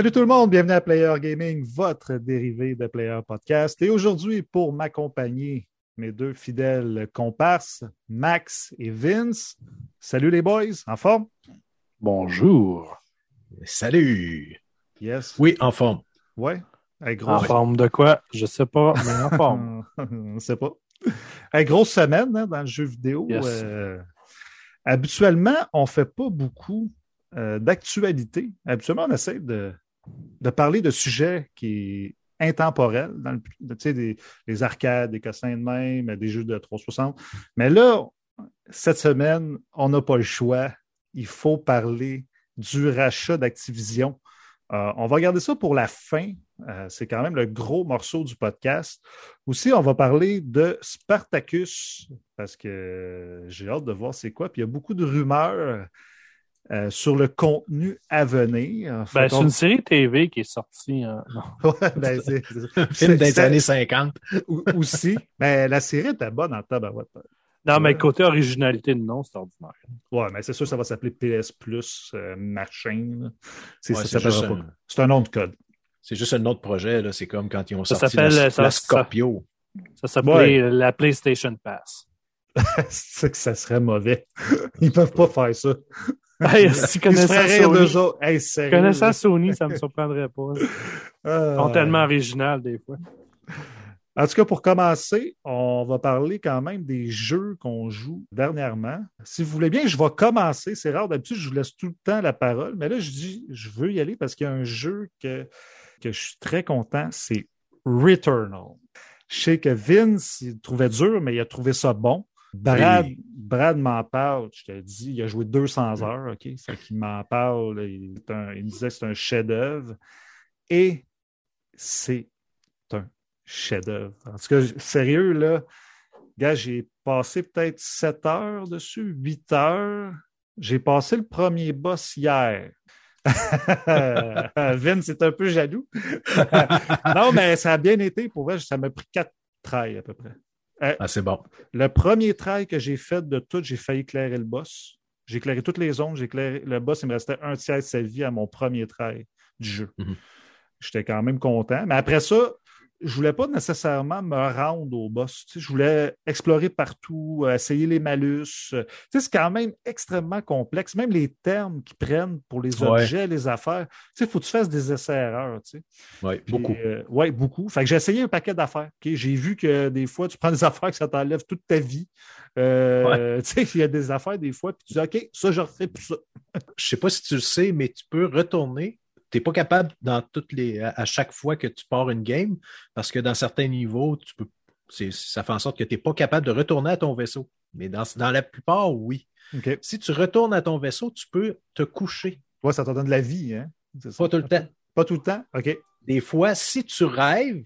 Salut tout le monde, bienvenue à Player Gaming, votre dérivé de Player Podcast. Et aujourd'hui, pour m'accompagner, mes deux fidèles comparses, Max et Vince. Salut les boys, en forme? Bonjour. Salut. Yes. Oui, en forme. Ouais. Hey, gros... En forme de quoi? Je sais pas, mais en forme. On sait pas. Hey, grosse semaine hein, dans le jeu vidéo. Yes. Euh, habituellement, on fait pas beaucoup euh, d'actualité. Habituellement, on essaie de, de parler de sujets qui est intemporel, dans tu des, des arcades, des cassins de même, des jeux de 360. Mais là, cette semaine, on n'a pas le choix. Il faut parler du rachat d'Activision. Euh, on va garder ça pour la fin. Euh, c'est quand même le gros morceau du podcast. Aussi, on va parler de Spartacus parce que j'ai hâte de voir c'est quoi. Puis il y a beaucoup de rumeurs euh, sur le contenu à venir. Ben, c'est une série TV qui est sortie. hein. Ouais, ben, c'est- film des années 50. ou- aussi. Mais la série était bonne en tabarouette. Non, mais Ouais. côté originalité de nom, c'est ordinaire. Ouais, mais c'est sûr ça va s'appeler PS Plus euh, machin. là. C'est Ouais, ça un- C'est un nom de code. C'est juste un autre projet. là. C'est comme quand ils ont Ça sorti s'appelle, la, euh, ça- la ça- Scorpio. Ça s'appelait la PlayStation Pass. c'est que ça serait mauvais. Ils peuvent pas faire ça. Hey, si Ils se Sony. Hey, sérieux, connaissant. Sony, ça me surprendrait pas. Ils Ah. sont tellement originales des fois. En tout cas, pour commencer, on va parler quand même des jeux qu'on joue dernièrement. Si vous voulez bien, je vais commencer. C'est rare, d'habitude, je vous laisse tout le temps la parole. Mais là, je dis, je veux y aller parce qu'il y a un jeu que, que je suis très content, c'est Returnal. Je sais que Vince, il le trouvait dur, mais il a trouvé ça bon. Brad. Brad m'en parle, je te dis, il a joué 200 heures, OK? Fait qu'il m'en parle, il, un- il me disait que c'est un chef-d'œuvre. Et c'est un chef-d'œuvre. En tout cas, sérieux, là, gars, j'ai passé peut-être 7 heures dessus, 8 heures. J'ai passé le premier boss hier. Vince est un peu jaloux. non, mais ça a bien été. Pour vrai, ça m'a pris 4 trails à peu près. Ah, c'est bon. Le premier trail que j'ai fait de tout, j'ai failli éclairer le boss. J'ai éclairé toutes les zones. J'ai éclairé le boss. Il me restait un tiers de sa vie à mon premier trail du jeu. Mhm. J'étais quand même content. Mais après ça, je voulais pas nécessairement me rendre au boss. Tu sais, je voulais explorer partout, euh, essayer les malus. Tu sais, c'est quand même extrêmement complexe. Même les termes qu'ils prennent pour les Ouais. objets, les affaires. Tu sais, il faut que tu fasses des essais-erreurs. Tu sais. Oui, beaucoup. euh, ouais, beaucoup. Fait que j'ai essayé un paquet d'affaires. J'ai vu que des fois, tu prends des affaires que ça t'enlève toute ta vie. Euh, Tu sais, il y a des affaires des fois, puis tu dis, OK, ça, je refais plus ça. Je sais pas si tu le sais, mais tu peux retourner. Tu n'es pas capable dans toutes les à à chaque fois que tu pars une game, parce que dans certains niveaux, tu peux. c'est- Ça fait en sorte que tu n'es pas capable de retourner à ton vaisseau. Mais dans, dans la plupart, oui. Si tu retournes à ton vaisseau, tu peux te coucher. Ouais, ça te donne de la vie, hein? Ça. Pas tout le temps. Pas tout le temps? OK. Des fois, si tu rêves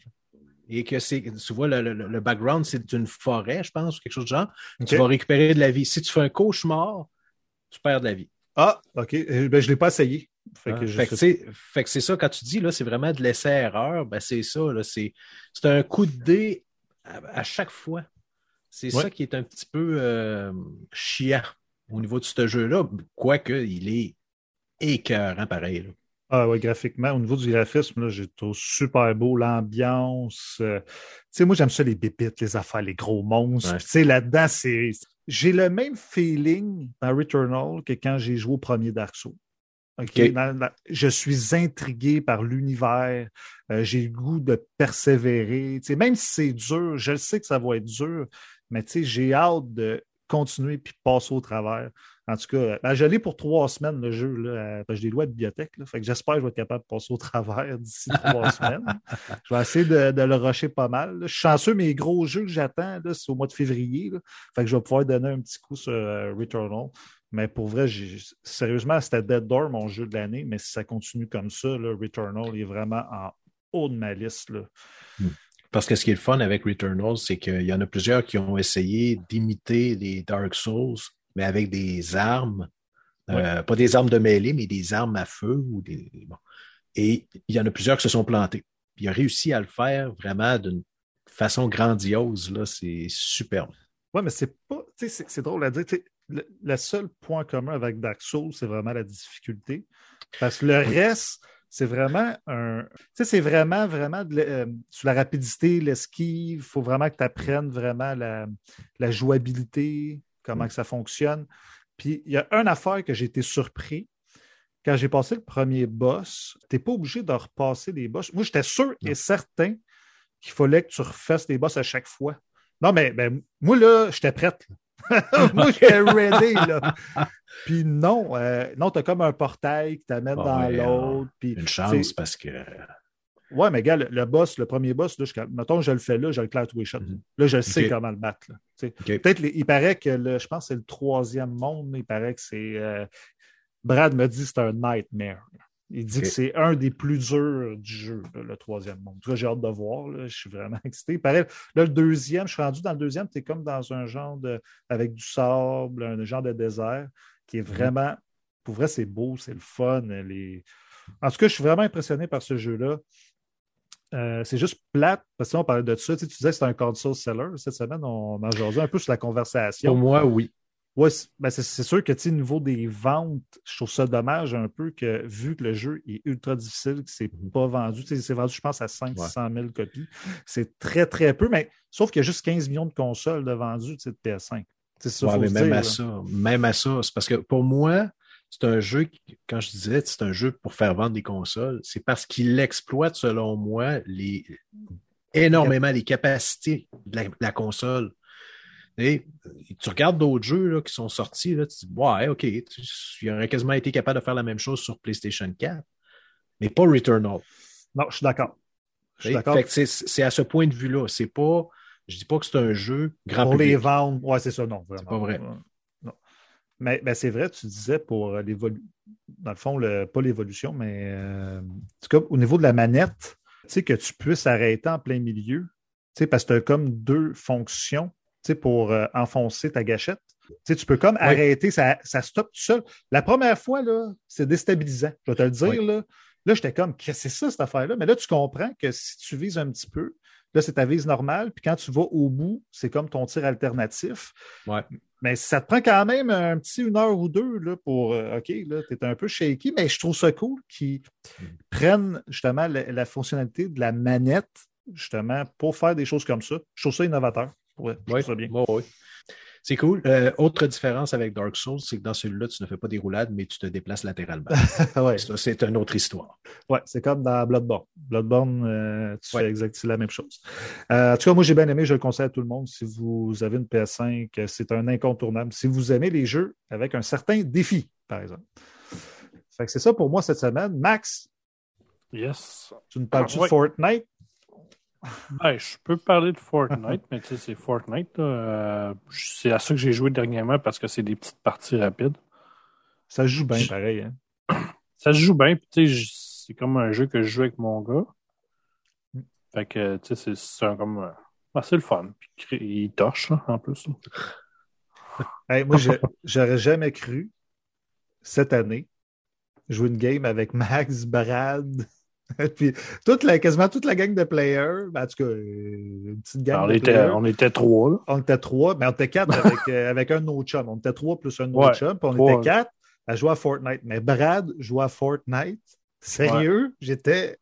et que c'est, tu vois, le, le- le background, c'est une forêt, je pense, ou quelque chose de genre, tu vas récupérer de la vie. Si tu fais un cauchemar, tu perds de la vie. Ah, OK. Euh, Ben, je ne l'ai pas essayé. Fait que je Fait que, sais- c'est- fait que c'est ça, quand tu dis, là, c'est vraiment de l'essai-erreur, ben c'est ça, là, c'est, c'est un coup de dé à, à chaque fois. C'est Ouais. ça qui est un petit peu euh, chiant au niveau de ce jeu-là, quoique il est écœurant pareil. là. Ah ouais, graphiquement, au niveau du graphisme, là, j'ai trouvé super beau, l'ambiance. euh, tu sais, moi, j'aime ça, les bébites, les affaires, les gros monstres. Ouais. Tu sais, là-dedans, c'est. J'ai le même feeling dans Returnal que quand j'ai joué au premier Dark Souls. OK? OK. Dans- dans- je suis intrigué par l'univers. Euh, j'ai le goût de persévérer. Même si c'est dur, je le sais que ça va être dur, mais j'ai hâte de continuer puis passer au travers. En tout cas, ben, je l'ai pour trois semaines, le jeu. Là, que je l'ai loué à la bibliothèque. Là, fait que j'espère que je vais être capable de passer au travers d'ici trois semaines. Je vais essayer de, de le rusher pas mal. là. Je suis chanceux, mes gros jeux que j'attends, c'est au mois de février. Fait que je vais pouvoir donner un petit coup sur euh, Returnal. Mais pour vrai, sérieusement, c'était Dead Door, mon jeu de l'année. Mais si ça continue comme ça, là, Returnal est vraiment en haut de ma liste. Là. Parce que ce qui est le fun avec Returnal, c'est qu'il y en a plusieurs qui ont essayé d'imiter les Dark Souls, mais avec des armes, euh, pas des armes de mêlée, mais des armes à feu. Ou des... bon. Et il y en a plusieurs qui se sont plantés. Puis il a réussi à le faire vraiment d'une façon grandiose. Là, c'est superbe. Ouais, mais c'est pas. C'est drôle à dire. Le, le seul point commun avec Dark Souls, c'est vraiment la difficulté. Parce que le reste, c'est vraiment un. Tu sais, c'est vraiment, vraiment de, euh, sur la rapidité, l'esquive. Il faut vraiment que tu apprennes vraiment la, la jouabilité, comment que ça fonctionne. Puis il y a une affaire que j'ai été surpris. Quand j'ai passé le premier boss, tu n'es pas obligé de repasser des boss. Moi, j'étais sûr et certain qu'il fallait que tu refasses des boss à chaque fois. Non, mais ben, moi, là, j'étais prête. là. moi, j'étais ready. Là. Puis non, euh, non, tu as comme un portail qui t'amène Ah dans ouais, l'autre. Une chance parce que. Ouais, mais gars, le, le boss, le premier boss, là, je, mettons, je le fais là, je le claire tous les shots. Mhm. Là, je sais comment le battre. Peut-être, il paraît que le, je pense que c'est le troisième monde, il paraît que c'est. euh, Brad me dit que c'est un nightmare. Il dit que c'est un des plus durs du jeu, là, le troisième monde. En tout cas, j'ai hâte de voir. là. Je suis vraiment excité. Il paraît, là, le deuxième, je suis rendu dans le deuxième, tu es comme dans un genre de. avec du sable, un genre de désert, qui est vraiment. Pour vrai, c'est beau, c'est le fun. Les... En tout cas, je suis vraiment impressionné par ce jeu-là. Euh, c'est juste plate, parce que on parlait de ça. Tu, sais, tu disais que c'était un console seller. Cette semaine, on en jasait un peu sur la conversation. Pour moi, oui. Ouais, c'est ben, c'est- sûr que au niveau des ventes, je trouve ça dommage un peu que vu que le jeu est ultra difficile, que c'est Mhm. pas vendu, c'est vendu, je pense, à 500 000 copies. C'est très, très peu, mais sauf qu'il y a juste 15 millions de consoles de vendues de PS5. C'est ça, Ouais, mais même dire, à là. ça, même à ça, c'est parce que pour moi, c'est un jeu, quand je disais c'est un jeu pour faire vendre des consoles, c'est parce qu'il exploite, selon moi, les énormément les capacités de la, de la console. Et tu regardes d'autres jeux là, qui sont sortis, là, tu te dis, ouais, OK, tu- il aurait quasiment été capable de faire la même chose sur PlayStation 4, mais pas Returnal. Non, je suis d'accord. Je suis d'accord. c'est- à ce point de vue-là. C'est pas, je dis pas que c'est un jeu grand Pour les vendre, ouais, c'est ça, non. C'est pas vrai. Non. Mais c'est vrai, tu disais pour euh, l'évolution, dans le fond, le, pas l'évolution, mais euh, en tout cas, au niveau de la manette, tu sais, que tu puisses arrêter en plein milieu, tu sais, parce que tu as comme deux fonctions, pour euh, enfoncer ta gâchette. Tu sais, tu peux comme arrêter, ça, ça stoppe tout seul. La première fois, là, c'est déstabilisant, je vais te le dire, Oui. là. Là, j'étais comme, qu'est-ce que c'est ça, cette affaire-là? Mais là, tu comprends que si tu vises un petit peu, là, c'est ta vise normale, puis quand tu vas au bout, c'est comme ton tir alternatif. Ouais. Mais ça te prend quand même un petit une heure ou deux là, pour euh, OK, là, tu es un peu shaky, mais je trouve ça cool qu'ils Mm. prennent justement la, la fonctionnalité de la manette, justement, pour faire des choses comme ça. Je trouve ça innovateur. Ouais, Oui, ça bien. oui, oui. C'est cool. Euh, autre différence avec Dark Souls, c'est que dans celui-là, tu ne fais pas des roulades, mais tu te déplaces latéralement. ouais, Ça, c'est une autre histoire. ouais, c'est comme dans Bloodborne. Bloodborne, euh, tu Ouais. fais exactement la même chose. Euh, en tout cas, moi, j'ai bien aimé, je le conseille à tout le monde. Si vous avez une PS5, euh, c'est un incontournable. Si vous aimez les jeux avec un certain défi, par exemple. Fait que c'est ça pour moi cette semaine. Max, Yes. tu nous parles-tu Ouais. de Fortnite? Ben, je peux parler de Fortnite, mais tu sais, c'est Fortnite. Euh, c'est à ça que j'ai joué dernièrement parce que c'est des petites parties rapides. Ça se joue bien pareil. Hein? Ça se joue bien, tu sais, c'est comme un jeu que je joue avec mon gars. Mm. Fait que, tu sais, c'est- comme. euh, c'est le fun. Puis il torche, en plus. Hey, moi, j'aurais jamais cru cette année jouer une game avec Max, Brad, puis toute la, quasiment toute la gang de players. Ben, en tout cas, euh, une petite gang Alors, on, de était, players. on était trois, là. On était trois, mais on était quatre avec, euh, avec un autre chum. On était trois plus un autre Ouais, chum, puis on trois. était quatre à jouer à Fortnite. Mais Brad jouait à Fortnite. Sérieux, j'étais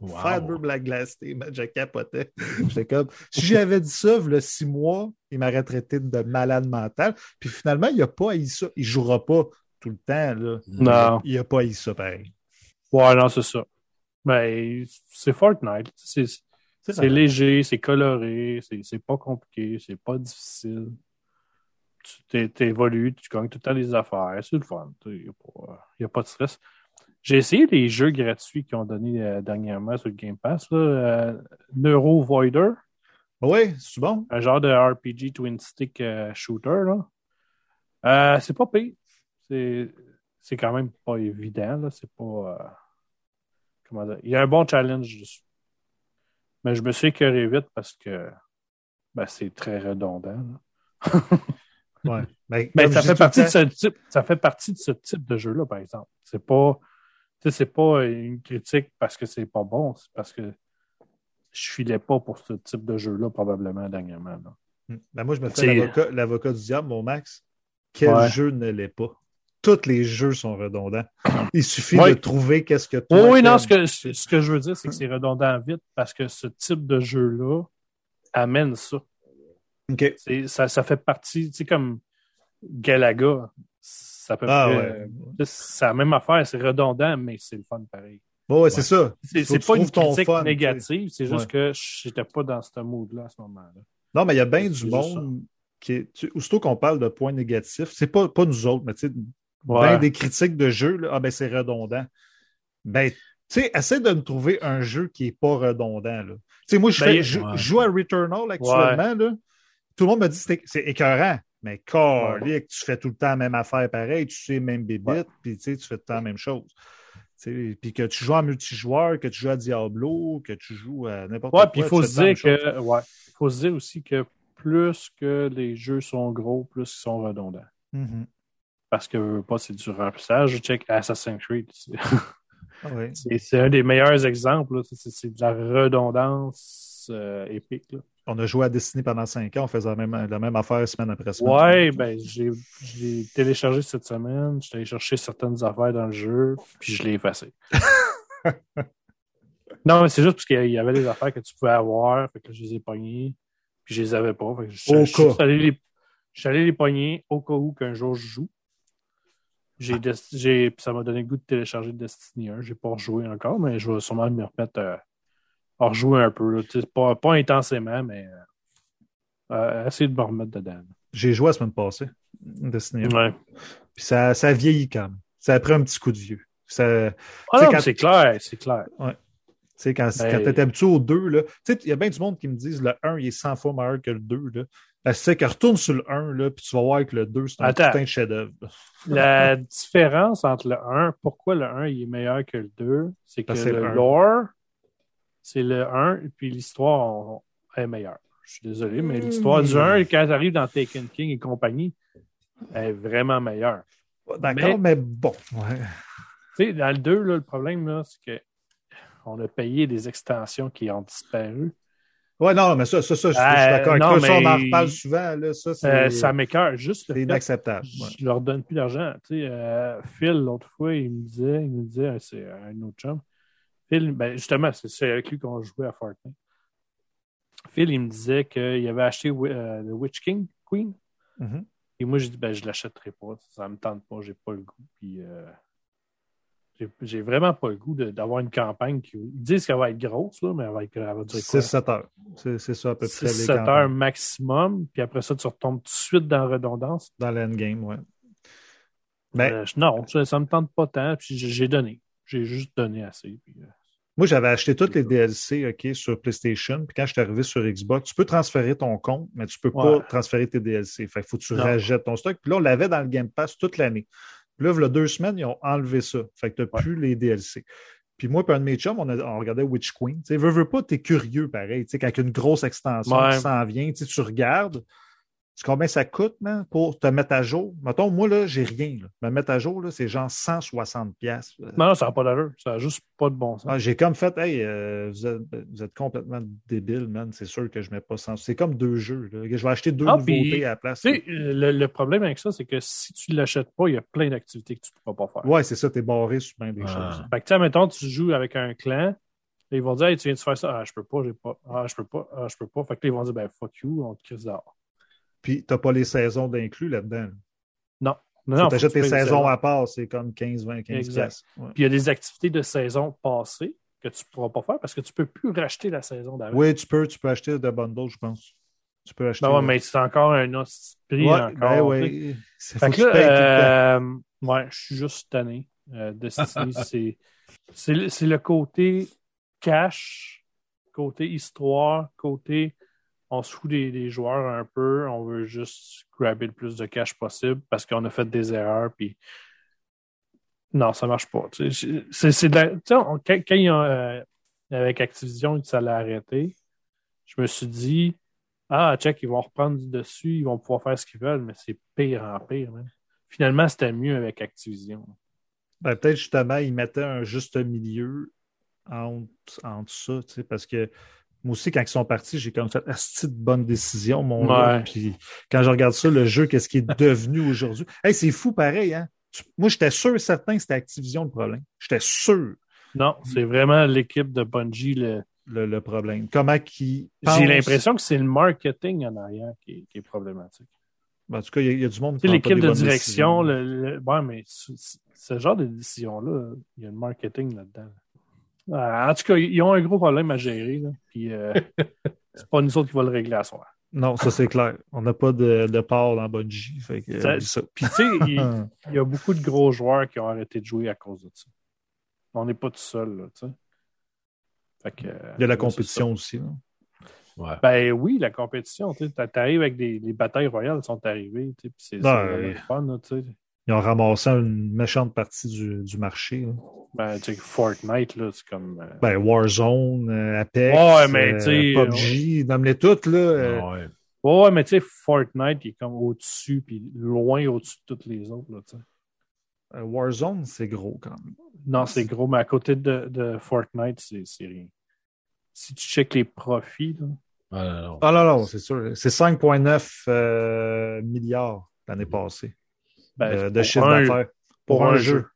Wow. Fiber Black Glass, man, je capotais. J'étais comme, si j'avais dit ça, le six mois, il m'aurait traité de malade mental. Puis finalement, il n'a pas haï ça. Il ne jouera pas tout le temps. Là. Non. Il n'a pas haï ça, pareil. Ouais, non, c'est ça. Ben, c'est Fortnite. C'est léger, c'est coloré, c'est pas compliqué, c'est pas difficile. Tu t'é- t'évolues, tu gagnes tout le temps les affaires, c'est le fun. Il n'y a, pas de stress. J'ai essayé les jeux gratuits qu'ils ont donné euh, dernièrement sur le Game Pass. Là, euh, Neuro Voider, Oui, c'est bon? un genre de RPG twin stick euh, shooter. Là. Euh, c'est pas pire. c'est c'est quand même pas évident. Là. C'est pas. Comment dire? Il y a un bon challenge dessus. Mais je me suis écœuré vite parce que ben, c'est très redondant. Ouais. Mais, Mais comme ça fait, partie de ce type, ça fait partie de ce type de jeu-là, par exemple. C'est pas. C'est pas une critique parce que c'est pas bon, c'est parce que je filais pas pour ce type de jeu-là, probablement, dernièrement. là. Ben, moi, je me fais l'avocat- l'avocat du diable, mon Max. Quel Ouais. jeu ne l'est pas? Tous les jeux sont redondants. Il suffit de trouver qu'est-ce que tu Oui, oui, non, ce que, ce que je veux dire, c'est que c'est redondant vite parce que ce type de jeu-là amène ça. OK. C'est- Ça, ça fait partie, tu sais, comme Galaga, ça peut Ah ouais. C'est la même affaire, c'est redondant, mais c'est le fun pareil. Bon, ouais, c'est ça. C'est pas une critique fun, négative, c'est juste Ouais. que j'étais pas dans ce mood-là à ce moment-là. Non, mais il y a bien du monde qui est. tu- aussitôt qu'on parle de points négatifs, c'est pas, pas nous autres, mais tu sais, Ouais. ben des critiques de jeu, là, ah ben c'est redondant. Ben, tu sais, essaie de me trouver un jeu qui est pas redondant. Tu sais, moi, je, Ben, fais, je, ouais. je joue à Returnal actuellement, là. Tout le monde me dit que c'est- écœurant. Mais calique, tu fais tout le temps la même affaire pareil, tu sais, même bébite, puis tu fais tout le temps la même chose. Puis que tu joues en multijoueur, que tu joues à Diablo, que tu joues à n'importe Ouais, quoi. puis il faut se dire que, ouais, il faut se dire aussi que plus que les jeux sont gros, plus ils sont redondants. Mhm. Parce que, pas, c'est du remplissage. Je check Assassin's Creed. c'est- Ah. C'est un des meilleurs exemples. C'est- de la redondance euh, épique. là. On a joué à Destiny pendant cinq ans, on faisait la même, la même affaire semaine après semaine. Ouais, ben, j'ai je l'ai téléchargé cette semaine. Allé chercher certaines affaires dans le jeu, puis je l'ai effacé. non, mais c'est juste parce qu'il y avait des affaires que tu pouvais avoir, fait que je les ai pognées, puis je les avais pas. Fait que je, suis allé les, je suis allé les pogner au cas où qu'un jour je joue. J'ai, des- j'ai, puis ça m'a donné le goût de télécharger Destiny 1. J'ai pas rejoué encore, mais je vais sûrement me remettre euh, à rejouer un peu. Tu Pas, pas intensément, mais euh, euh, essayer de me remettre dedans. J'ai joué la semaine passée, Destiny. Ouais. Puis ça, ça vieillit quand même. Ça a pris un petit coup de vieux. Ça, Ah Tu quand- c'est clair, c'est clair. tu sais, quand, Ben- quand t'es habitué aux deux, tu sais, il y a bien du monde qui me disent le 1, il est 100 fois meilleur que le 2, là. C'est que retourne sur le 1, là, puis tu vas voir que le 2, c'est un Attends. putain de chef-d'œuvre. La différence entre le 1, pourquoi le 1 il est meilleur que le 2, c'est que le le 1. lore, c'est le 1, et puis l'histoire est meilleure. Je suis désolé, mais l'histoire du 1, quand tu arrives dans Taken King et compagnie, elle est vraiment meilleure. D'accord, mais, bon. Ouais. Tu sais, dans le 2, là, le problème, là, c'est que on a payé des extensions qui ont disparu. Ouais, non, mais ça, ça, ça je je suis Euh, d'accord avec toi. Ça, on en reparle souvent, là. Ça, Euh, ça m'écœure. Juste c'est inacceptable. ouais. Je leur donne plus d'argent. Tu sais, euh, Phil, l'autre fois, il me disait, il me disait, euh, c'est un autre chum. Phil, ben, justement, c'est avec lui qu'on jouait à Fortnite. Phil, il me disait qu'il avait acheté euh, The Witch King, Queen. Mhm. Et moi, j'ai dit, ben, je l'achèterai pas. Ça me tente pas, j'ai pas le goût. Puis, euh, j'ai- vraiment pas le goût d'avoir une campagne qui. Ils disent qu'elle va être grosse, là, mais elle va, être, elle va durer quoi? 6-7 heures. C'est ça à peu près. les 6-7 campagnes. heures maximum. Puis après ça, tu retombes tout de suite dans la redondance. Dans l'endgame, ouais. Ben, Euh, non, ça, ça me tente pas tant. Puis j'ai donné. J'ai juste donné assez. Puis, euh, Moi, j'avais acheté tous les DLC OK, sur PlayStation. Puis quand je suis arrivé sur Xbox, tu peux transférer ton compte, mais tu peux Ouais. pas transférer tes DLC. Fait faut que tu Non. rajettes ton stock. Puis là, on l'avait dans le Game Pass toute l'année. Puis là, il y a deux semaines, ils ont enlevé ça. Fait que tu n'as Ouais. plus les DLC. Puis moi, puis un de mes chums, on, a- on regardait Witch Queen. Tu sais, veux, veux pas, t'es curieux pareil. Tu sais, a une grosse extension Ouais. qui s'en vient, tu regardes. Tu sais combien ça coûte, man, pour te mettre à jour? Mettons, moi, là, j'ai rien. Là. Me mettre à jour, là, c'est genre 160$. piastres. Non, non, ça n'a pas d'allure. Ça n'a juste pas de bon sens. Ah, j'ai comme fait, hey, euh, vous, êtes, vous êtes complètement débile, man. C'est sûr que je mets pas sens. C'est comme deux jeux. là. Je vais acheter deux Ah, nouveautés puis, à la place. Tu le, le problème avec ça, c'est que si tu ne l'achètes pas, il y a plein d'activités que tu ne pourras pas faire. Ouais, c'est ça, t'es barré sur bien des Ah. choses. Fait que, tu sais, mettons, tu joues avec un clan, ils vont dire, hey, tu viens de faire ça. Ah, je peux pas, j'ai pas. Ah, je peux pas. Ah, je peux pas. Fait que là, ils vont dire, ben, fuck you, on te crise dehors. Puis t'as pas les saisons d'inclus là-dedans. là. Non. Non, Tu non. achètes tes tu saisons à part, c'est comme 15, 20, 15 Exact. Ouais. Puis il y a des activités de saison passées que tu ne pourras pas faire parce que tu ne peux plus racheter la saison d'avant. Oui, tu peux, tu peux acheter de bundle, je pense. Tu peux acheter. Ben ouais, mais c'est encore un autre prix Ouais, encore. ben tu ouais. Fait que tu là, euh, ouais, je suis juste tanné. Euh, Destiny, c'est, c'est le côté cash, côté histoire, côté on se fout des, joueurs un peu, on veut juste grabber le plus de cash possible parce qu'on a fait des erreurs, puis non, ça marche pas. tu sais. C'est, tu sais, quand, euh, avec Activision, ça l'a arrêté, je me suis dit, ah, check, ils vont reprendre du dessus, ils vont pouvoir faire ce qu'ils veulent, mais c'est pire en pire. man. Finalement, c'était mieux avec Activision. Ben, peut-être justement, ils mettaient un juste milieu entre, entre ça, tu sais, parce que moi aussi, quand ils sont partis, j'ai comme fait asti de bonne décision, mon Ouais. Puis quand je regarde ça, le jeu, qu'est-ce qui est devenu aujourd'hui? Hey, c'est fou pareil, hein? Moi, j'étais sûr certain que c'était Activision le problème. J'étais sûr Non, c'est vraiment l'équipe de Bungie. le- le, le problème. Comment qu'ils J'ai l'impression que c'est le marketing en arrière qui est, qui est problématique. Ben, En tout cas, il y, a- il y a du monde qui l'équipe de direction, décisions. le, le- ouais, mais ce- ce genre de décision-là, il y a le marketing là-dedans. Ah, En tout cas, ils ont un gros problème à gérer. Là, puis euh, c'est pas nous autres qui va le régler à soir. Non, ça c'est clair. On n'a pas de, de part dans Bungie. Fait que, Ça- euh, ça. Puis tu sais, il, il y a beaucoup de gros joueurs qui ont arrêté de jouer à cause de ça. On n'est pas tout seul, là, tu sais. Fait que, euh, Il y a la là, compétition aussi. Ouais. Ben oui, la compétition. Tu arrives avec des les batailles royales sont arrivées. tu sais, puis C'est Ben, fun. Là, tu sais. Ils ont ramassé une méchante partie du, du marché. là. ben, tu sais, Fortnite, là, c'est comme. euh, Ben, Warzone, euh, Apex, Ouais, mais euh, PUBG, toutes. Là, euh, ouais. Ouais, mais tu sais, Fortnite, il est comme au-dessus, puis loin au-dessus de toutes les autres. Là, tu sais. euh, Warzone, c'est gros quand même. non, c'est gros, mais à côté de, de Fortnite, c'est c'est rien. Si tu checkes les profits, là, Ah, non, non. Ah non, non, c'est sûr. C'est 5,9 euh, milliards l'année passée ben, de, chiffre un- d'affaires pour, un jeu.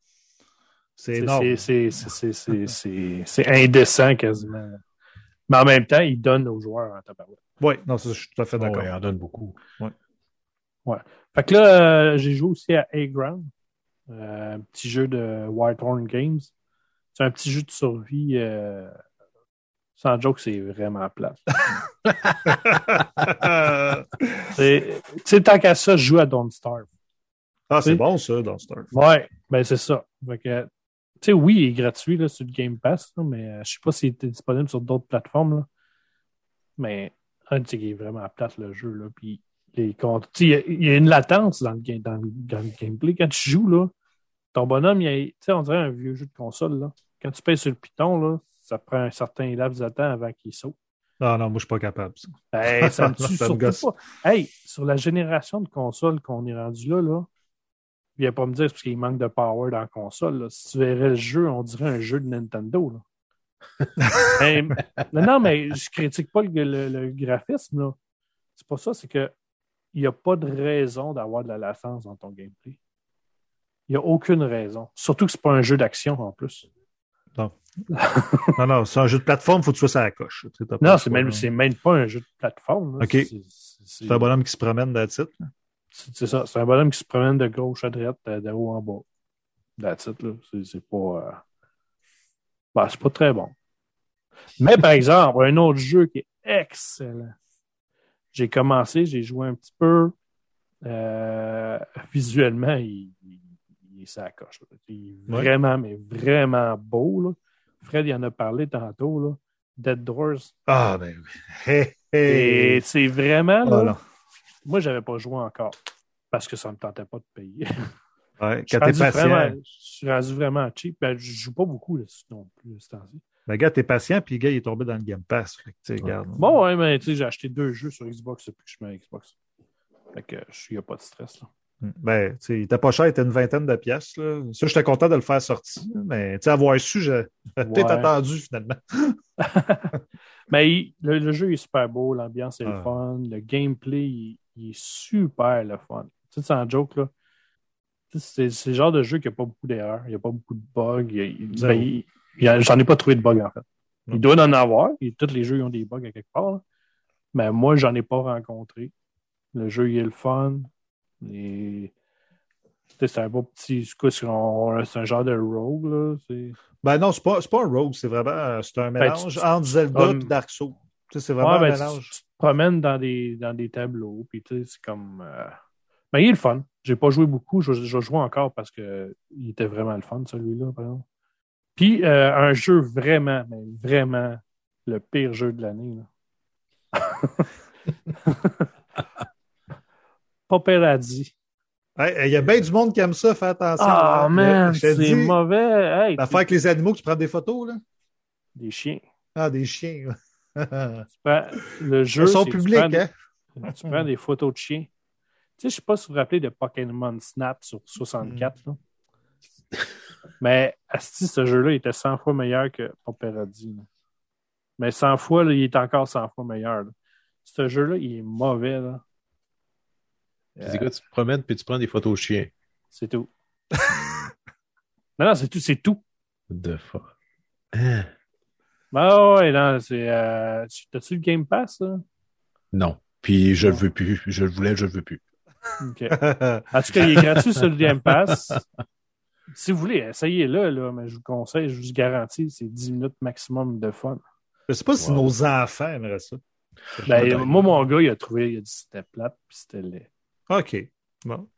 C'est c'est- énorme. c'est- c'est- c'est- c'est- c'est- c'est indécent quasiment. Mais en même temps, il donne aux joueurs en tabarouette. Oui, non, ça, je suis tout à fait d'accord. ouais, il en donne beaucoup. Fait que là, euh, j'ai joué aussi à A-Ground, euh, un petit jeu de Whitehorn Games. C'est un petit jeu de survie. euh, sans joke, c'est vraiment plat. C'est- Tu sais, tant qu'à ça, je joue à Don't Starve. Ah, c'est bon ça, dans Star. Ouais, ben c'est ça. Fait que, tu sais, oui, il est gratuit là, sur le Game Pass, là, mais euh, je sais pas s'il était disponible sur d'autres plateformes. Là. Mais ah, tu sais, il est vraiment plate le jeu. Là, puis les il y a- il y, a une latence dans le, dans, le, dans le gameplay. Quand tu joues, là, ton bonhomme, il a- tu sais, on dirait un vieux jeu de console. Là. Quand tu pèses sur le piton, là, ça prend un certain laps de temps avant qu'il saute. Non, non, moi, je suis pas capable. ça. Ben, ça me tue Ça me surtout gosse. pas. Hey, sur la génération de consoles qu'on est rendu là, là, viens pas me dire c'est parce qu'il manque de power dans la console. là. Si tu verrais le jeu, on dirait un jeu de Nintendo. Là. Non, non, mais je critique pas le, le- le graphisme. C'est pas ça, c'est que il n'y a pas de raison d'avoir de la latence dans ton gameplay. Il n'y a aucune raison. Surtout que c'est pas un jeu d'action en plus. Non, non, c'est un jeu de plateforme, faut que tu sois à la coche. Non, c'est même, même pas un jeu de plateforme. là. Ok. C'est un bonhomme qui se promène dans le titre. C'est ça. C'est un bonhomme qui se promène de gauche à droite, de, de haut en bas. That's it, là. C'est pas. euh, ben, c'est pas très bon. Mais par exemple, un autre jeu qui est excellent. J'ai commencé, j'ai joué un petit peu. Euh, visuellement, il, il, là. Il est vraiment, mais vraiment beau. Là. Fred, il en a parlé tantôt. Là. Dead Doors. Ah, ben oui. Et c'est vraiment. là, Ah, moi, j'avais pas joué encore parce que ça me tentait pas de payer. Ouais, Je quand suis t'es vraiment- patient. je suis rendu vraiment cheap. Ben, je joue pas beaucoup là, non plus ce temps-ci. Le gars, t'es patient, puis le gars, il est tombé dans le Game Pass. Fait que, regarde. Bon, ouais, mais tu sais, j'ai acheté deux jeux sur Xbox depuis que je suis à Xbox. Fait que il n'y a pas de stress. Là. Ben, tu sais, il était pas cher, il était une vingtaine de pièces. Là. Ça, j'étais content de le faire sortir. Mais, tu sais, avoir su, j'ai peut-être attendu, finalement. Mais il- le, le jeu est super beau, l'ambiance est le Ah. fun, le gameplay il, il est super le fun. Tu sais, sans joke, là. C'est le genre de jeu qui n'a pas beaucoup d'erreurs, il n'y a pas beaucoup de bugs. il il- ben, J'en ai pas trouvé de bugs en fait. Il doit en avoir, et tous les jeux ont des bugs à quelque part. là. Mais moi, j'en ai pas rencontré. Le jeu il est le fun. Et... C'est un beau petit. C'est un genre de rogue, là. Ben non, c'est pas, pas un rogue, c'est vraiment euh, c'est un Ben, mélange tu- entre Zelda Comme- et Dark Souls. Tu sais, c'est vraiment Ouais, ben, un tu- mélange. Tu, te promènes dans des, dans des tableaux, puis tu sais, c'est comme. euh, Ben, il est le fun. J'ai pas joué beaucoup, je, je joue encore parce que il était vraiment le fun, celui-là, par exemple. Puis, euh, un jeu vraiment, mais vraiment le pire jeu de l'année. Paparazzi. Hey, Il y a bien du monde qui aime ça, fais attention. Ah, man, te c'est mauvais. Hey, L'affaire avec les animaux, tu prends des photos, là? Des chiens. Ah, des chiens. Le jeu, c'est que tu prends des- hein? Tu prends des photos de chiens. Tu sais, je sais pas si vous vous rappelez de Pokémon Snap sur 64. là. Mais asti, ce jeu-là était 100 fois meilleur que là. Mais 100 fois, là, il est encore 100 fois meilleur. là. Ce jeu-là, il est mauvais. Là. C'est quoi, tu te promènes puis tu prends des photos de chiens. C'est tout. non, non, c'est tout. C'est tout. The fuck? Hein? Ah ouais, non, c'est. Euh... tu- T'as-tu le Game Pass, là? Non. Puis je le veux plus. Je le voulais, je le veux plus. OK. En tout cas, il est gratuit sur le Game Pass. Si vous voulez, essayez-le, là, mais je vous conseille, je vous garantis, c'est 10 minutes maximum de fun. Je sais pas si Wow. nos enfants aimeraient ça. Ben, moi, mon gars, il a trouvé, il a dit que c'était plate, puis c'était laid. OK. Bon.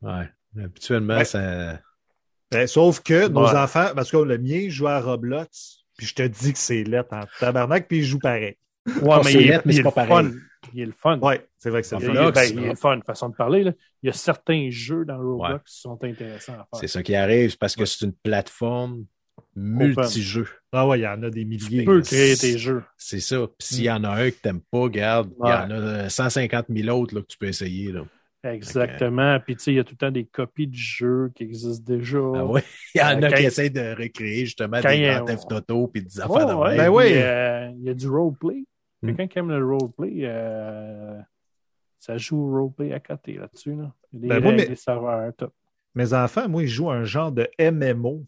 Ouais. Habituellement, Ouais. ça. Ben, sauf que nos enfants, parce que le mien joue à Roblox, puis je te dis que c'est lettre en tabarnak, puis il joue pareil. Ouais, mais il est- mais c'est le pas fun. pareil. Il est le fun. Ouais, c'est vrai que c'est Il, le il- fun. Ben, il est le fun, façon de parler. Là. Il y a certains jeux dans Roblox Ouais. qui sont intéressants à faire. C'est ça qui arrive, c'est parce que c'est une plateforme multijeux. Ah ouais, il y en a des milliers. Tu peux créer tes jeux. C'est ça. Puis s'il y en a un que t'aimes pas, garde, il y en a euh, 150 000 autres là, que tu peux essayer. Là. Exactement. Puis, tu sais, il y a tout le temps des copies de jeux qui existent déjà. Ah ouais. Il y en Euh, a quand qui essayent de recréer justement des il y a- grands Theft Auto puis des affaires de ouais. Ben oui. Euh, il y a du roleplay. Hmm. Quelqu'un qui aime le roleplay, euh, ça joue au roleplay à côté là-dessus. Là. Il y a des Ben, moi, mais- des serveurs, tout. Mes enfants, moi, ils jouent un genre de MMO.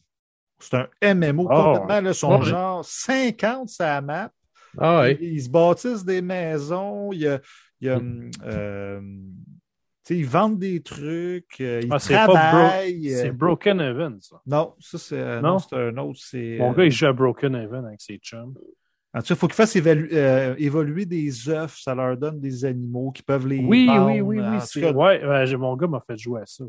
C'est un MMO Oh. complètement. Là, ils sont genre 50 sur la map. Ah ouais. Ils, ils se bâtissent des maisons. Il y a, il y a, euh, tu sais, ils vendent des trucs. euh, Ils Ah, c'est travaillent. C'est euh, Broken Heaven, ça. Non, ça, c'est euh, Non? non, c'est un autre. c'est, Mon gars, il joue à Broken Heaven avec ses chums. En tout cas, il faut qu'ils fassent euh, évoluer des œufs. Ça leur donne des animaux qui peuvent les. Oui, vendre. oui, oui, oui. c'est- cas, Ouais, j'ai- mon gars m'a fait jouer à ça.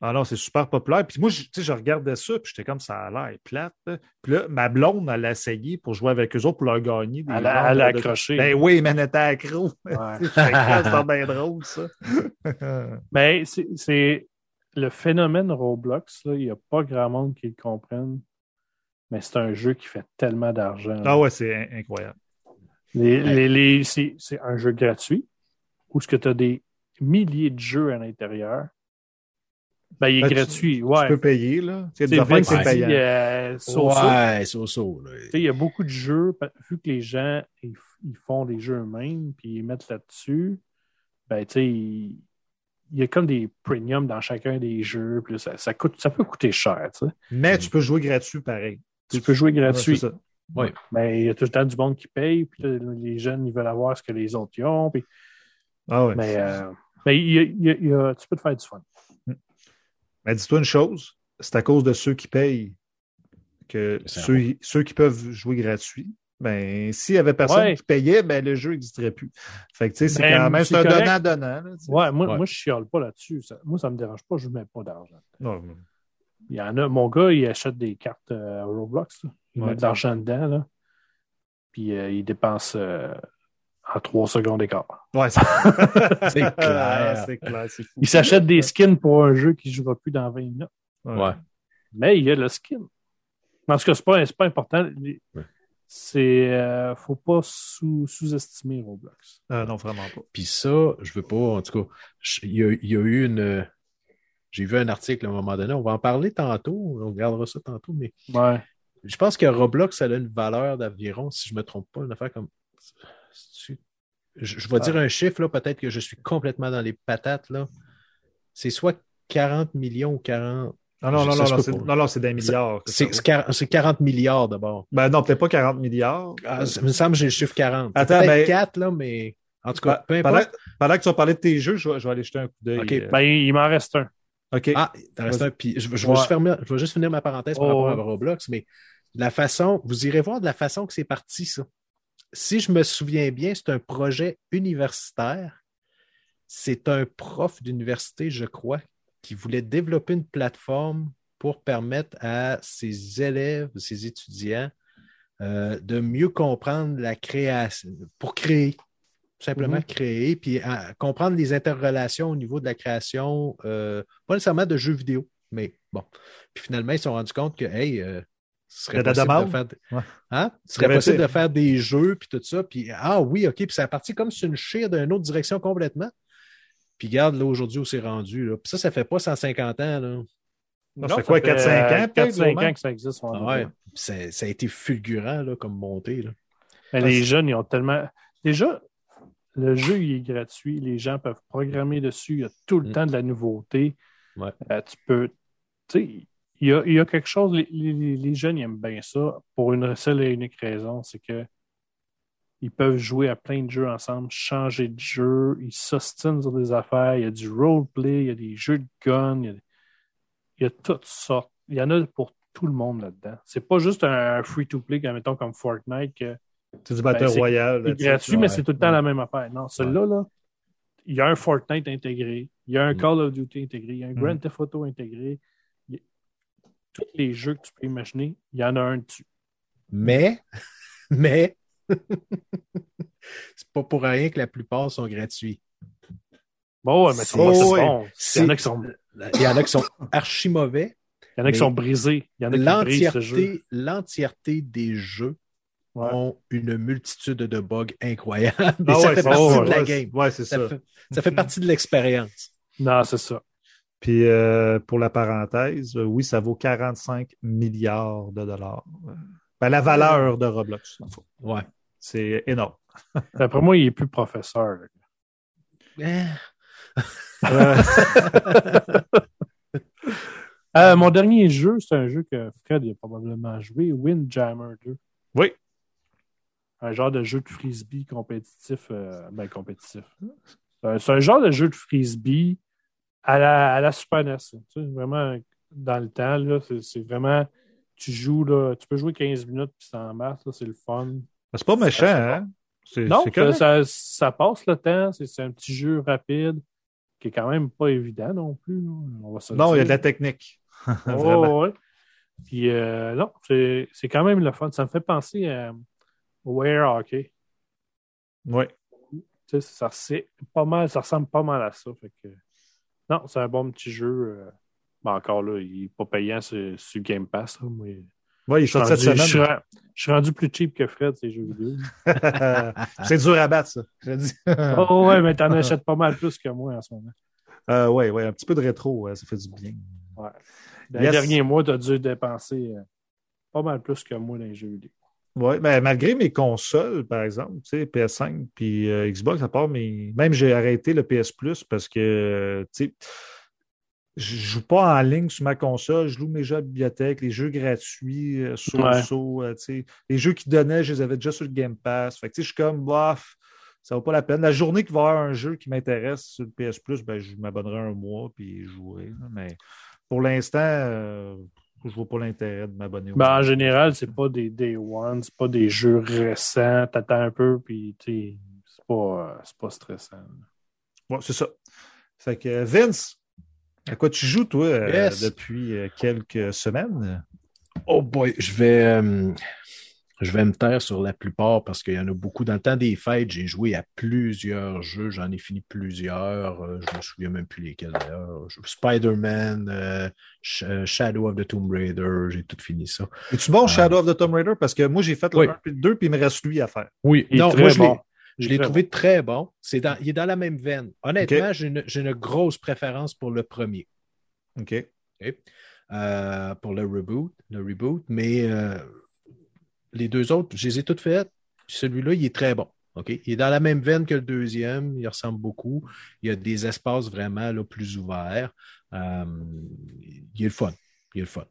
Non, c'est super populaire. Puis moi, je, je regardais ça, puis j'étais comme ça a l'air plate. là. Puis là, ma blonde, elle a essayé pour jouer avec eux autres pour leur gagner. Des Elle a, elle a ventes de- accroché. Ben oui, mais elle était accro. Ouais. C'est bien drôle, ça. Mais c'est- c'est le phénomène Roblox, là, il n'y a pas grand monde qui le comprenne. Mais c'est un jeu qui fait tellement d'argent. ah ouais, c'est in- incroyable. Les- les- c'est un jeu gratuit où tu as des milliers de jeux à l'intérieur. Ben, il est Ben, tu- gratuit, Tu ouais. peux payer, là. C'est dit, payant. euh. Ouais, so so. là. Tu sais, Il y a beaucoup de jeux, vu que les gens ils, font des jeux eux-mêmes puis ils mettent là-dessus, ben tu sais, il il y a comme des premiums dans chacun des jeux, puis ça, ça coûte, ça peut coûter cher, tu sais. Mais tu peux jouer gratuit pareil. Tu peux jouer Ouais, gratuit, c'est ça. mais il y a tout le temps du monde qui paye, puis là, les jeunes, ils veulent avoir ce que les autres y ont, puis- Ah ouais. mais, euh, mais il y a- il y a- il y a- tu peux te faire du fun. Mais dis-toi une chose, c'est à cause de ceux qui payent que ceux, ceux qui peuvent jouer gratuit. Ben, s'il y avait personne Ouais. qui payait, ben, le jeu n'existerait plus. Fait que, tu sais, c'est Ben, quand même, un donnant-donnant. Ouais, moi, Ouais. moi je chiale pas là-dessus. Moi, ça me dérange pas, je ne mets pas d'argent. Il y en a, mon gars, il achète des cartes euh, Roblox. là. Il Ouais. met de l'argent dedans, là. Puis euh, il dépense euh, en trois secondes d'écart. Ouais, c'est C'est clair. c'est clair, c'est fou. Il s'achète des skins pour un jeu qui ne jouera plus dans 20 minutes. Ouais. Mais il y a le skin. En tout cas, c'est pas, c'est pas important. Ouais. C'est. euh, faut pas sous- sous-estimer Roblox. Ah, non, vraiment pas. Puis ça, je veux pas, en tout cas, il y a, il y a eu une. J'ai vu un article à un moment donné, on va en parler tantôt, on regardera ça tantôt, mais Ouais. je pense que Roblox, ça a une valeur d'environ, si je me trompe pas, une affaire comme. Je, je vais dire un chiffre, là, peut-être que je suis complètement dans les patates, là. C'est soit 40 millions ou 40. Non, non, non, non, peut c'est, non, non, c'est des milliards. que C'est ça c'est 40 c'est 40 milliards d'abord. Ben non, peut-être pas 40 milliards. Ah, ça me semble que j'ai le chiffre 40. C'est Attends, peut-être ben- 4, là, mais en tout cas, peu pendant, importe. pendant que tu vas parler de tes jeux, je vais, je vais aller jeter un coup d'œil. Ok, euh, Ben, il m'en reste un. OK. Ah, il en reste un. Puis je, je vais Ouais. juste fermer- je vais juste finir ma parenthèse par Oh, rapport à. Roblox, mais la façon, vous irez voir de la façon que c'est parti, ça. Si je me souviens bien, c'est un projet universitaire. C'est un prof d'université, je crois, qui voulait développer une plateforme pour permettre à ses élèves, ses étudiants, euh, de mieux comprendre la création, pour créer. Tout simplement Mhm. créer, puis à comprendre les interrelations au niveau de la création, euh, pas nécessairement de jeux vidéo, mais bon. Puis finalement, ils se sont rendus compte que, hey, euh, ce a serait de possible de faire, de- Ouais. hein? Ce serait possible de faire des jeux, puis tout ça. Puis, ah oui, OK, puis c'est parti comme sur une chire d'une autre direction complètement. Puis regarde, là, aujourd'hui, où c'est rendu. Là. Puis ça, ça fait pas 150 ans. Là. ça fait quoi, 4-5 ans, peut-être, 4-5 Romain? ans que ça existe. Ah ouais. Puis ça, ça a été fulgurant là, comme montée. Là. Mais Ah, les jeunes, ils ont tellement. Déjà, le jeu, il est gratuit. Les gens peuvent programmer dessus. Il y a tout le Mm. temps de la nouveauté. Ouais. Euh, tu peux. Tu sais, il y a, il y a quelque chose. Les, les- les jeunes, aiment bien ça pour une seule et unique raison c'est que ils peuvent jouer à plein de jeux ensemble, changer de jeu, ils s'ostinent sur des affaires. Il y a du roleplay, il y a des jeux de gun, il y a, il y a toutes sortes. Il y en a pour tout le monde là-dedans. C'est pas juste un free-to-play, comme, mettons, comme Fortnite, que C'est du Battle Ben, Royale. c'est gratuit, mais c'est tout le temps la même affaire. Non, celui-là, là, il y a un Fortnite intégré, il y a un Mm. Call of Duty intégré, il y a un Mm. Grand Theft Auto intégré. Tous les jeux que tu peux imaginer, il y en a un dessus. Mais, mais, c'est pas pour rien que la plupart sont gratuits. Bon, ouais, mais c'est Oh, ouais. bon. Il y en a qui sont, Il y en a qui sont archi mauvais. il y en a qui sont brisés. Il y en a qui brisent ce jeu. L'entièreté, des jeux Ouais. ont une multitude de bugs incroyables. Et ça fait partie de la game. Ouais, c'est Ça, ça. fait, ça fait partie de l'expérience. Non, c'est ça. Puis euh, pour la parenthèse, euh, oui, ça vaut 45 milliards de dollars. Ben, la valeur de Roblox, en fait. Ouais. c'est énorme. D'après moi, il est plus professeur. là. Euh, Euh, mon dernier jeu, c'est un jeu que Fred a probablement joué, Windjammer 2. oui, Un genre de jeu de frisbee compétitif. euh, ben, compétitif. C'est un- C'est un genre de jeu de frisbee à la, à la Super NES. Tu sais, vraiment, dans le temps, là, c'est vraiment. Tu joues, là, tu peux jouer 15 minutes puis t'en masse, là, c'est le fun. C'est pas méchant, hein? Non, c'est ça, ça, ça passe le temps. C'est un petit jeu rapide qui est quand même pas évident non plus. là. On va se le Non, il y a de la technique. Oh, ouais. Puis euh, non, c'est c'est quand même le fun. Ça me fait penser à, air hockey. Oui. Tu sais, ça, c'est pas mal, ça ressemble pas mal à ça. Fait que, non, c'est un bon petit jeu. euh. Ben, encore là, il n'est pas payant sur, sur Game Pass. là, mais Oui, il je, suis cette je, suis, je rendu plus cheap que Fred, ces jeux vidéo. c'est dur à battre, ça. Je dis. oh ouais, mais t'en achètes pas mal plus que moi en ce moment. Euh, ouais, ouais, un petit peu de rétro, ouais, ça fait du bien. Ouais. Dans Yes. les derniers mois, tu as dû dépenser euh, pas mal plus que moi dans les jeux vidéo. Oui, ben, malgré mes consoles, par exemple, tu sais, PS5 puis euh, Xbox, à part mes. Même j'ai arrêté le PS Plus parce que euh, tu sais, je joue pas en ligne sur ma console, je loue mes jeux à la bibliothèque, les jeux gratuits, euh, sur Ouais. euh, tu sais. Les jeux qu'ils donnaient, je les avais déjà sur le Game Pass. Fait que tu sais, je suis comme bof, ça vaut pas la peine. La journée qu'il va y avoir un jeu qui m'intéresse sur le PS Plus, ben, je m'abonnerai un mois puis je jouerai. là. Mais pour l'instant, je vois pas l'intérêt de m'abonner au Ben, en général, c'est pas des Day One, c'est pas des jeux récents. T'attends un peu, puis tu sais, c'est pas, euh, c'est pas stressant. Ouais, c'est ça. Fait que Vince, à quoi tu joues, toi, euh, Yes. depuis euh, quelques semaines? Oh boy, je vais, euh, je vais me taire sur la plupart parce qu'il y en a beaucoup. Dans le temps des fêtes, j'ai joué à plusieurs jeux. J'en ai fini plusieurs. Euh, je me souviens même plus lesquels d'ailleurs. Spider-Man, euh, Sh- euh, Shadow of the Tomb Raider, j'ai tout fini ça. Es-tu bon. Shadow of the Tomb Raider? Parce que moi, j'ai fait le Oui. 1 puis le 2, puis il me reste lui à faire. Oui, Il est non, très moi je l'ai, bon. Je est l'ai trouvé très bon. C'est dans, il est dans la même veine. Honnêtement, j'ai, une, j'ai une grosse préférence pour le premier. OK. OK? Euh, pour le reboot, le reboot, mais euh, les deux autres, je les ai toutes faites. Celui-là, il est très bon. Il est dans la même veine que le deuxième, il ressemble beaucoup. Il y a des espaces vraiment là, plus ouverts. Euh, il est le fun. Il est le fun.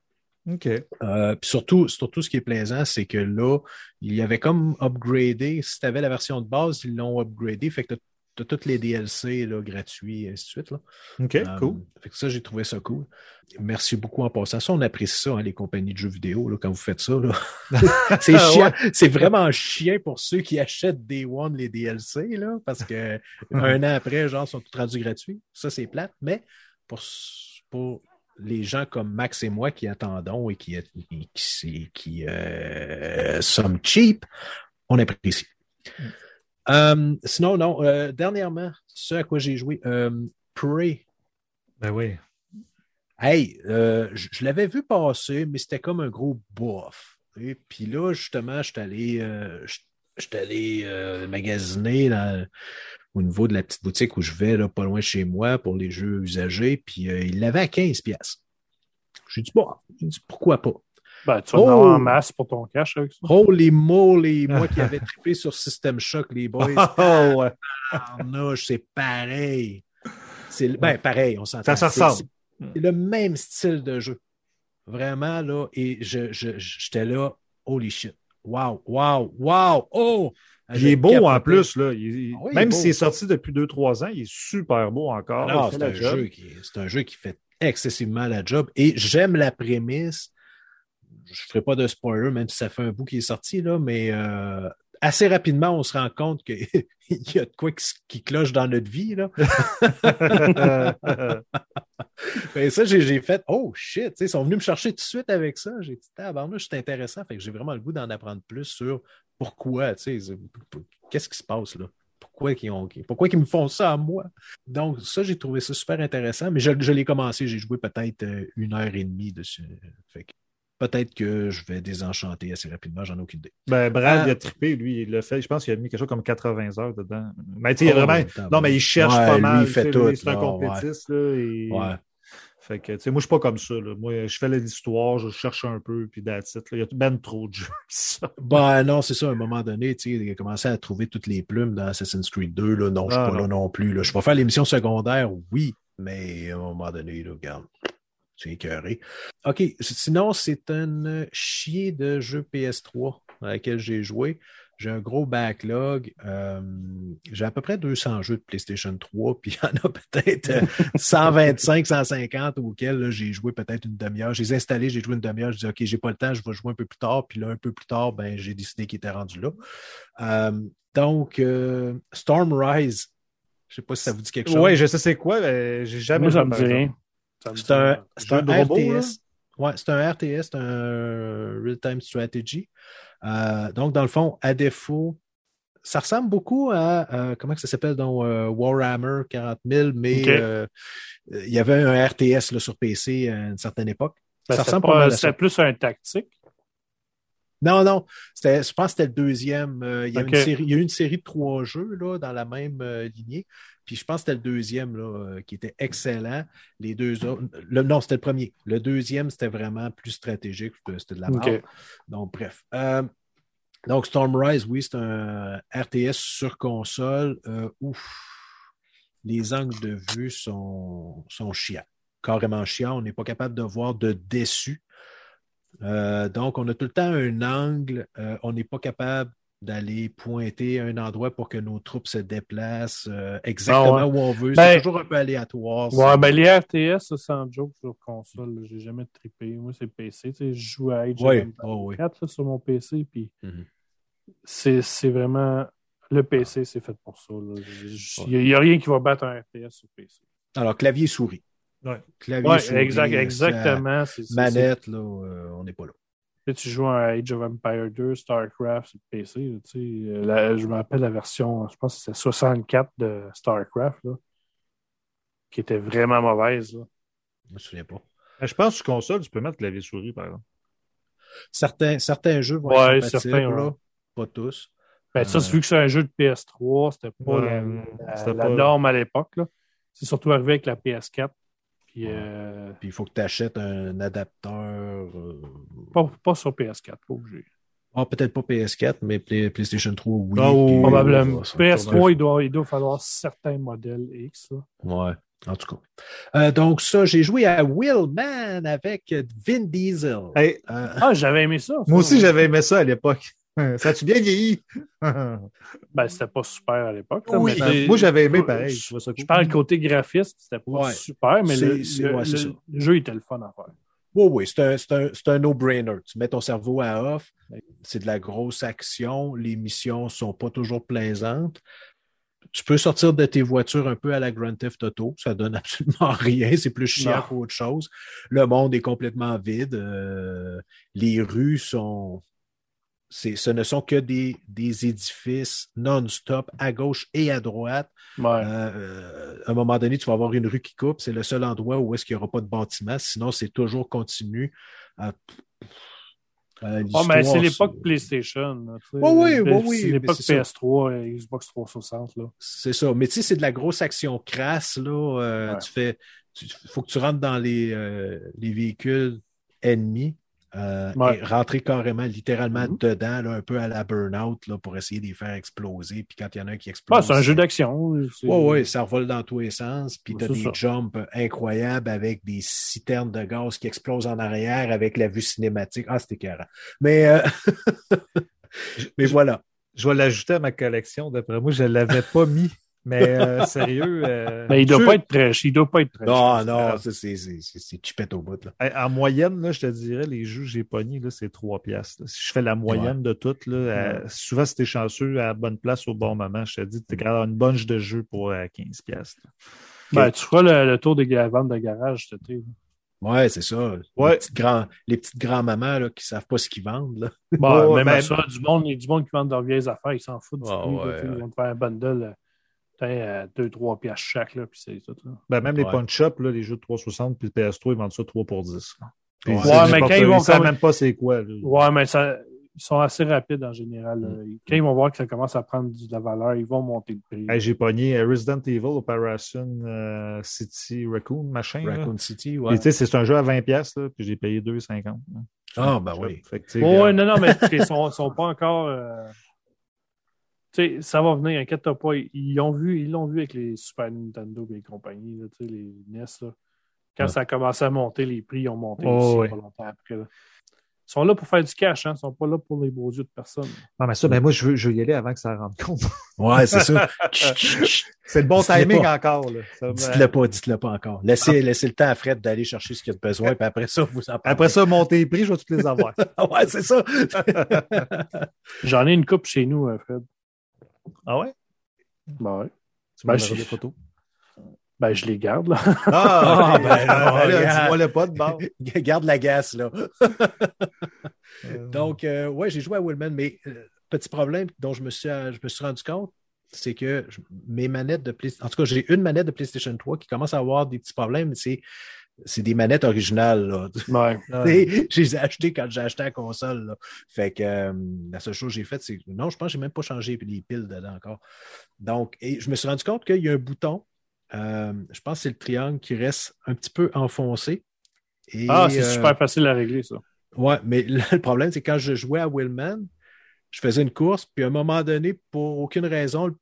OK. Euh, surtout, surtout, ce qui est plaisant, c'est que là, il y avait comme upgradé. Si tu avais la version de base, ils l'ont upgradé. Fait que tu as tous les DLC là, gratuits et ainsi de suite. Là. OK, Euh, cool. fait que ça, j'ai trouvé ça cool. Merci beaucoup en passant. Ça, on apprécie ça, hein, les compagnies de jeux vidéo, là, quand vous faites ça. c'est Ah, chiant. C'est vraiment chiant pour ceux qui achètent Day One les DLC, là, parce que un an après, genre, sont tous rendus gratuits. Ça, c'est plate. Mais pour, pour les gens comme Max et moi qui attendons et qui, qui, qui, qui, euh, sommes cheap, on apprécie. Euh, sinon, non, euh, dernièrement, ce à quoi j'ai joué, euh, Prey. Ben oui. Hey, euh, je, je l'avais vu passer, mais c'était comme un gros bof. Et puis là, justement, je suis allé, allé magasiner dans- au niveau de la petite boutique où je vais, là, pas loin de chez moi, pour les jeux usagés. Puis il l'avait à 15 pièces. J'ai dit, bon, dit, pourquoi pas? Ben, tu vas en Oh! en masse pour ton cash avec ça. Holy moly, moi qui avais trippé sur System Shock, les boys. Oh, ouais. C'est pareil. C'est ben pareil, on s'entend. Ça C'est- le même style de jeu. Vraiment, là, et je, je, j'étais là, holy shit. Wow, wow, wow, oh! Il est beau en plus. Là. Il- Ah oui, même est s'il est sorti depuis 2-3 ans, il est super beau encore. C'est un, job. jeu qui, c'est un jeu qui fait excessivement la job. Et j'aime la prémisse. Je ne ferai pas de spoiler, même si ça fait un bout qui est sorti, là, mais euh, assez rapidement, on se rend compte qu'il y a de quoi qui, qui cloche dans notre vie. Là. Ben, ça, j'ai, fait Oh shit, ils sont venus me chercher tout de suite avec ça. J'ai dit Tabarnouche, c'est intéressant. Fait que j'ai vraiment le goût d'en apprendre plus sur pourquoi, qu'est-ce qui se passe là? Pourquoi ils, ont, pourquoi ils me font ça à moi? Donc, ça, j'ai trouvé ça super intéressant, mais je, je l'ai commencé, j'ai joué peut-être euh, une heure et demie dessus. Fait que peut-être que je vais désenchanter assez rapidement, j'en ai aucune idée. ben, Brad, Ah. il a trippé, lui, il l'a fait. Je pense qu'il a mis quelque chose comme 80 heures dedans. Mais tu sais, il Oh, a vraiment. Non, mais il cherche Ouais, pas lui, mal. il fait tout, lui, C'est un compétiste. Là, et... Ouais. Fait que, tu sais, moi, je suis pas comme ça. Là. Moi, je fais l'histoire, je cherche un peu, puis that's it. Il y a ben trop de jeux. ça. Ben non, c'est ça, à un moment donné, tu sais, il a commencé à trouver toutes les plumes dans Assassin's Creed 2. Là. Non, je suis Ah, pas non. là non plus. Là. Je vais faire l'émission secondaire, oui, mais à un moment donné, là, regarde, c'est écœuré. OK, sinon, c'est un chier de jeu PS3 à laquelle j'ai joué. J'ai un gros backlog. Euh, j'ai à peu près 200 jeux de PlayStation 3, puis il y en a peut-être euh, 125, 150 auxquels là, j'ai joué peut-être une demi-heure. Je les ai installés, j'ai joué une demi-heure. Je dis, OK, j'ai pas le temps, je vais jouer un peu plus tard. Puis là, un peu plus tard, ben, j'ai décidé qu'il était rendu là. Euh, donc, euh, Storm Rise, je sais pas si ça vous dit quelque chose. Ouais, je sais c'est quoi, j'ai jamais Moi, ça me dit rien. C'est un, un robot? RTS. Ouais, c'est un RTS, c'est un real-time strategy. Euh, donc, dans le fond, à défaut, ça ressemble beaucoup à, euh, comment ça s'appelle dans euh, Warhammer 40 000, mais euh, il y avait un RTS là, sur PC à une certaine époque. Ben, ça ressemble pas- C'était plus un tactique? Non, non, je pense que c'était le deuxième. Euh, il, y a une série, il y a eu une série de trois jeux là, dans la même lignée. Puis je pense que c'était le deuxième là, euh, qui était excellent. Les deux autres. Le, non, c'était le premier. Le deuxième, c'était vraiment plus stratégique. C'était c'était de la merde. Ok. Donc, bref. Euh, donc, Stormrise, oui, c'est un RTS sur console. Euh, ouf. Les angles de vue sont, sont chiants. Carrément chiants. On n'est pas capable de voir de dessus. Euh, donc, on a tout le temps un angle. Euh, on n'est pas capable d'aller pointer un endroit pour que nos troupes se déplacent euh, exactement Ah ouais. où on veut. Ben, c'est toujours un peu aléatoire. Ouais, ben les RTS, ça, sans joke sur console, j'ai jamais trippé. Moi, c'est PC. Tu sais, je joue à Age Empires oh oui. 4 là, sur mon PC, puis Mhm. c'est c'est vraiment. Le PC, c'est fait pour ça. Il n'y a, rien qui va battre un RTS sur PC. Alors, clavier-souris. Ouais. Clavier, Ouais, souris, exact, exactement. c'est- c'est- Manette, là, euh, on n'est pas là. Tu joues à Age of Empire 2, StarCraft sur PC. là, tu sais, euh, la- je me rappelle la version, je pense que c'était 64 de StarCraft, là, qui était vraiment mauvaise. là. Je me souviens pas. Mais Je pense que sur console, tu peux mettre clavier souris, par exemple. Certains, certains jeux vont Ouais, être certains, là. ouais. pas tous. Ben, ça, Euh, vu que c'est un jeu de PS3, c'était pas Ouais, la, la- c'était la pas- norme à l'époque. là. C'est surtout arrivé avec la PS4. Puis, euh, Puis il faut que tu achètes un adapteur. euh, pas, pas sur PS4, pas obligé. Ah, peut-être pas PS4, mais Play- PlayStation 3, oui. Ah, Probablement. euh, ça- PS3, il doit, il doit falloir certains modèles X. là. Ouais, en tout cas. Euh, donc, ça, j'ai joué à Willman avec Vin Diesel. Hey, Euh, Ah, j'avais aimé ça. ça. moi aussi, j'avais aimé ça à l'époque. Ça a-tu bien vieilli? Ben, c'était pas super à l'époque. Oui. mais moi, j'avais aimé pareil. Je, Je, je parle côté graphiste, c'était pas Ouais. super, mais le, ouais, le jeu était le fun à faire. Oui, oui, c'est un, un, no-brainer. Tu mets ton cerveau à off, c'est de la grosse action, les missions sont pas toujours plaisantes. Tu peux sortir de tes voitures un peu à la Grand Theft Auto, ça donne absolument rien, c'est plus chiant qu'autre chose. Le monde est complètement vide, euh, les rues sont ce ne sont que des, des édifices non-stop à gauche et à droite. Ouais. Euh, à un moment donné, tu vas avoir une rue qui coupe. C'est le seul endroit où est-ce qu'il n'y aura pas de bâtiment. Sinon, c'est toujours continu. Euh, euh, Oh, mais c'est l'époque PlayStation. là, tu sais. Oui, oui, oui, C'est l'époque c'est ça. PS3 et Xbox 360. Là. C'est ça. Mais tu sais, c'est de la grosse action crasse. Là. Euh, Ouais. Tu fais. Il faut que tu rentres dans les, euh, les véhicules ennemis. Euh, Ouais. et rentrer carrément, littéralement Mhm. dedans, là, un peu à la burn-out, là, pour essayer de les faire exploser. Puis quand il y en a un qui Ouais, explose. c'est un jeu d'action. Oui, oui, ça revole dans tous les sens. Puis tu as des ça. jumps incroyables avec des citernes de gaz qui explosent en arrière avec la vue cinématique. Ah, c'était écœurant. Mais, euh, mais voilà. Je vais l'ajouter à ma collection. D'après moi, je ne l'avais pas mis. Mais euh, sérieux. euh, Mais il doit pas être très Il doit pas être très Non, non, ça, c'est c'est- c'est- chipette au bout. Là. En moyenne, là, je te dirais, les jeux que j'ai pognés, là, c'est 3 piastres. là. Si je fais la moyenne de toutes, là, euh, souvent, si t'es chanceux à la bonne place au bon moment, je te dis, t'es capable d'avoir une bunch de jeux pour euh, 15 piastres. Ben, tu feras le, le tour des ventes de garage cet été. Ouais, c'est ça. Ouais. Les petites, grands, les petites grands-mamans là, qui savent pas ce qu'ils vendent. Là. Bon, Ouais, même ben- ça, du monde, il y a du monde qui vend de leurs vieilles affaires, ils s'en foutent du Ah, ouais. Ils vont te faire un bundle à 2-3 piastres chaque, là, puis c'est tout. Là. Ben, même les Ouais. punch-up, là, les jeux de 360 puis le PS3, ils vendent ça 3 pour 10. là. Puis Ouais, c'est mais n'importe- quand ils vont savent comme- même pas c'est quoi. là. Ouais, mais ça, ils sont assez rapides en général. Mm. Quand ils vont voir que ça commence à prendre de la valeur, ils vont monter le prix. Hey, j'ai pogné euh, Resident Evil Operation euh, City Raccoon, machin. là. Raccoon City, ouais. tu sais, c'est un jeu à 20 piastres, là, puis j'ai payé 2,50. là. Ah, ben oui. Fait Ouais, non, non, mais ils sont, sont pas encore. euh, sais, ça va venir, inquiète-toi pas. Ils ils ont vu, ils l'ont vu avec les Super Nintendo et les compagnies, là, tu sais, les NES. Là. Quand Ouais. ça a commencé à monter, les prix ils ont monté Oh, aussi ouais. pas longtemps après. là. Ils sont là pour faire du cash, hein. Ils sont pas là pour les beaux yeux de personne. Non, mais ça, ben moi, je veux, je veux y aller avant que ça rende compte. Ouais, c'est ça. c'est le bon timing encore. Là. Ça me- dites-le pas, dites-le pas encore. Laissez, laissez le temps à Fred d'aller chercher ce qu'il a besoin, puis après ça, vous en parlez. Après ça, monter les prix, je vais toutes les avoir. ouais, c'est ça. J'en ai une coupe chez nous, euh, Fred. Ah ouais? Ben, ouais. Tu Ben, m'enverras je- des photos. Ben, je les garde, là. Ah, Ah, ok. ben, Ben, là, regarde. dis-moi le pas de bord. Garde la gasse, là. Euh, Donc, euh, ouais, j'ai joué à Willman, mais euh, petit problème dont je me suis, je me suis rendu compte, c'est que je- mes manettes de PlayStation, en tout cas, j'ai une manette de PlayStation 3 qui commence à avoir des petits problèmes, mais c'est, c'est des manettes originales, là. Ouais. je les ai achetées quand j'ai acheté la console, là. Fait que euh, la seule chose que j'ai faite, c'est que non, je pense que j'ai même pas changé les piles dedans encore. Donc, et je me suis rendu compte qu'il y a un bouton, euh, je pense que c'est le triangle qui reste un petit peu enfoncé. Et, Ah, c'est euh, super facile à régler, ça. Ouais, mais là, le problème, c'est que quand je jouais à Willman, je faisais une course, puis à un moment donné, pour aucune raison, le,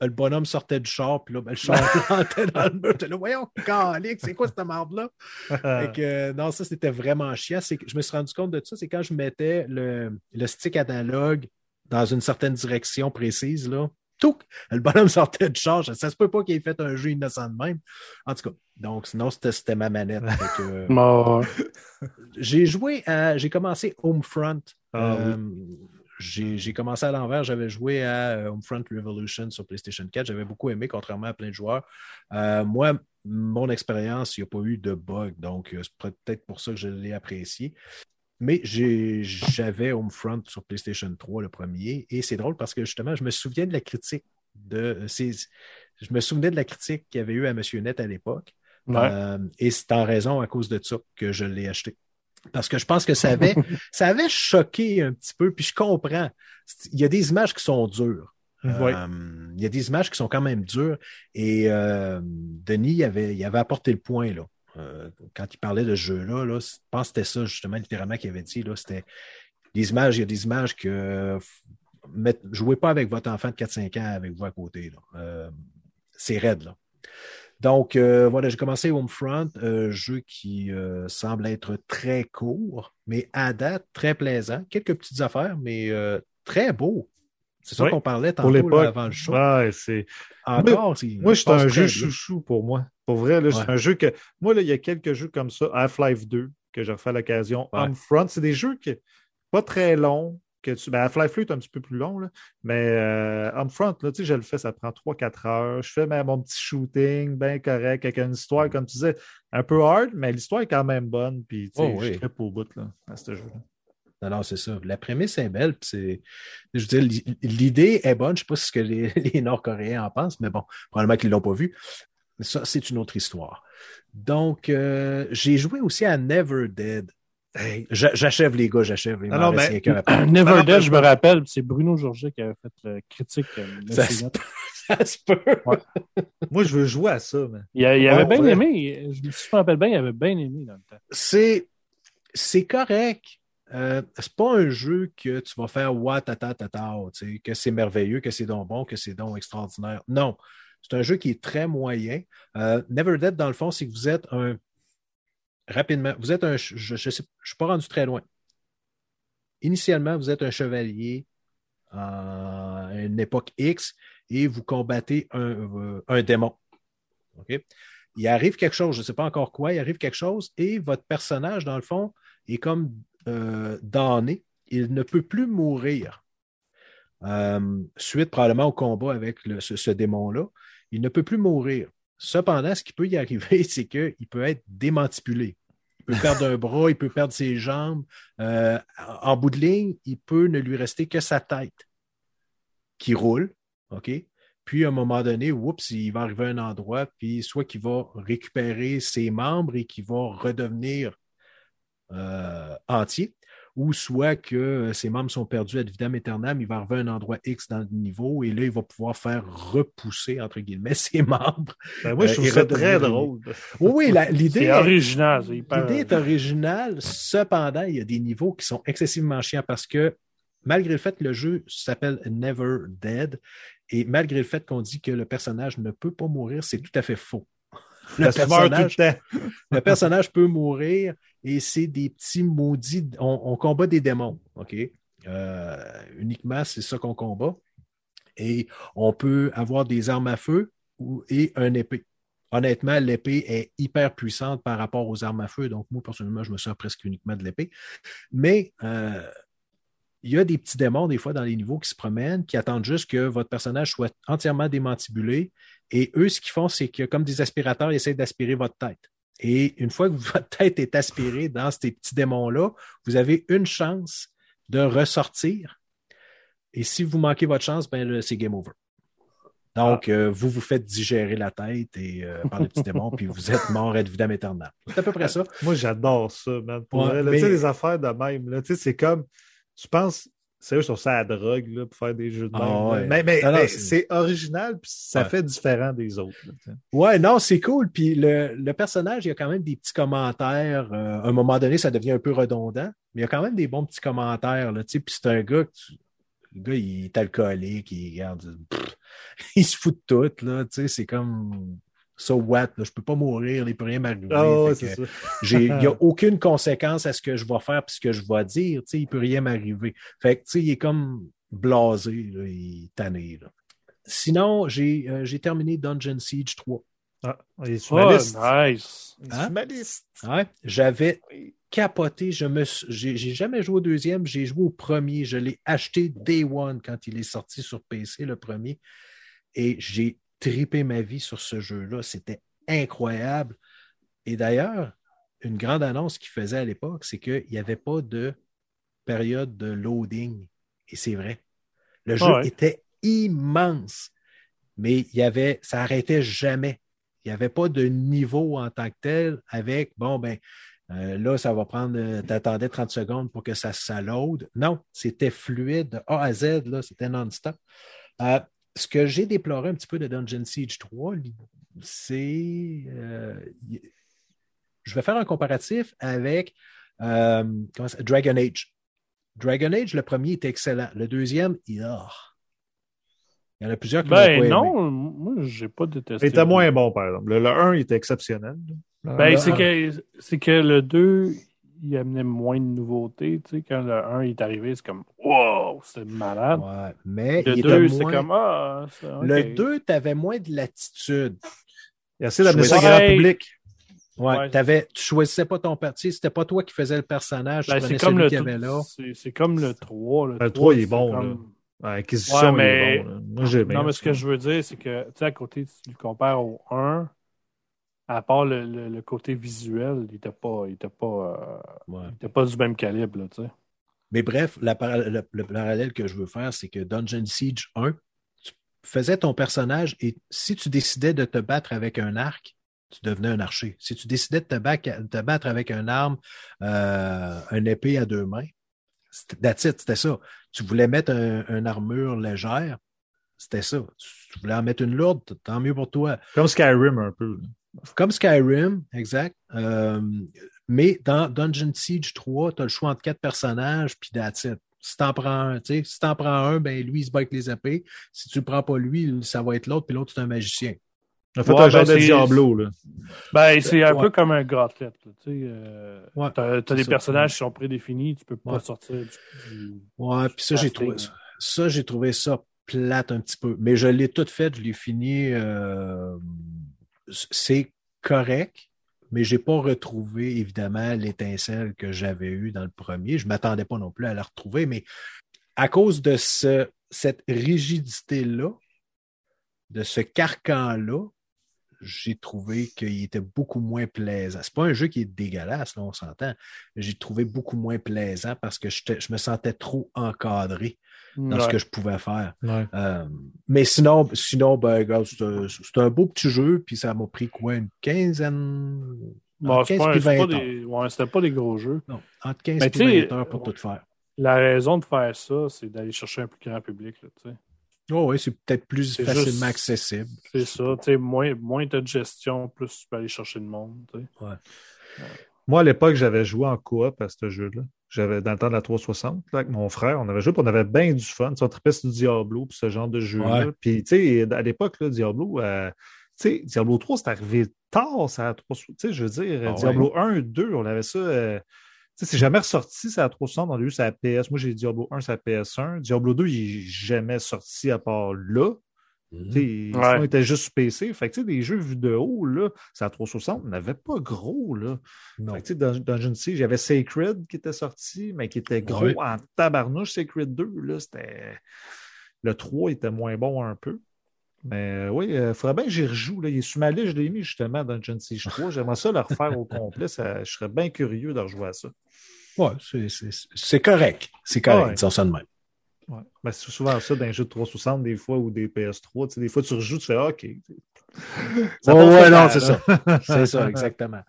le bonhomme sortait du char, puis là, ben, le char rentrait dans le mur. J'étais là, voyons, calique, c'est quoi cette que, euh, non, ça, c'était vraiment chiant. C'est que je me suis rendu compte de ça, c'est quand je mettais le, le stick analogue dans une certaine direction précise, là, tout, le bonhomme sortait du char. Ça se peut pas qu'il ait fait un jeu innocent de même. En tout cas, donc, sinon, c'était ma manette. Euh, j'ai joué à. J'ai commencé Homefront. Ah Euh, j'ai commencé à l'envers. J'avais joué à euh, Homefront Revolution sur PlayStation 4. J'avais beaucoup aimé, contrairement à plein de joueurs. Euh, moi, mon expérience, il n'y a pas eu de bug. Donc, euh, c'est peut-être pour ça que je l'ai apprécié. Mais j'avais Homefront sur PlayStation 3, le premier. Et c'est drôle parce que justement, je me souviens de la critique de. Je me souvenais de la critique qu'il y avait eu à Monsieur Net à l'époque. ouais. Euh, et c'est en raison à cause de ça que je l'ai acheté. Parce que je pense que ça avait, ça avait choqué un petit peu, puis je comprends. Il y a des images qui sont dures. Euh, il y a des images qui sont quand même dures. Et euh, Denis il avait, il avait apporté le point là. Euh, quand il parlait de ce jeu-là, là, je pense que c'était ça justement littéralement qu'il avait dit. Là, c'était des images, il y a des images que mettre- jouez pas avec votre enfant de 4-5 ans avec vous à côté. Là. C'est raide là. Donc, euh, voilà, j'ai commencé Homefront, euh, jeu qui euh, semble être très court, mais à date, très plaisant. Quelques petites affaires, mais euh, très beau. C'est ça Oui, qu'on parlait Pour tantôt là, l'époque. avant le show. Ouais, c'est. Encore, c'est- Moi, c'est un jeu chouchou pour moi. Pour vrai, c'est un jeu que. Moi, là, il y a quelques jeux comme ça. Half-Life 2, que j'ai refait à l'occasion. Ouais. Homefront, c'est des jeux qui pas très longs. Que tu... ben, 2 est un petit peu plus long, là. mais euh, là, tu sais, je le fais, ça prend 3-4 heures. Je fais mon petit shooting, bien correct, avec une histoire, comme tu disais, un peu hard, mais l'histoire est quand même bonne. Puis, tu sais, Oh, je oui. tripe au bout là, à ce jeu-là. Non, non, c'est ça. La prémisse est belle. c'est, je veux dire, l'i- l'idée est bonne. Je ne sais pas ce que les, les Nord-Coréens en pensent, mais bon, probablement qu'ils ne l'ont pas vu. Mais ça, c'est une autre histoire. Donc, euh, j'ai joué aussi à Never Dead. Hey, J'achève, les gars, j'achève. Non, non, mais-. Never Dead, je me rappelle, c'est Bruno Georget qui avait fait la critique. euh, Ça se notes. Ça se peut. moi, je veux jouer à ça. Il, avait bien aimé. Je me, si je me rappelle bien, il avait bien aimé dans le temps. c'est c'est correct. Euh, c'est pas un jeu que tu vas faire what tata tata, tu sais, que c'est merveilleux, que c'est donc bon, que c'est donc extraordinaire. Non, c'est un jeu qui est très moyen. Euh, Never Dead, dans le fond, c'est que vous êtes un rapidement, vous êtes un, je, je suis pas rendu très loin. Initialement, vous êtes un chevalier à une époque X et vous combattez un, euh, démon. Il arrive quelque chose, je ne sais pas encore quoi, il arrive quelque chose et votre personnage, dans le fond, est comme euh, damné. Il ne peut plus mourir. Euh, suite probablement au combat avec ce, ce démon-là, il ne peut plus mourir. Cependant, ce qui peut y arriver, c'est qu'il peut être démantipulé. Il peut perdre un bras, il peut perdre ses jambes. Euh, en bout de ligne, il peut ne lui rester que sa tête qui roule. Puis, à un moment donné, oups, il va arriver à un endroit, puis soit qu'il va récupérer ses membres et qu'il va redevenir euh, entier, ou soit que euh, ses membres sont perdus ad vitam aeternam, il va arriver à un endroit X dans le niveau, et là, il va pouvoir faire repousser, entre guillemets, ses membres. Ben, moi, je Euh, trouve ça très drôle. Oui, l'idée est- original. c'est hyper- L'idée est originale, cependant, il y a des niveaux qui sont excessivement chiants parce que malgré le fait que le jeu s'appelle Never Dead et malgré le fait qu'on dit que le personnage ne peut pas mourir, c'est tout à fait faux. Le le personnage peut mourir et c'est des petits maudits. On, combat des démons, OK? Euh, uniquement, c'est ça qu'on combat. Et on peut avoir des armes à feu et un épée. Honnêtement, l'épée est hyper puissante par rapport aux armes à feu. Donc, moi, personnellement, je me sers presque uniquement de l'épée. Mais euh, il y a des petits démons, des fois, dans les niveaux qui se promènent, qui attendent juste que votre personnage soit entièrement démantibulé. Et eux, ce qu'ils font, c'est que, comme des aspirateurs, ils essaient d'aspirer votre tête. Et une fois que votre tête est aspirée dans ces petits démons-là, vous avez une chance de ressortir. Et si vous manquez votre chance, ben c'est game over. Donc, euh, vous vous faites digérer la tête et, euh, par les petits démons, puis vous êtes mort ad vitam aeternam. C'est à peu près ça. Moi, j'adore ça, man. Pour Ouais, vrai, là, mais- Tu sais, les affaires de même, c'est comme, tu penses, sérieux, sur ça à la drogue, là, pour faire des jeux de Ah, ouais. Mais, mais, Non, non, mais c'est- original, puis ça Ouais. fait différent des autres. là. Ouais, non, c'est cool. Puis le, le personnage, il y a quand même des petits commentaires. Euh, à un moment donné, ça devient un peu redondant, mais il y a quand même des bons petits commentaires. Là, tu sais. puis c'est un gars, que tu- le gars, il est alcoolique, il regarde, pff, il se fout de tout. Là, tu sais, c'est comme so what, là, je peux pas mourir, il peut rien m'arriver. Ah, Il n'y a aucune conséquence à ce que je vais faire puis ce que je vais dire. Tu sais, il peut rien m'arriver. Fait que, tu sais, il est comme blasé, là, il est tanné. Là. Sinon, j'ai euh, j'ai terminé Dungeon Siege 3. Ah, il est sur ma Oh, liste. nice. Il est Hein? sur ma liste. Ouais, j'avais capoté. Je me, j'ai jamais joué au deuxième, j'ai joué au premier. Je l'ai acheté day one quand il est sorti sur PC, le premier. Et j'ai tripé ma vie sur ce jeu-là. C'était incroyable. Et d'ailleurs, une grande annonce qu'il faisait à l'époque, c'est qu'il n'y avait pas de période de loading. Et c'est vrai. Le jeu Ah ouais. était immense. Mais il y avait, ça arrêtait jamais. Il n'y avait pas de niveau en tant que tel avec, bon, ben, euh, là, ça va prendre, euh, t'attendais 30 secondes pour que ça, ça load. Non, c'était fluide de A à Z, là, c'était non-stop. Euh, ce que j'ai déploré un petit peu de Dungeon Siege 3, li- c'est. euh, je vais faire un comparatif avec euh, ça- Dragon Age. Dragon Age, le premier était excellent. Le deuxième, il, ah. il y en a plusieurs qui Ben aimé. non, moi, j'ai pas détesté. Il était moins bon, par exemple. Le, le 1, il était exceptionnel. Ben, c'est que, c'est que le 2, il amenait moins de nouveautés. Tu sais, quand le 1 est arrivé, c'est comme Wow, c'était malade. Ouais, mais Le il 2, était c'est moins- comme Ah, ça, ok. Le 2, tu avais moins de latitude. Essayé d'amener ça au grand public. Ouais, Ouais. t'avais- tu choisissais pas ton parti, c'était pas toi qui faisais le personnage, Ben, c'est comme le qu'il y avait là. c'est- C'est comme le 3. Le, Le 3, il est c'est bon, comme- Ouais, mais- est bon. là. Moi, j'ai aimé, Non, mais ce que je veux dire, c'est que, tu sais, à côté, tu le compares au 1, à part le, le- le côté visuel, il était pas, il était pas, euh, Ouais. il était pas du même calibre, là, tu sais. Mais bref, la para- le, le parallèle que je veux faire, c'est que Dungeon Siege 1, tu faisais ton personnage et si tu décidais de te battre avec un arc, tu devenais un archer. Si tu décidais de te, battre avec une arme, euh, une épée à deux mains, c'était that's it, c'était ça. Tu voulais mettre un- une armure légère, c'était ça. Tu voulais en mettre une lourde, tant mieux pour toi. Comme Skyrim un peu. Comme Skyrim, exact. Euh, mais dans Dungeon Siege 3, tu as le choix entre quatre personnages, puis that's it. Si t'en prends un, tu sais, si t'en prends un, ben lui, il se bat avec les épées. Si tu le prends pas lui, ça va être l'autre, puis l'autre, c'est un magicien. A fait Ouais, un genre ben, de c'est- Diablo. Là. Ben, c'est un Ouais. peu comme un gauntlet. Tu sais, euh, Ouais, t'as, des ça. personnages qui sont prédéfinis, tu peux pas Ouais. sortir du, du- Ouais, puis ça, j'ai trouvé, hein. ça, j'ai trouvé ça plate un petit peu. Mais je l'ai tout fait, je l'ai fini. euh, c'est correct, mais j'ai pas retrouvé, évidemment, l'étincelle que j'avais eue dans le premier. Je m'attendais pas non plus à la retrouver, mais à cause de ce, cette rigidité-là, de ce carcan-là, j'ai trouvé qu'il était beaucoup moins plaisant. C'est pas un jeu qui est dégueulasse, là, on s'entend. J'ai trouvé beaucoup moins plaisant parce que je me sentais trop encadré dans ce que je pouvais faire. Ouais. Euh, mais sinon, sinon ben, c'est un, beau petit jeu, puis ça m'a pris quoi, une quinzaine, Bon, 15 pas, puis c'est 20 pas des, ouais, c'était pas des gros jeux. Non, entre 15 Mais et tu sais, 20 heures pour tout faire. La raison de faire ça, c'est d'aller chercher un plus grand public. Là. Oh oui, c'est peut-être plus facilement juste- accessible. c'est ça. tu sais, Moins, moins as de gestion, plus tu peux aller chercher le monde. tu sais. Moi, à l'époque, j'avais joué en coop à ce jeu-là. J'avais dans le temps de la 360, là, avec mon frère, on avait joué, puis on avait bien du fun. On tripait sur Diablo, puis ce genre de jeu-là. Ouais. Puis, tu sais, à l'époque, Diablo, euh, tu sais, Diablo 3, c'est arrivé tard, ça, à 360. Tu sais, je veux dire, Ah ouais. Diablo 1, 2, on avait ça. euh, c'est jamais ressorti, ça à 360. On a eu ça à PS. Moi, j'ai Diablo 1, ça à PS1. Diablo 2, il n'est jamais sorti à part là. Ouais. il était juste sur PC. Fait que, tu sais, des jeux vus de haut, là, c'est à 360, on n'avait pas gros, là. Non. Fait que, tu sais, dans, dans une Siege, il y avait Sacred qui était sorti, mais qui était gros Ouais. en tabarnouche. Sacred 2, là, c'était. Le 3 était moins bon un peu. Mais euh, oui, il faudrait bien que j'y rejoue. Là. Il est sur ma liste, je l'ai mis justement dans Dungeon Siege 3. J'aimerais ça le refaire au complet. Ça, je serais bien curieux de rejouer à ça. Ouais, c'est- correct. C'est correct, Ouais. disons ça de même. Ouais. Ben, c'est souvent ça dans les jeux de 360, des fois, ou des PS3. Tu sais, des fois, tu rejoues, tu fais OK. Ça Ouais, non, c'est ça. C'est ça, exactement.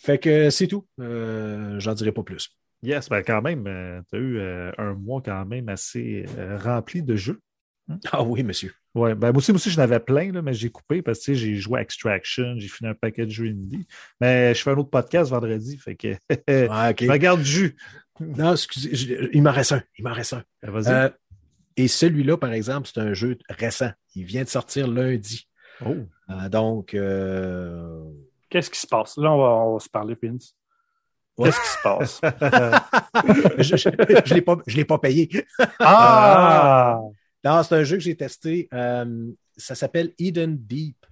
Fait que c'est tout. Euh, J'en dirai pas plus. Yes, ben quand même, tu as eu euh, un mois quand même assez euh, rempli de jeux. Ah oui, monsieur. Ouais, ben moi aussi, moi aussi j'en avais plein, là, mais j'ai coupé parce que j'ai joué à Extraction, j'ai fini un paquet de jeux indie. Mais je fais un autre podcast vendredi, fait que Ah, regarde du jus. Non, excusez, je- il m'en reste un. Il m'en reste un. Ben, Vas-y. Euh, et celui-là, par exemple, c'est un jeu récent. Il vient de sortir lundi. Oh. Euh, donc, euh, Qu'est-ce qui se passe? Là, on va, on va se parler, Vince. Ouais. Qu'est-ce qui se passe? je ne l'ai pas, je l'ai pas payé. ah! Non, c'est un jeu que j'ai testé. Euh, ça s'appelle Eden Deep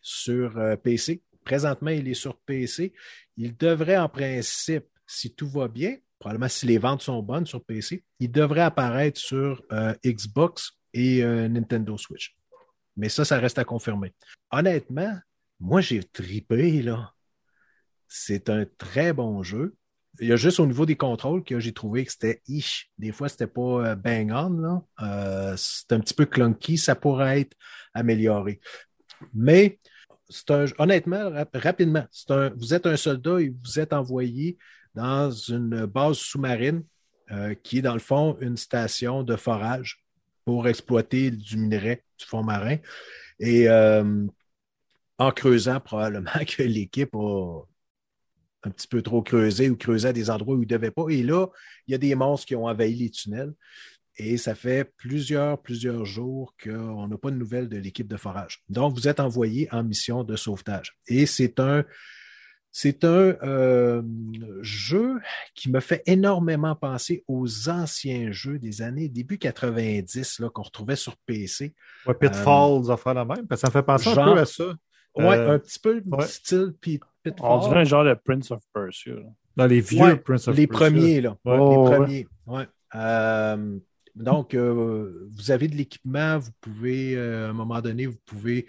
sur euh, PC. Présentement, il est sur PC. Il devrait, en principe, si tout va bien, probablement si les ventes sont bonnes sur PC, il devrait apparaître sur euh, Xbox et Nintendo Switch. Mais ça, ça reste à confirmer. Honnêtement, moi, j'ai tripé, là. C'est un très bon jeu. Il y a juste au niveau des contrôles que j'ai trouvé que c'était ish. Des fois, c'était pas euh, bang on. Euh, c'est un petit peu clunky. Ça pourrait être amélioré. Mais un, honnêtement, rap- rapidement, un, vous êtes un soldat et vous êtes envoyé dans une base sous-marine euh, qui est dans le fond une station de forage pour exploiter du minerai du fond marin. Et euh, en creusant, probablement que l'équipe a un petit peu trop creusé ou creusé à des endroits où il ne devait pas. Et là, il y a des monstres qui ont envahi les tunnels. Et ça fait plusieurs, plusieurs jours qu'on n'a pas de nouvelles de l'équipe de forage. Donc, vous êtes envoyé en mission de sauvetage. Et c'est un, c'est un euh, jeu qui me fait énormément penser aux anciens jeux des années début 90 là, qu'on retrouvait sur PC. Ouais, Pitfalls, euh, faire la même. Parce que ça me fait penser genre, un peu à ça. Ouais, Euh, un petit peu ouais. style puis Pitfall. On dirait un genre de Prince of Persia. là. Dans les vieux Ouais, Prince of les Persia. premiers, là. Ouais. Oh, les premiers. Ouais. Euh, donc, euh, vous avez de l'équipement, vous pouvez, euh, à un moment donné, vous pouvez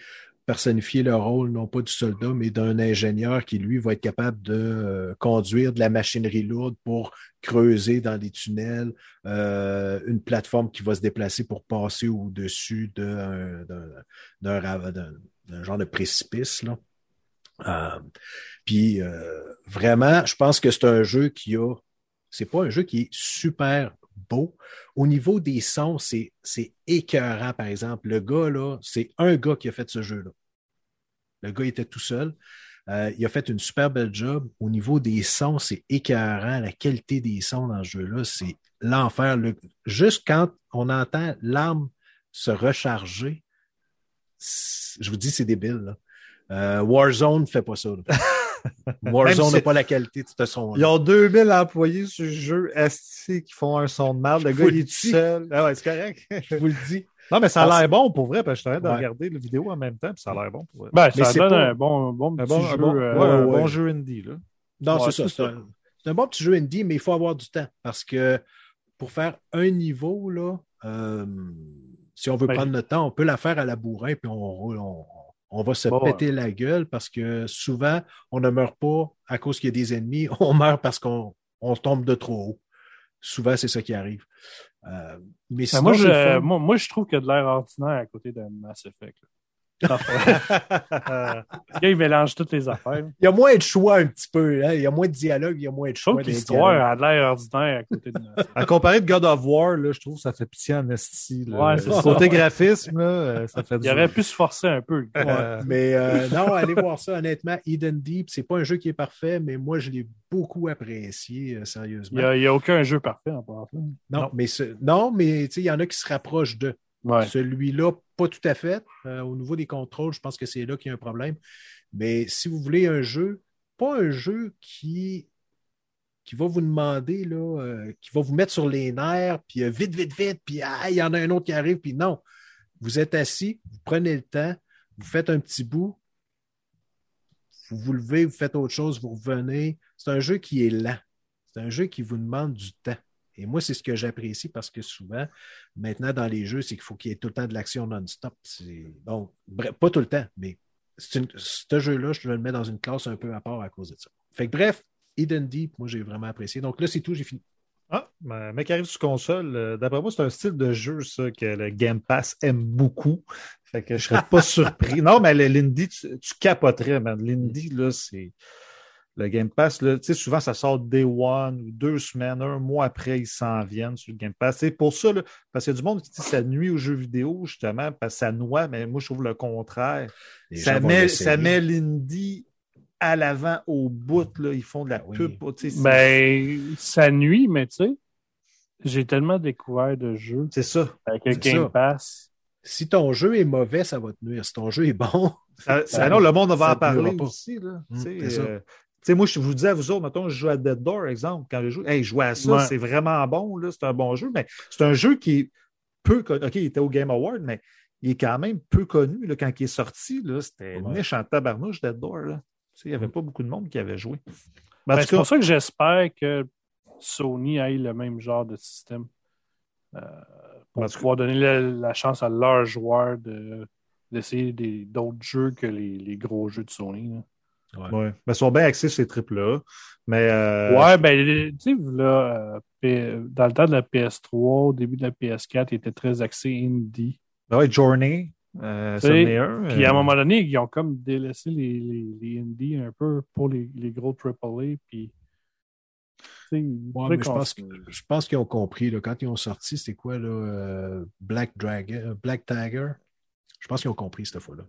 personnifier le rôle, non pas du soldat, mais d'un ingénieur qui, lui, va être capable de euh, conduire de la machinerie lourde pour creuser dans des tunnels, euh, une plateforme qui va se déplacer pour passer au-dessus d'un genre de précipice. Là. Euh, puis vraiment, je pense que c'est un jeu qui a. C'est pas un jeu qui est super beau. Au niveau des sons, c'est, c'est écœurant, par exemple. Le gars, là, c'est un gars qui a fait ce jeu-là. Le gars était tout seul. Euh, il a fait une super belle job. Au niveau des sons, c'est écœurant. La qualité des sons dans ce jeu-là, c'est l'enfer. Juste quand on entend l'arme se recharger, je vous dis, c'est débile. Euh, Warzone ne fait pas ça. Warzone n'a pas la qualité de ce son. Ils ont 2000 employés sur le jeu ST qui font un son de merde. Le gars, il est tout seul. Ah ouais, c'est correct. Je vous le dis. Non, mais ça a l'air bon pour vrai, parce que je suis en train de regarder la vidéo en même temps, puis ça a l'air bon pour vrai. Ben, ça donne un bon, bon petit bon, jeu. Un bon, euh, ouais, un bon jeu indie, là. Non, Ouais, c'est ça. c'est C'est un, bon petit jeu indie, mais il faut avoir du temps parce que pour faire un niveau, là, euh, si on veut Ben, prendre notre temps, on peut la faire à la bourrin, puis on roule, on, on va se Bon, péter la gueule parce que souvent, on ne meurt pas à cause qu'il y a des ennemis, on meurt parce qu'on on tombe de trop haut. Souvent, c'est ça qui arrive. Euh, mais Ben, sinon, moi, je, moi, je trouve qu'il y a de l'air ordinaire à côté de Mass Effect. là. Il mélange toutes les affaires. Il y a moins de choix un petit peu. hein. Il y a moins de dialogue, il y a moins de choix. l'histoire a de l'air ordinaire à côté de Effect. À comparer de God of War, là, je trouve que ça fait pitié en esti. Ouais, c'est ça. Côté graphisme, là, euh, ça fait du Il aurait pu se forcer un peu. Euh, Mais euh, non, allez voir ça, honnêtement. Eden Deep, c'est pas un jeu qui est parfait, mais moi, je l'ai beaucoup apprécié, euh, Il sérieusement. n'y a, il y a aucun jeu parfait en passant. Non, Non. mais, ce- non, mais tu sais, il y en a qui se rapprochent de. Celui-là, pas tout à fait. Euh, au niveau des contrôles, je pense que c'est là qu'il y a un problème. Mais si vous voulez un jeu, pas un jeu qui, qui va vous demander, là, euh, qui va vous mettre sur les nerfs, puis euh, vite, vite, vite, puis ah, il y en a un autre qui arrive, puis non. Vous êtes assis, vous prenez le temps, vous faites un petit bout, vous vous levez, vous faites autre chose, vous revenez. C'est un jeu qui est lent. C'est un jeu qui vous demande du temps. Et moi, c'est ce que j'apprécie parce que souvent, maintenant, dans les jeux, c'est qu'il faut qu'il y ait tout le temps de l'action non-stop. Bon, bref, pas tout le temps, mais une- ce jeu-là, je le mets dans une classe un peu à part à cause de ça. Fait que bref, Eden Deep, moi, j'ai vraiment apprécié. Donc là, c'est tout, j'ai fini. Ah, mais mec qui arrive sur console, euh, d'après moi, c'est un style de jeu, ça, que le Game Pass aime beaucoup. Fait que je serais pas surpris. Non, mais l'Indie, tu, tu capoterais, man. L'Indie, là, c'est. Le Game Pass, là, tu sais, souvent, ça sort day one ou deux semaines, un mois après, ils s'en viennent sur le Game Pass. C'est pour ça, là, parce qu'il y a du monde qui dit que ça nuit aux jeux vidéo, justement, parce que ça noie, mais moi, je trouve le contraire. Les Ça met, ça met l'Indie à l'avant, au bout, là. Ils font de la Ah oui. pub. Ben, ça nuit, mais tu sais, j'ai tellement découvert de jeux C'est ça. avec le C'est Game ça. Pass. Si ton jeu est mauvais, ça va te nuire. Si ton jeu est bon, Ça, Ça- non, le monde va en parler aussi. Là. Ça. euh, sais, moi, je vous dis à vous autres, mettons, je joue à Dead Door, exemple, quand je joue, hey, jouer à ça, Ouais. c'est vraiment bon, là, c'est un bon jeu, mais c'est un jeu qui est peu connu. OK, il était au Game Award, mais il est quand même peu connu là, quand il est sorti. C'était Ouais. méchant tabarnouche, Dead Door. Là. Tu sais, il n'y avait pas beaucoup de monde qui avait joué. Ben, Ben, c'est pour ça que j'espère que Sony ait le même genre de système. euh, pour pouvoir donner la, la chance à leurs joueurs de, d'essayer des- d'autres jeux que les, les gros jeux de Sony. là. Ouais. Ben, ils sont bien axés sur ces triples-là. Mais euh, Ouais, ben, tu sais, là, euh, dans le temps de la PS3, au début de la PS4, il était très axé indie. ben ouais, Journey, euh, un. Puis à un euh, moment donné, ils ont comme délaissé les, les, les indies un peu pour les, les gros AAA. Puis, ils Ouais, mais je pense, je pense qu'ils ont compris. Là, quand ils ont sorti, c'était quoi, là, euh, Black Dragon, euh, Black Tiger? Je pense qu'ils ont compris cette fois-là.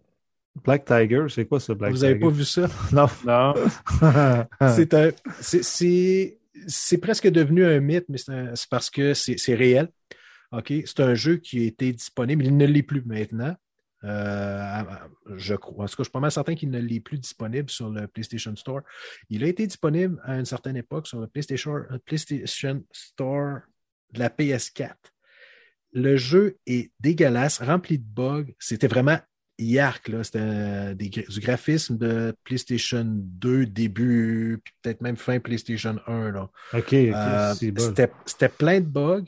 Black Tiger, c'est quoi ça, Black Vous avez Tiger? pas vu ça? Non. Non, C'est un- c'est- c'est c'est presque devenu un mythe, mais c'est parce que c'est c'est réel. OK? C'est un jeu qui a été disponible. Il ne l'est plus maintenant. Euh, je crois. En tout cas, je suis pas mal certain qu'il ne l'est plus disponible sur le PlayStation Store. Il a été disponible à une certaine époque sur le PlayStation, PlayStation Store de la PS4. Le jeu est dégueulasse, rempli de bugs. C'était vraiment Là. C'était euh, du graphisme de PlayStation 2 début, puis peut-être même fin PlayStation 1. Là. OK, Euh, bon. C'était plein de bugs.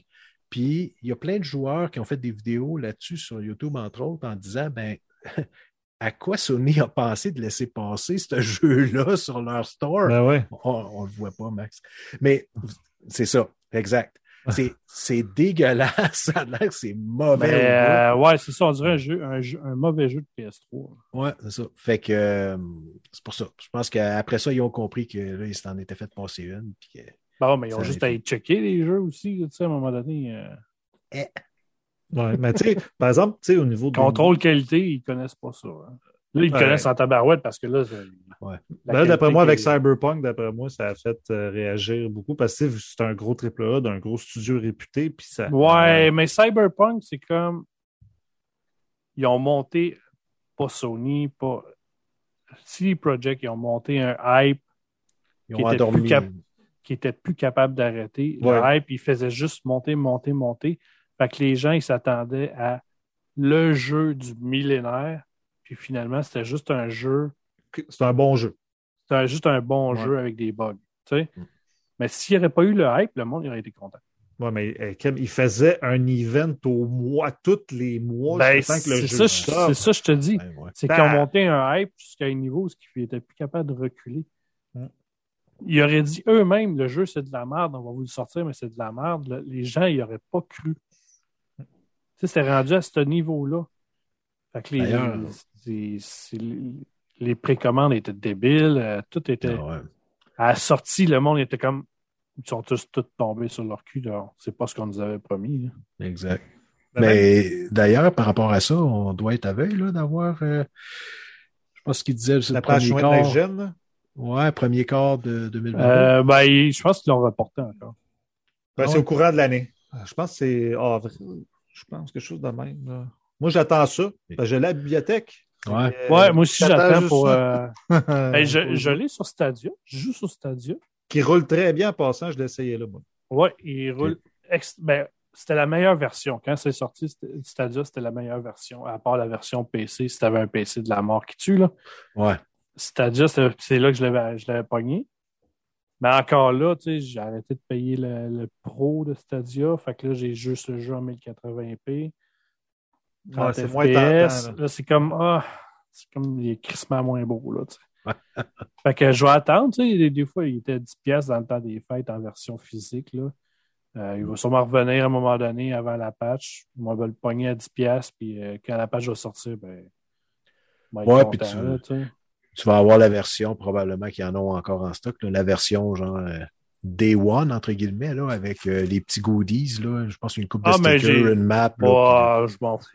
Puis il y a plein de joueurs qui ont fait des vidéos là-dessus sur YouTube, entre autres, en disant ben à quoi Sony a pensé de laisser passer ce jeu-là sur leur store? Ben ouais. On ne le voit pas, Max. Mais c'est ça, exact. C'est, c'est dégueulasse. Ça a l'air que c'est mauvais. Mais, euh, ouais, c'est ça, on dirait un, jeu, un, jeu- un mauvais jeu de PS3. Ouais, c'est ça. Fait que euh, c'est pour ça. Je pense qu'après ça, ils ont compris que là, ils s'en étaient fait passer une. Puis que- Bon, mais ils ont juste à y checker les jeux aussi, tu sais, à un moment donné. euh, Ouais, mais tu sais, par exemple, tu sais, au niveau de. contrôle qualité, ils connaissent pas ça. hein. Là, ils Ouais. connaissent en tabarouette parce que là, Ouais. Ben d'après moi, avec Cyberpunk, d'après moi, ça a fait euh, réagir beaucoup parce que c'est un gros triple A d'un gros studio réputé. Puis ça, Ouais, mais Cyberpunk, c'est comme. Ils ont monté, pas Sony, pas. CD Projekt, ils ont monté un hype Ils Qui ont était plus cap- qui était plus capable d'arrêter. Le hype, il faisait juste monter, monter, monter. Fait que les gens, ils s'attendaient à le jeu du millénaire. Puis finalement, c'était juste un jeu. C'est un bon jeu. C'était juste un bon Ouais. jeu avec des bugs. tu sais. Mm. Mais s'il n'y aurait pas eu le hype, le monde il aurait été content. Ouais, mais euh, Kim, il faisait un event au mois, tous les mois, Ben, c'est ça, c'est ça, je te dis. Ouais. C'est Ben- qu'ils ont monté un hype jusqu'à un niveau où ils n'étaient plus capables de reculer. Mm. Ils auraient dit eux-mêmes, le jeu c'est de la merde, on va vous le sortir, mais c'est de la merde. Le- Les gens, ils n'auraient pas cru. Tu sais, c'était rendu à ce niveau-là. Fait que les, les, précommandes étaient débiles, euh, tout était. Ah ouais. À la sortie, le monde était comme. Ils sont tous, tous tombés sur leur cul. C'est pas ce qu'on nous avait promis. là. Exact. Ben, Mais d'ailleurs, par rapport à ça, on doit être à veille là, d'avoir. euh, je pense qu'il disait c'est La le page là? Ouais, premier quart de 2022. Euh, ben, je pense qu'ils l'ont reporté encore. Ben, Ah c'est au courant de l'année. Je pense que c'est avril. Je pense quelque chose de même. là. Moi, j'attends ça. Ben, j'ai la bibliothèque. Ouais. Euh, Ouais, moi aussi, j'attends pour. euh, je je l'ai sur Stadia. Je joue sur Stadia. Qui roule très bien en passant. Je l'ai essayé là, moi. Ouais, il roule. ex- Ben, c'était la meilleure version. Quand c'est sorti, Stadia, c'était la meilleure version. À part la version PC, si tu avais un PC de la mort qui tue, là. Ouais. Stadia, c'est c'est là que je l'avais je l'avais pogné. Mais encore là, tu sais, j'ai arrêté de payer le, le pro de Stadia. Fait que là, j'ai juste le jeu en 1080p. 30 Ouais, c'est moins tentant, là. Là, c'est comme, ah, c'est comme les crissements moins beaux, là, tu sais. fait que je vais attendre, tu sais, des, des fois, il était 10$ piastres dans le temps des fêtes en version physique, là. Euh, il va sûrement revenir à un moment donné avant la patch. Moi, je vais le pogner à 10$, piastres, puis euh, quand la patch va sortir, ben, Ouais, puis tu- vas avoir la version, probablement qu'ils en ont encore en stock, là, la version genre euh, Day One, entre guillemets, là, avec euh, les petits goodies, là. Je pense une coupe de Ah, stickers, une map. là, Oh, je m'en fous.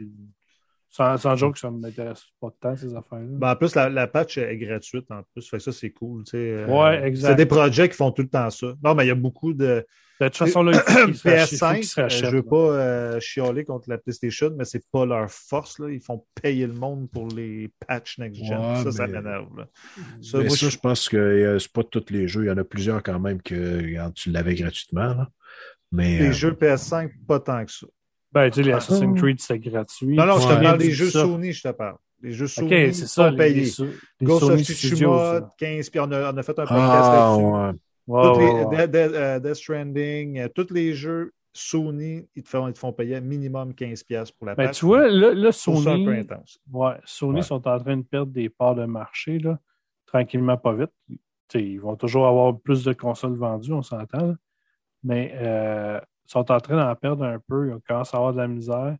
Sans, sans joke, ça ne m'intéresse pas tant, ces affaires-là. Ben, en plus, la, la patch est gratuite en plus. Fait que ça, c'est cool. Euh, Ouais, exact. C'est des projets qui font tout le temps ça. Non, mais il y a beaucoup de. de toute façon, là, il faut qu'ils se rachètent, il faut PS5, qu'ils se euh, rachètent, je veux là. pas euh, chialer contre la PlayStation, mais c'est pas leur force. Là. Ils font payer le monde pour les patchs next-gen. Ouais, ça, ça m'énerve. là. Ça, Mais moi, ça, je- je pense que euh, c'est pas tous les jeux. Il y en a plusieurs quand même que tu l'avais gratuitement. Là. Mais les euh, jeux PS5, pas tant que ça. Ben, tu sais, les. Assassin's Creed, c'était gratuit. Non, non, je te parle des jeux. Sony, je te parle. Les jeux Sony c'est ça, sont payés. Ghost of. Tsushima, ça. 15, puis on a, on a fait un podcast ah, là-dessus. les. Death, Death- euh, Death Stranding, euh, tous les jeux Sony, ils te font, ils te font payer minimum 15$ pour la Ben, patch. tu vois, là, un peu Sony, intense. ouais, Sony Ouais. sont en train de perdre des parts de marché, là, tranquillement, pas vite. Tu sais, ils vont toujours avoir plus de consoles vendues, on s'entend. Mais euh, sont en train d'en perdre un peu. Ils commencent à avoir de la misère.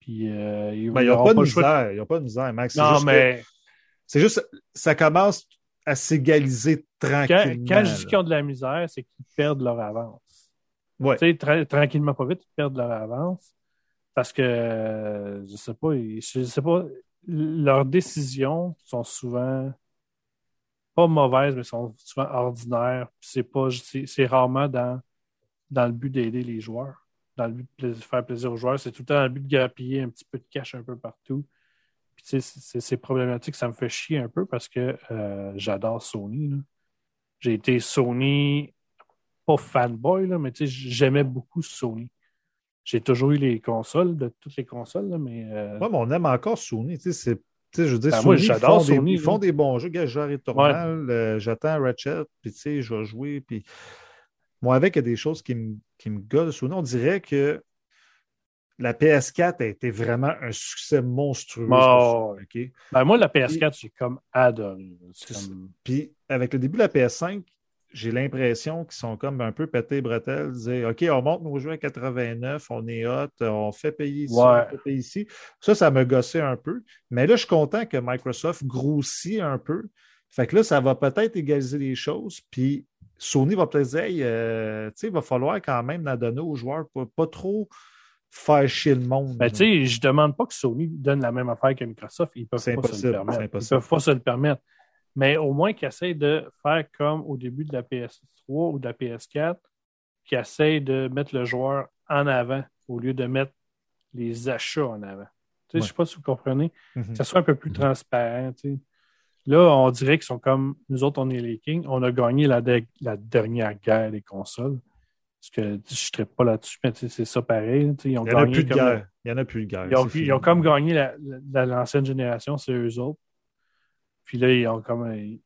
Puis, euh, ils Ben, ils n'auront n'ont pas de misère. Ils n'ont pas de misère, Max. Non, juste mais C'est juste, ça commence à s'égaliser quand, tranquillement. quand je dis qu'ils ont de la misère, c'est qu'ils perdent leur avance. Ouais. Tu sais, tra- tranquillement, pas vite, ils perdent leur avance. Parce que, je sais pas, ils- je sais pas, leurs décisions sont souvent pas mauvaises, mais sont souvent ordinaires. C'est pas, c'est rarement dans, dans le but d'aider les joueurs, dans le but de faire plaisir aux joueurs. C'est tout le temps dans le but de grappiller un petit peu de cash un peu partout. Puis c'est- problématique, ça me fait chier un peu parce que euh, j'adore Sony. J'ai été Sony, pas fanboy, là, mais j'aimais beaucoup Sony. J'ai toujours eu les consoles, de toutes les consoles, là, mais euh, Ouais, mais on aime encore Sony. C'est- je veux dire, Ben, Sony, moi, ils j'adore font des- Sony, Ils font des bons jeux. Returnal, euh, j'attends Ratchet, puis tu sais, je vais jouer. Puis moi, avec, il y a des choses qui me, qui me gossent. Sony, on dirait que la PS4 a été vraiment un succès monstrueux. Oh? Ben, moi, la PS4, j'ai comme adoré. Comme- Puis avec le début de la PS5, j'ai l'impression qu'ils sont comme un peu pétés bretelles, dire OK, on monte nos jeux à 89, on est hot, on fait payer ici, Ouais. on fait payer ici. Ça, ça me gossait un peu. Mais là, je suis content que Microsoft grossit un peu. Fait que là, ça va peut-être égaliser les choses. Puis Sony va peut-être dire Hey, euh, tu sais, il va falloir quand même la donner aux joueurs pour pas trop faire chier le monde. Ben, tu sais, je demande pas que Sony donne la même affaire que Microsoft. Ils peuvent pas se le permettre. Ils peuvent pas se le permettre. Mais au moins qu'ils essayent de faire comme au début de la PS3 ou de la PS4, qu'ils essayent de mettre le joueur en avant au lieu de mettre les achats en avant. Tu sais, Ouais. Je sais pas si vous comprenez. Mhm. Que ça soit un peu plus transparent. tu sais. Là, on dirait qu'ils sont comme nous autres, on est les kings. On a gagné la, de- la dernière guerre des consoles. Parce que je ne serais pas là-dessus, mais c'est ça pareil. Ils ont Il n'y en a gagné plus de guerre. Il n'y en a plus de guerre. ils ont, ils comme gagné la- la- l'ancienne génération, c'est eux autres. Puis là, ils ont comme. Ils,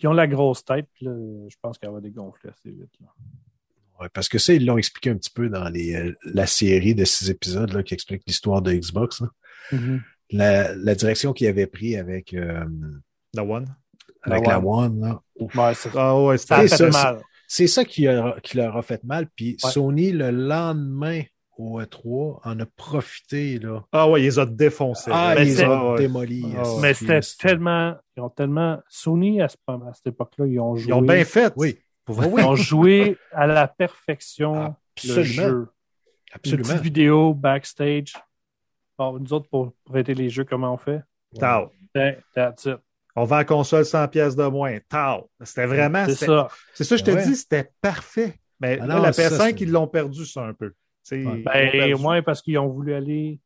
ils ont la grosse tête, puis là, je pense qu'elle va dégonfler assez vite. là. Ouais, parce que ça, ils l'ont expliqué un petit peu dans les, euh, la série de six épisodes là, qui explique l'histoire de Xbox. là. La, la direction qu'ils avaient pris avec, euh, The One? avec La la One, là. Ouf. Ouais, ça, Ah ouais, ça a fait ça, mal. C'est ça qui, a- qui leur a fait mal. Puis Ouais. Sony, le lendemain au E3, en a profité. Là. Ah ouais, ils les ont défoncés. Ah, Mais ils ont ouais. démoli. Ah ouais. Mais c'était tellement. Ils ont tellement. Sony, à, ce- à cette époque-là, ils ont joué. Ils ont bien fait. Oui, Pour vrai. Ils ont joué à la perfection le absolument. jeu. Une Absolument. petite vidéo backstage. Bon, nous autres, pour prêter les jeux, comment on fait? Tao. Ben, That's it. On vend la console 100 pièces de moins. Tao. C'était vraiment. C'est ça. C'est ça, je te Ouais. dis, c'était parfait. Mais Ah là, non, la ça, PS5, c'est- ils l'ont perdu, ça, un peu. L'ont Ben, moins parce qu'ils ont voulu aller.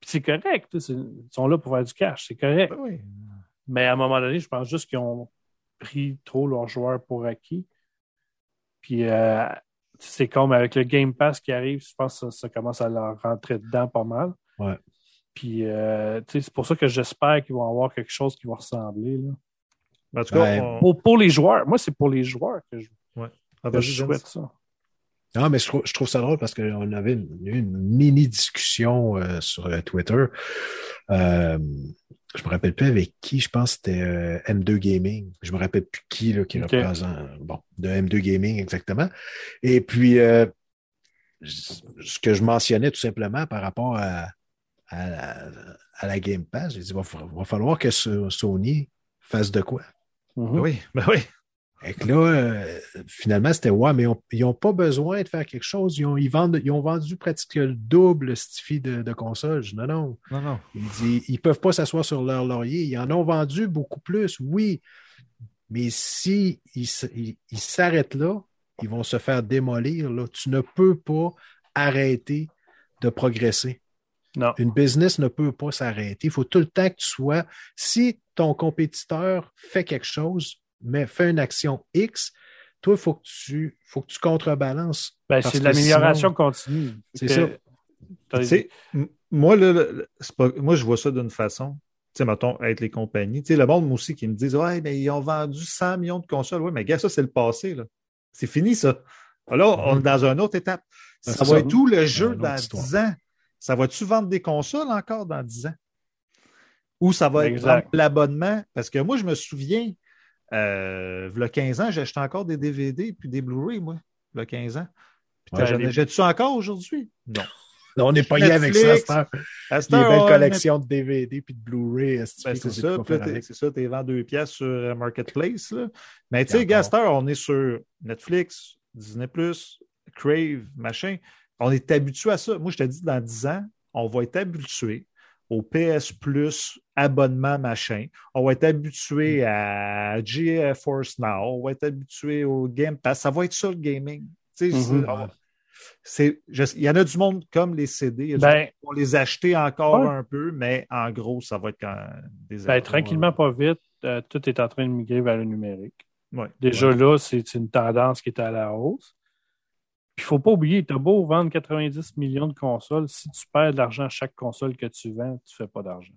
Puis c'est correct. Ils sont là pour faire du cash. C'est correct. Ben oui. Mais à un moment donné, je pense juste qu'ils ont pris trop leurs joueurs pour acquis. Puis euh, c'est comme avec le Game Pass qui arrive, je pense que ça, ça commence à leur rentrer dedans pas mal. Ouais. Puis euh, tu sais, c'est pour ça que j'espère qu'ils vont avoir quelque chose qui va ressembler. Là. En tout cas, Ouais. on- Pour, pour les joueurs, moi, c'est pour les joueurs que je, Ah, que vas-y, je souhaite ça. Non, mais je trouve, je trouve ça drôle parce qu'on avait une, une mini discussion euh, sur euh, Twitter. Euh, je me rappelle plus avec qui, je pense que c'était euh, M2 Gaming. Je me rappelle plus qui là, qui Ok. représente. Bon, de M2 Gaming exactement. Et puis euh, ce que je mentionnais tout simplement par rapport à, à, la, à la Game Pass, j'ai dit va, fa- va falloir que ce- Sony fasse de quoi. Mhm. Ben oui, ben oui. Et que là, euh, finalement, c'était ouais, mais on- ils n'ont pas besoin de faire quelque chose. Ils ont, ils vendent, ils ont vendu presque le double Stifi de, de. Je dis, non, non. Non, non. Il dit, ils ne peuvent pas s'asseoir sur leur laurier. Ils en ont vendu beaucoup plus, oui. Mais si ils s- ils- ils s'arrêtent là, ils vont se faire démolir. Là. Tu ne peux pas arrêter de progresser. Non. Une business ne peut pas s'arrêter. Il faut tout le temps que tu sois. Si ton compétiteur fait quelque chose, mais fait une action X, toi, il faut que tu faut que tu contrebalances. Ben, c'est de l'amélioration sinon- continue. C'est Que- ça. moi, là, pas- moi, je vois ça d'une façon. Tu sais, mettons, être les compagnies. Tu sais, le monde, moi aussi, qui me disent Ouais, mais ils ont vendu 100 millions de consoles. Oui, mais gars, ça, c'est le passé, là. C'est fini, ça. Là, on est dans une autre étape. Ben, Ça c'est va ça. être tout le jeu une autre dans histoire. 10 ans. Ça va-tu vendre des consoles encore dans 10 ans? Ou ça va être Exact. l'abonnement? Parce que moi, je me souviens, euh, il y a 15 ans, j'achetais encore des DVD puis des Blu-ray, moi, il y a 15 ans. Puis Ouais, j'en ça encore aujourd'hui? Non. Là, on n'est pas lié avec ça. C'est un- À cette Les heure, belles ouais, collections de DVD puis de Blu-ray. Ben, c'est ça, t'es- c'est ça, tu vends deux pièces sur euh, Marketplace. Là. Mais tu sais, heure, on est sur Netflix, Disney, Crave, machin. On est habitué à ça. Moi, je te dis, dans 10 ans, on va être habitué au PS Plus, abonnement, machin. On va être habitué à GeForce Now. On va être habitué au Game Pass. Ça va être ça, le gaming. Tu sais, Mhm. c'est- on- c'est- je- il y en a du monde comme les CD. Il y a du Ben, vont les acheter encore Ouais. un peu, mais en gros, ça va être quand des Ben, tranquillement, pas vite, euh, tout est en train de migrer vers le numérique. Ouais. Déjà là, c'est une tendance qui est à la hausse. Il ne faut pas oublier, tu as beau vendre 90 millions de consoles, si tu perds de l'argent à chaque console que tu vends, tu ne fais pas d'argent.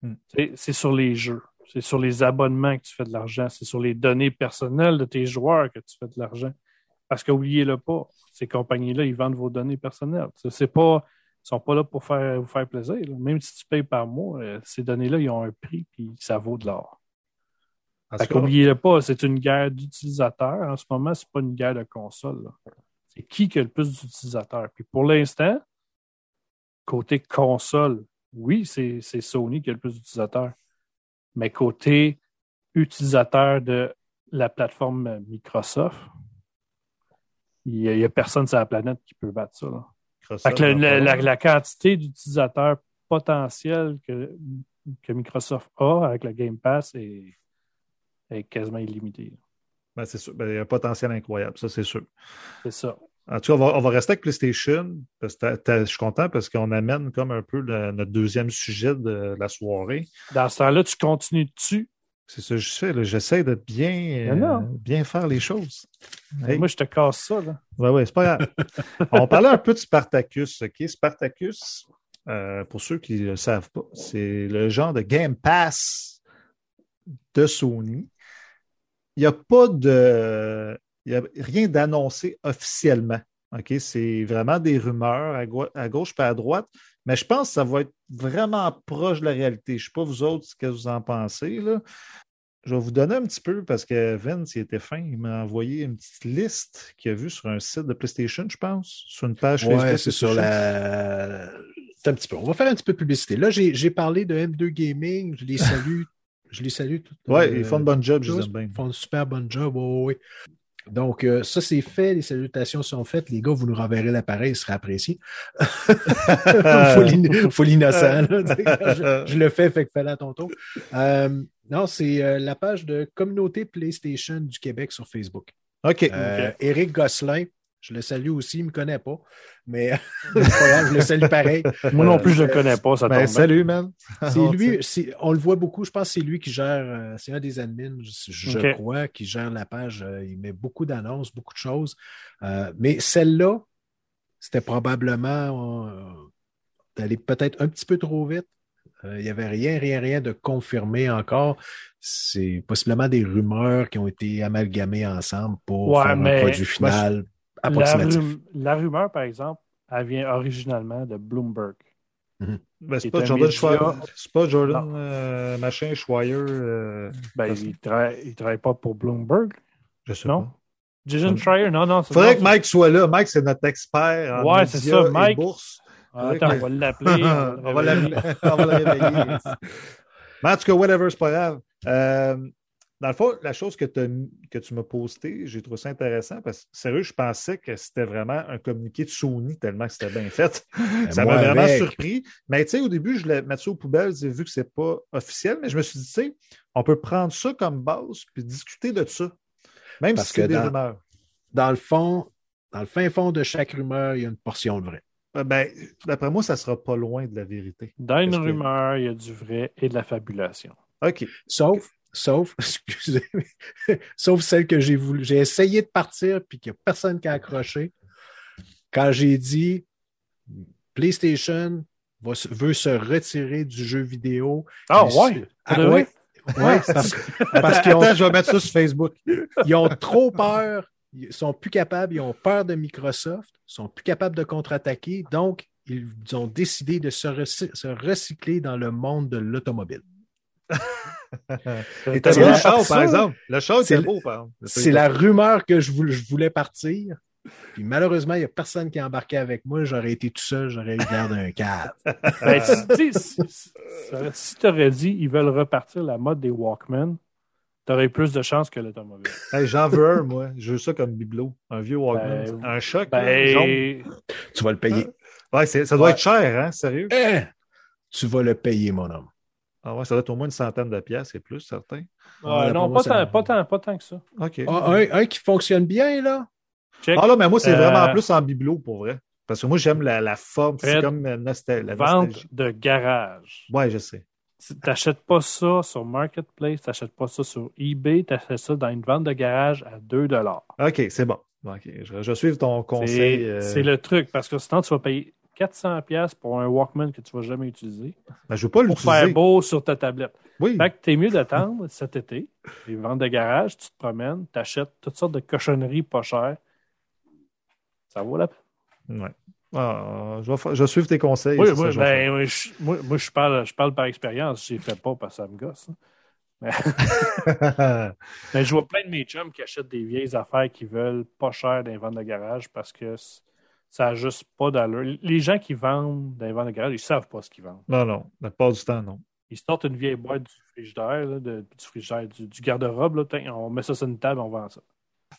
Hmm. C'est- sur les jeux, c'est sur les abonnements que tu fais de l'argent, c'est sur les données personnelles de tes joueurs que tu fais de l'argent. Parce qu'oubliez-le pas, ces compagnies-là, ils vendent vos données personnelles. C'est- pas sont pas là pour faire, vous faire plaisir. là. Même si tu payes par mois, euh, ces données-là, ils ont un prix puis ça vaut de l'or. Fait qu'oubliez-le pas, c'est une guerre d'utilisateurs. En ce moment, c'est pas une guerre de console. C'est qui qui a le plus d'utilisateurs? Puis pour l'instant, côté console, oui, c'est Sony qui a le plus d'utilisateurs. Mais côté utilisateur de la plateforme Microsoft, il n'y a, il y a personne sur la planète qui peut battre ça. là. Fait que la, la quantité d'utilisateurs potentiels que, que Microsoft a avec le Game Pass est, est quasiment illimitée. Ben, c'est sûr. Ben, il y a un potentiel incroyable, ça, c'est sûr. C'est ça. En tout cas, on va, on va rester avec PlayStation. Parce que je suis content parce qu'on amène comme un peu le- notre deuxième sujet de la soirée. Dans ce temps-là, tu continues dessus. C'est ça que je fais. là. J'essaie de bien, euh, bien faire les choses. Hey. Moi, je te casse ça. Là. Ouais, ouais, c'est pas grave. On parlait un peu de Spartacus. OK? Spartacus, euh, pour ceux qui ne le savent pas, c'est le genre de Game Pass de Sony. Il n'y a pas de. Il n'y a rien d'annoncé officiellement. OK? C'est vraiment des rumeurs à, à gauche et à droite. Mais je pense que ça va être vraiment proche de la réalité. Je ne sais pas vous autres ce que vous en pensez. Là. Je vais vous donner un petit peu parce que Vince, il était fin. Il m'a envoyé une petite liste qu'il a vue sur un site de PlayStation, je pense, sur une page Ouais, Facebook. c'est sur la. C'est un petit peu. On va faire un petit peu de publicité. Là, j'ai parlé de M2 Gaming. Je les salue. Je les salue. Ouais, euh, ils font une bonne job, je les aime bien. Ils font un super bon job. ouais. Donc, euh, ça, c'est fait. Les salutations sont faites. Les gars, vous nous renverrez l'appareil, ce sera apprécié. faut l'in- faut l'innocent. je, je le fais, fait que fais-le à ton tour. Euh, non, c'est euh, la page de communauté PlayStation du Québec sur Facebook. OK. Euh, Éric Gosselin, je le salue aussi, il ne me connaît pas, mais je le salue pareil. Moi non Euh, plus, je ne le connais pas. Ça Ben, tombe salut, man. C'est lui, on le voit beaucoup, je pense que c'est lui qui gère, euh, c'est un des admins, je, crois, qui gère la page. euh, il met beaucoup d'annonces, beaucoup de choses. Euh, mais celle-là, c'était probablement euh, d'aller peut-être un petit peu trop vite. Euh, il n'y avait rien, rien, rien de confirmé encore. C'est possiblement des rumeurs qui ont été amalgamées ensemble pour Ouais, faire mais- un produit final approximatif. la rumeur, par exemple, elle vient originalement de Bloomberg. Ben, c'est pas Jordan média. Schweier. C'est pas Jordan euh, machin Schweier. euh, Ben, parce- il ne travaille, il travaille pas pour Bloomberg. je sais Non? pas. Jason Schreier, non, non. c'est- Faudrait non, que Mike soit là. Mike, c'est notre expert en Ouais, c'est ça, et Mike. bourse. Ah, Attends, on va l'appeler. on, va l'appeler- on va le réveiller. Mais en tout cas, whatever, c'est pas grave. Euh, dans le fond, la chose que, tu m'as posté, j'ai trouvé ça intéressant parce que, sérieux, je pensais que c'était vraiment un communiqué de Sony tellement que c'était bien fait. ça m'a vraiment avec. surpris. Mais tu sais, au début, je l'ai ça aux poubelles, j'ai vu que c'est pas officiel, mais je me suis dit, tu sais, on peut prendre ça comme base puis discuter de ça. Même Parce si c'est que des dans- rumeurs. Dans le fond, dans le fin fond de chaque rumeur, il y a une portion de vrai. Euh, Ben, d'après moi, ça sera pas loin de la vérité. Dans une rumeur, il y a du vrai et de la fabulation. OK. Sauf, sauf, excusez, sauf celle que j'ai voulu. J'ai essayé de partir puis qu'il n'y a personne qui a accroché. Quand j'ai dit PlayStation va veut se retirer du jeu vidéo. Ah, ouais? Ah, ouais. Ouais, parce, parce qu'ils ont, Attends, je vais mettre ça sur Facebook. ils ont trop peur. Ils sont plus capables. Ils ont peur de Microsoft. Ils sont plus capables de contre-attaquer. Donc, ils ont décidé de se recycler dans le monde de l'automobile. Et t'as C'est vu le ça, par exemple? Le c'est le- beau, par exemple. C'est la rumeur que je voulais, je voulais partir. Puis malheureusement, il n'y a personne qui a embarqué avec moi. J'aurais été tout seul, j'aurais eu l'air d'un cave. Ben, si- si, si- si tu aurais dit ils veulent repartir la mode des Walkman, tu aurais eu plus de chances que l'automobile. Hey, J'en veux un, moi. Je veux ça comme bibelot. Un vieux Walkman. Ben, un choc, là. Ben, Tu vas le payer. Ouais, ça doit Ouais. être cher, hein? Sérieux? Hein? Tu vas le payer, mon homme. Ah ouais, ça doit être au moins une centaine de piastres et plus, certain. Ah, ouais, là, non, pas, tant, pas, tant, pas tant que ça. OK. Ah, un, un qui fonctionne bien, là? Check. Ah là, mais moi, c'est Euh, vraiment plus en bibelot, pour vrai. Parce que moi, j'aime la, la forme. C'est comme euh, nostal- la Vente de garage. Ouais, je sais. Tu n'achètes pas ça sur Marketplace, tu n'achètes pas ça sur eBay, tu achètes ça dans une vente de garage à 2 OK, c'est bon. OK, je, je vais suivre ton C'est conseil. euh, c'est le truc, parce que sinon, tu vas payer 400$ pour un Walkman que tu ne vas jamais utiliser ben, je veux pas pour faire l'utiliser. beau sur ta tablette. Oui. Fait que t'es mieux d'attendre cet été, les ventes de garage, tu te promènes, tu achètes toutes sortes de cochonneries pas chères. Ça vaut la peine. Ouais. Ah, je, vais fa- je vais suivre tes conseils. Oui, ça ben, oui, je, moi, moi, je parle, je parle par expérience. Je ne fait pas parce que ça me gosse. hein. faire. Mais je vois plein de mes chums qui achètent des vieilles affaires qui veulent pas cher dans les ventes de garage parce que ça n'a juste pas d'allure. Les gens qui vendent dans les ventes de garage, ils savent pas ce qu'ils vendent. non, non, la plupart du temps, non. Ils sortent une vieille boîte du frigidaire, là, de- du frigidaire, du, du garde-robe. On met ça sur une table, on vend ça.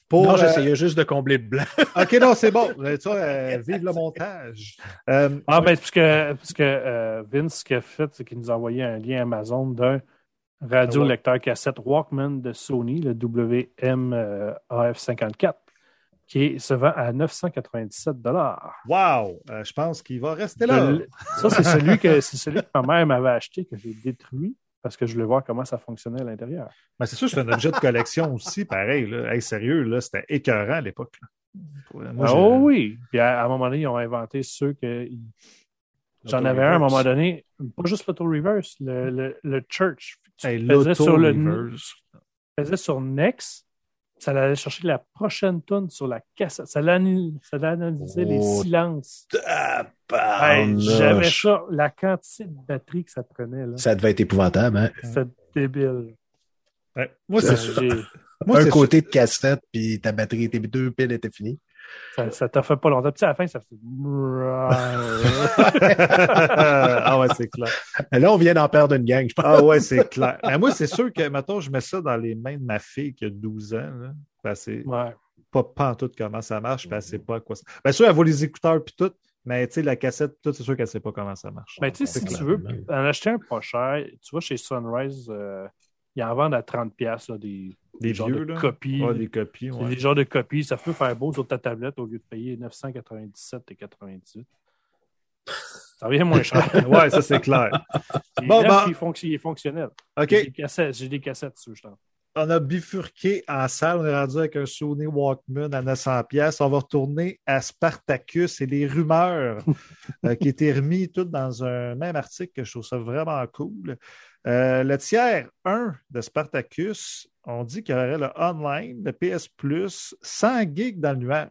Pour, non, euh, j'essayais juste de combler le blanc. OK, non, c'est bon. Euh, Ça, euh, vive le montage. Euh, Ah, ben, parce que, parce que euh, Vince, ce qu'il a fait, c'est qu'il nous a envoyé un lien Amazon d'un radio lecteur cassette Walkman de Sony, le WM-AF54, qui se vend à 997 wow! Euh, je pense qu'il va rester là. Ça, c'est celui, que, c'est celui que ma mère m'avait acheté, que j'ai détruit parce que je voulais voir comment ça fonctionnait à l'intérieur. Ben, c'est sûr, c'est un objet de collection aussi, pareil. Là. Hey, sérieux, là, c'était écœurant à l'époque. Moi, Ah, oh oui! Puis à, à un moment donné, ils ont inventé ceux que. J'en avais un à un moment donné, pas juste l'auto-reverse, le, le, le church. Tu Hey, faisais sur le faisais sur Next, ça allait chercher la prochaine tune sur la cassette. Ça allait ça allait analyser les Oh, silences. Hey, J'avais ça, la quantité de batterie que ça prenait. là. Ça devait être épouvantable, hein? C'était débile. Ouais. Moi, c'est un côté de cassette, puis ta batterie, tes deux piles étaient finies. Ça, ça t'a fait pas longtemps. Puis à la fin, ça fait. ah ouais, c'est clair. Là, on vient d'en perdre une gang, je pense. Ah ouais, c'est clair. Mais moi, c'est sûr que, mettons, je mets ça dans les mains de ma fille qui a 12 ans. Là. Ben, c'est ouais. pas, pas en tout comment ça marche, puis elle sait pas à quoi ça. Bien sûr, elle voit les écouteurs puis tout, mais tu sais, la cassette, tout, c'est sûr qu'elle sait pas comment ça marche. Ben, tu sais, si tu veux en acheter un pas cher, tu vas chez Sunrise, euh, ils en vendent à 30$, piastres, là, des, Des genres vieux, de là. copies. Ah, des copies, ouais. des genres de copies. Ça peut faire beau sur ta tablette au lieu de payer 997 et 98. Ça revient moins cher. ouais, ça, c'est clair. Bon, ben- il, fonc- il est fonctionnel. OK. J'ai des cassettes, j'ai des cassettes dessus, je t'en. on a bifurqué en salle. On est rendu avec un Sony Walkman à 900 pièces. On va retourner à Spartacus et les rumeurs euh, qui étaient remis toutes dans un même article que je trouve ça vraiment cool. Euh, le tiers 1 de Spartacus, on dit qu'il y aurait le online, le PS Plus, 100 gigs dans le nuage.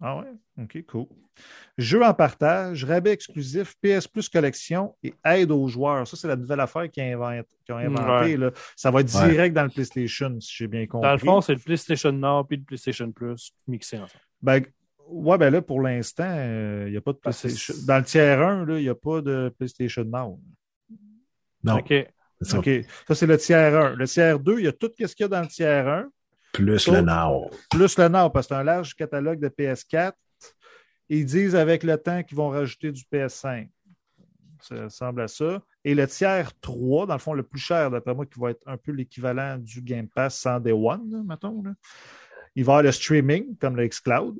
Ah ouais? OK, cool. Jeux en partage, rabais exclusif, PS Plus collection et aide aux joueurs. Ça, c'est la nouvelle affaire qu'ils ont inventé. Ouais. là. Ça va être Ouais. direct dans le PlayStation, si j'ai bien compris. Dans le fond, c'est le PlayStation Nord puis le PlayStation Plus mixés ensemble. Ben, ouais, ben là, pour l'instant, euh, il n'y a pas de PlayStation. Dans le tiers 1, là, il n'y a pas de PlayStation Now. Non, OK. Ça. OK. Ça, c'est le tiers 1. Le tiers 2, il y a tout ce qu'il y a dans le tiers 1, Plus le Now. plus le Now, parce que c'est un large catalogue de PS4. Ils disent avec le temps qu'ils vont rajouter du PS5. Ça ressemble à ça. Et le tiers 3, dans le fond, le plus cher, d'après moi, qui va être un peu l'équivalent du Game Pass sans Day One, là, mettons. là. Il va y avoir le streaming, comme le xCloud.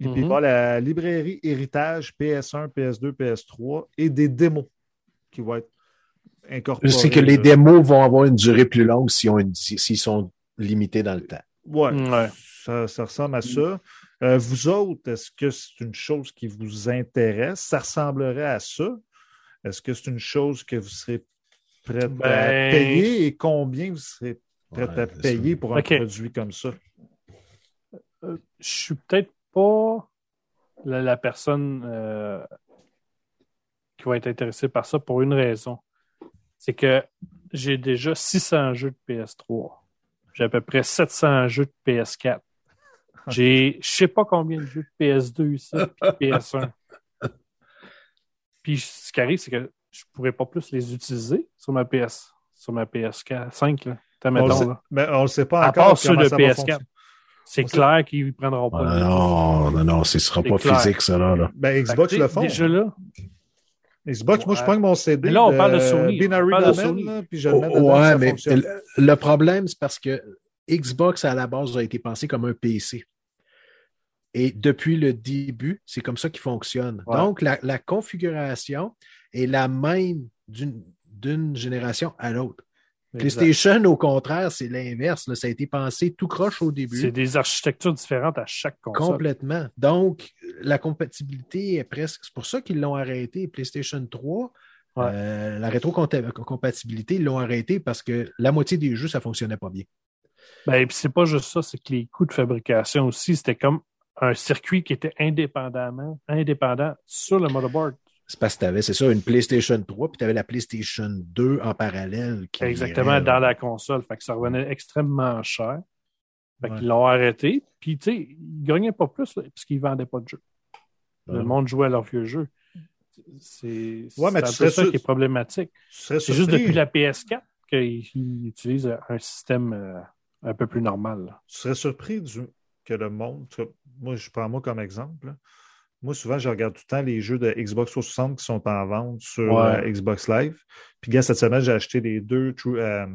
Et puis, il va y avoir la librairie héritage PS1, PS2, PS3 et des démos qui vont être incorporées. C'est que les démos vont avoir une durée plus longue s'ils sont limités dans le temps. Ouais, Ouais. Ça, ça ressemble à ça. Euh, vous autres, est-ce que c'est une chose qui vous intéresse? Ça ressemblerait à ça? Est-ce que c'est une chose que vous serez prêt à Ben- payer et combien vous serez prêt Ouais, à payer ça. pour un produit comme ça? Je suis peut-être pas la, la personne euh, qui va être intéressée par ça pour une raison. C'est que j'ai déjà 600 jeux de PS3. J'ai à peu près 700 jeux de PS4. J'ai je sais pas combien de jeux de PS2 ici, puis PS1. Puis ce qui arrive, c'est que je pourrais pas plus les utiliser sur ma PS, sur ma PS4, 5 là. Le mettons, sait- là. mais on ne sait pas À encore. part ceux de ça va PS4. fonctionner. C'est clair qu'ils ne prendront pas. Ah, non, non, non, ce sera C'est pas clair. physique, ça, là. là. Ben, Xbox le font. Déjà là, Xbox, moi, je prends mon CD. Mais là, on parle de Sony. Binary On parle de Domain, Sony. là, puis je le mets dedans, ouais, ça mais fonctionne. le, le problème, c'est parce que Xbox, à la base, a été pensé comme un PC. Et depuis le début, c'est comme ça qu'il fonctionne. Ouais. Donc, la, la configuration est la même d'une d'une génération à l'autre. PlayStation, au contraire, c'est l'inverse. Ça a été pensé tout croche au début. c'est des architectures différentes à chaque console. Complètement. Donc, la compatibilité est presque. C'est pour ça qu'ils l'ont arrêté. PlayStation 3, Ouais. euh, la rétrocompatibilité, ils l'ont arrêté parce que la moitié des jeux, ça ne fonctionnait pas bien. Ben, puis c'est pas juste ça, c'est que les coûts de fabrication aussi, c'était comme un circuit qui était indépendamment, indépendant sur le motherboard. C'est parce que tu avais, c'est ça, une PlayStation 3, puis tu avais la PlayStation 2 en parallèle. Qui Exactement, irait, dans la console. Fait que ça revenait extrêmement cher. Fait Ouais. qu'ils l'ont arrêté. Puis, tu sais, ils gagnaient pas plus parce qu'ils vendaient pas de jeux. Le Ouais. monde jouait à leurs vieux jeux. C'est Ouais, mais un peu ça qui est problématique. C'est juste depuis la PS4 qu'ils ils utilisent un système euh, un peu plus normal. là. tu serais surpris du- que le monde, moi je prends moi comme exemple, là. Moi souvent je regarde tout le temps les jeux de Xbox 360 qui sont en vente sur Ouais. euh, Xbox Live. Puis gars, cette semaine j'ai acheté les deux True, euh,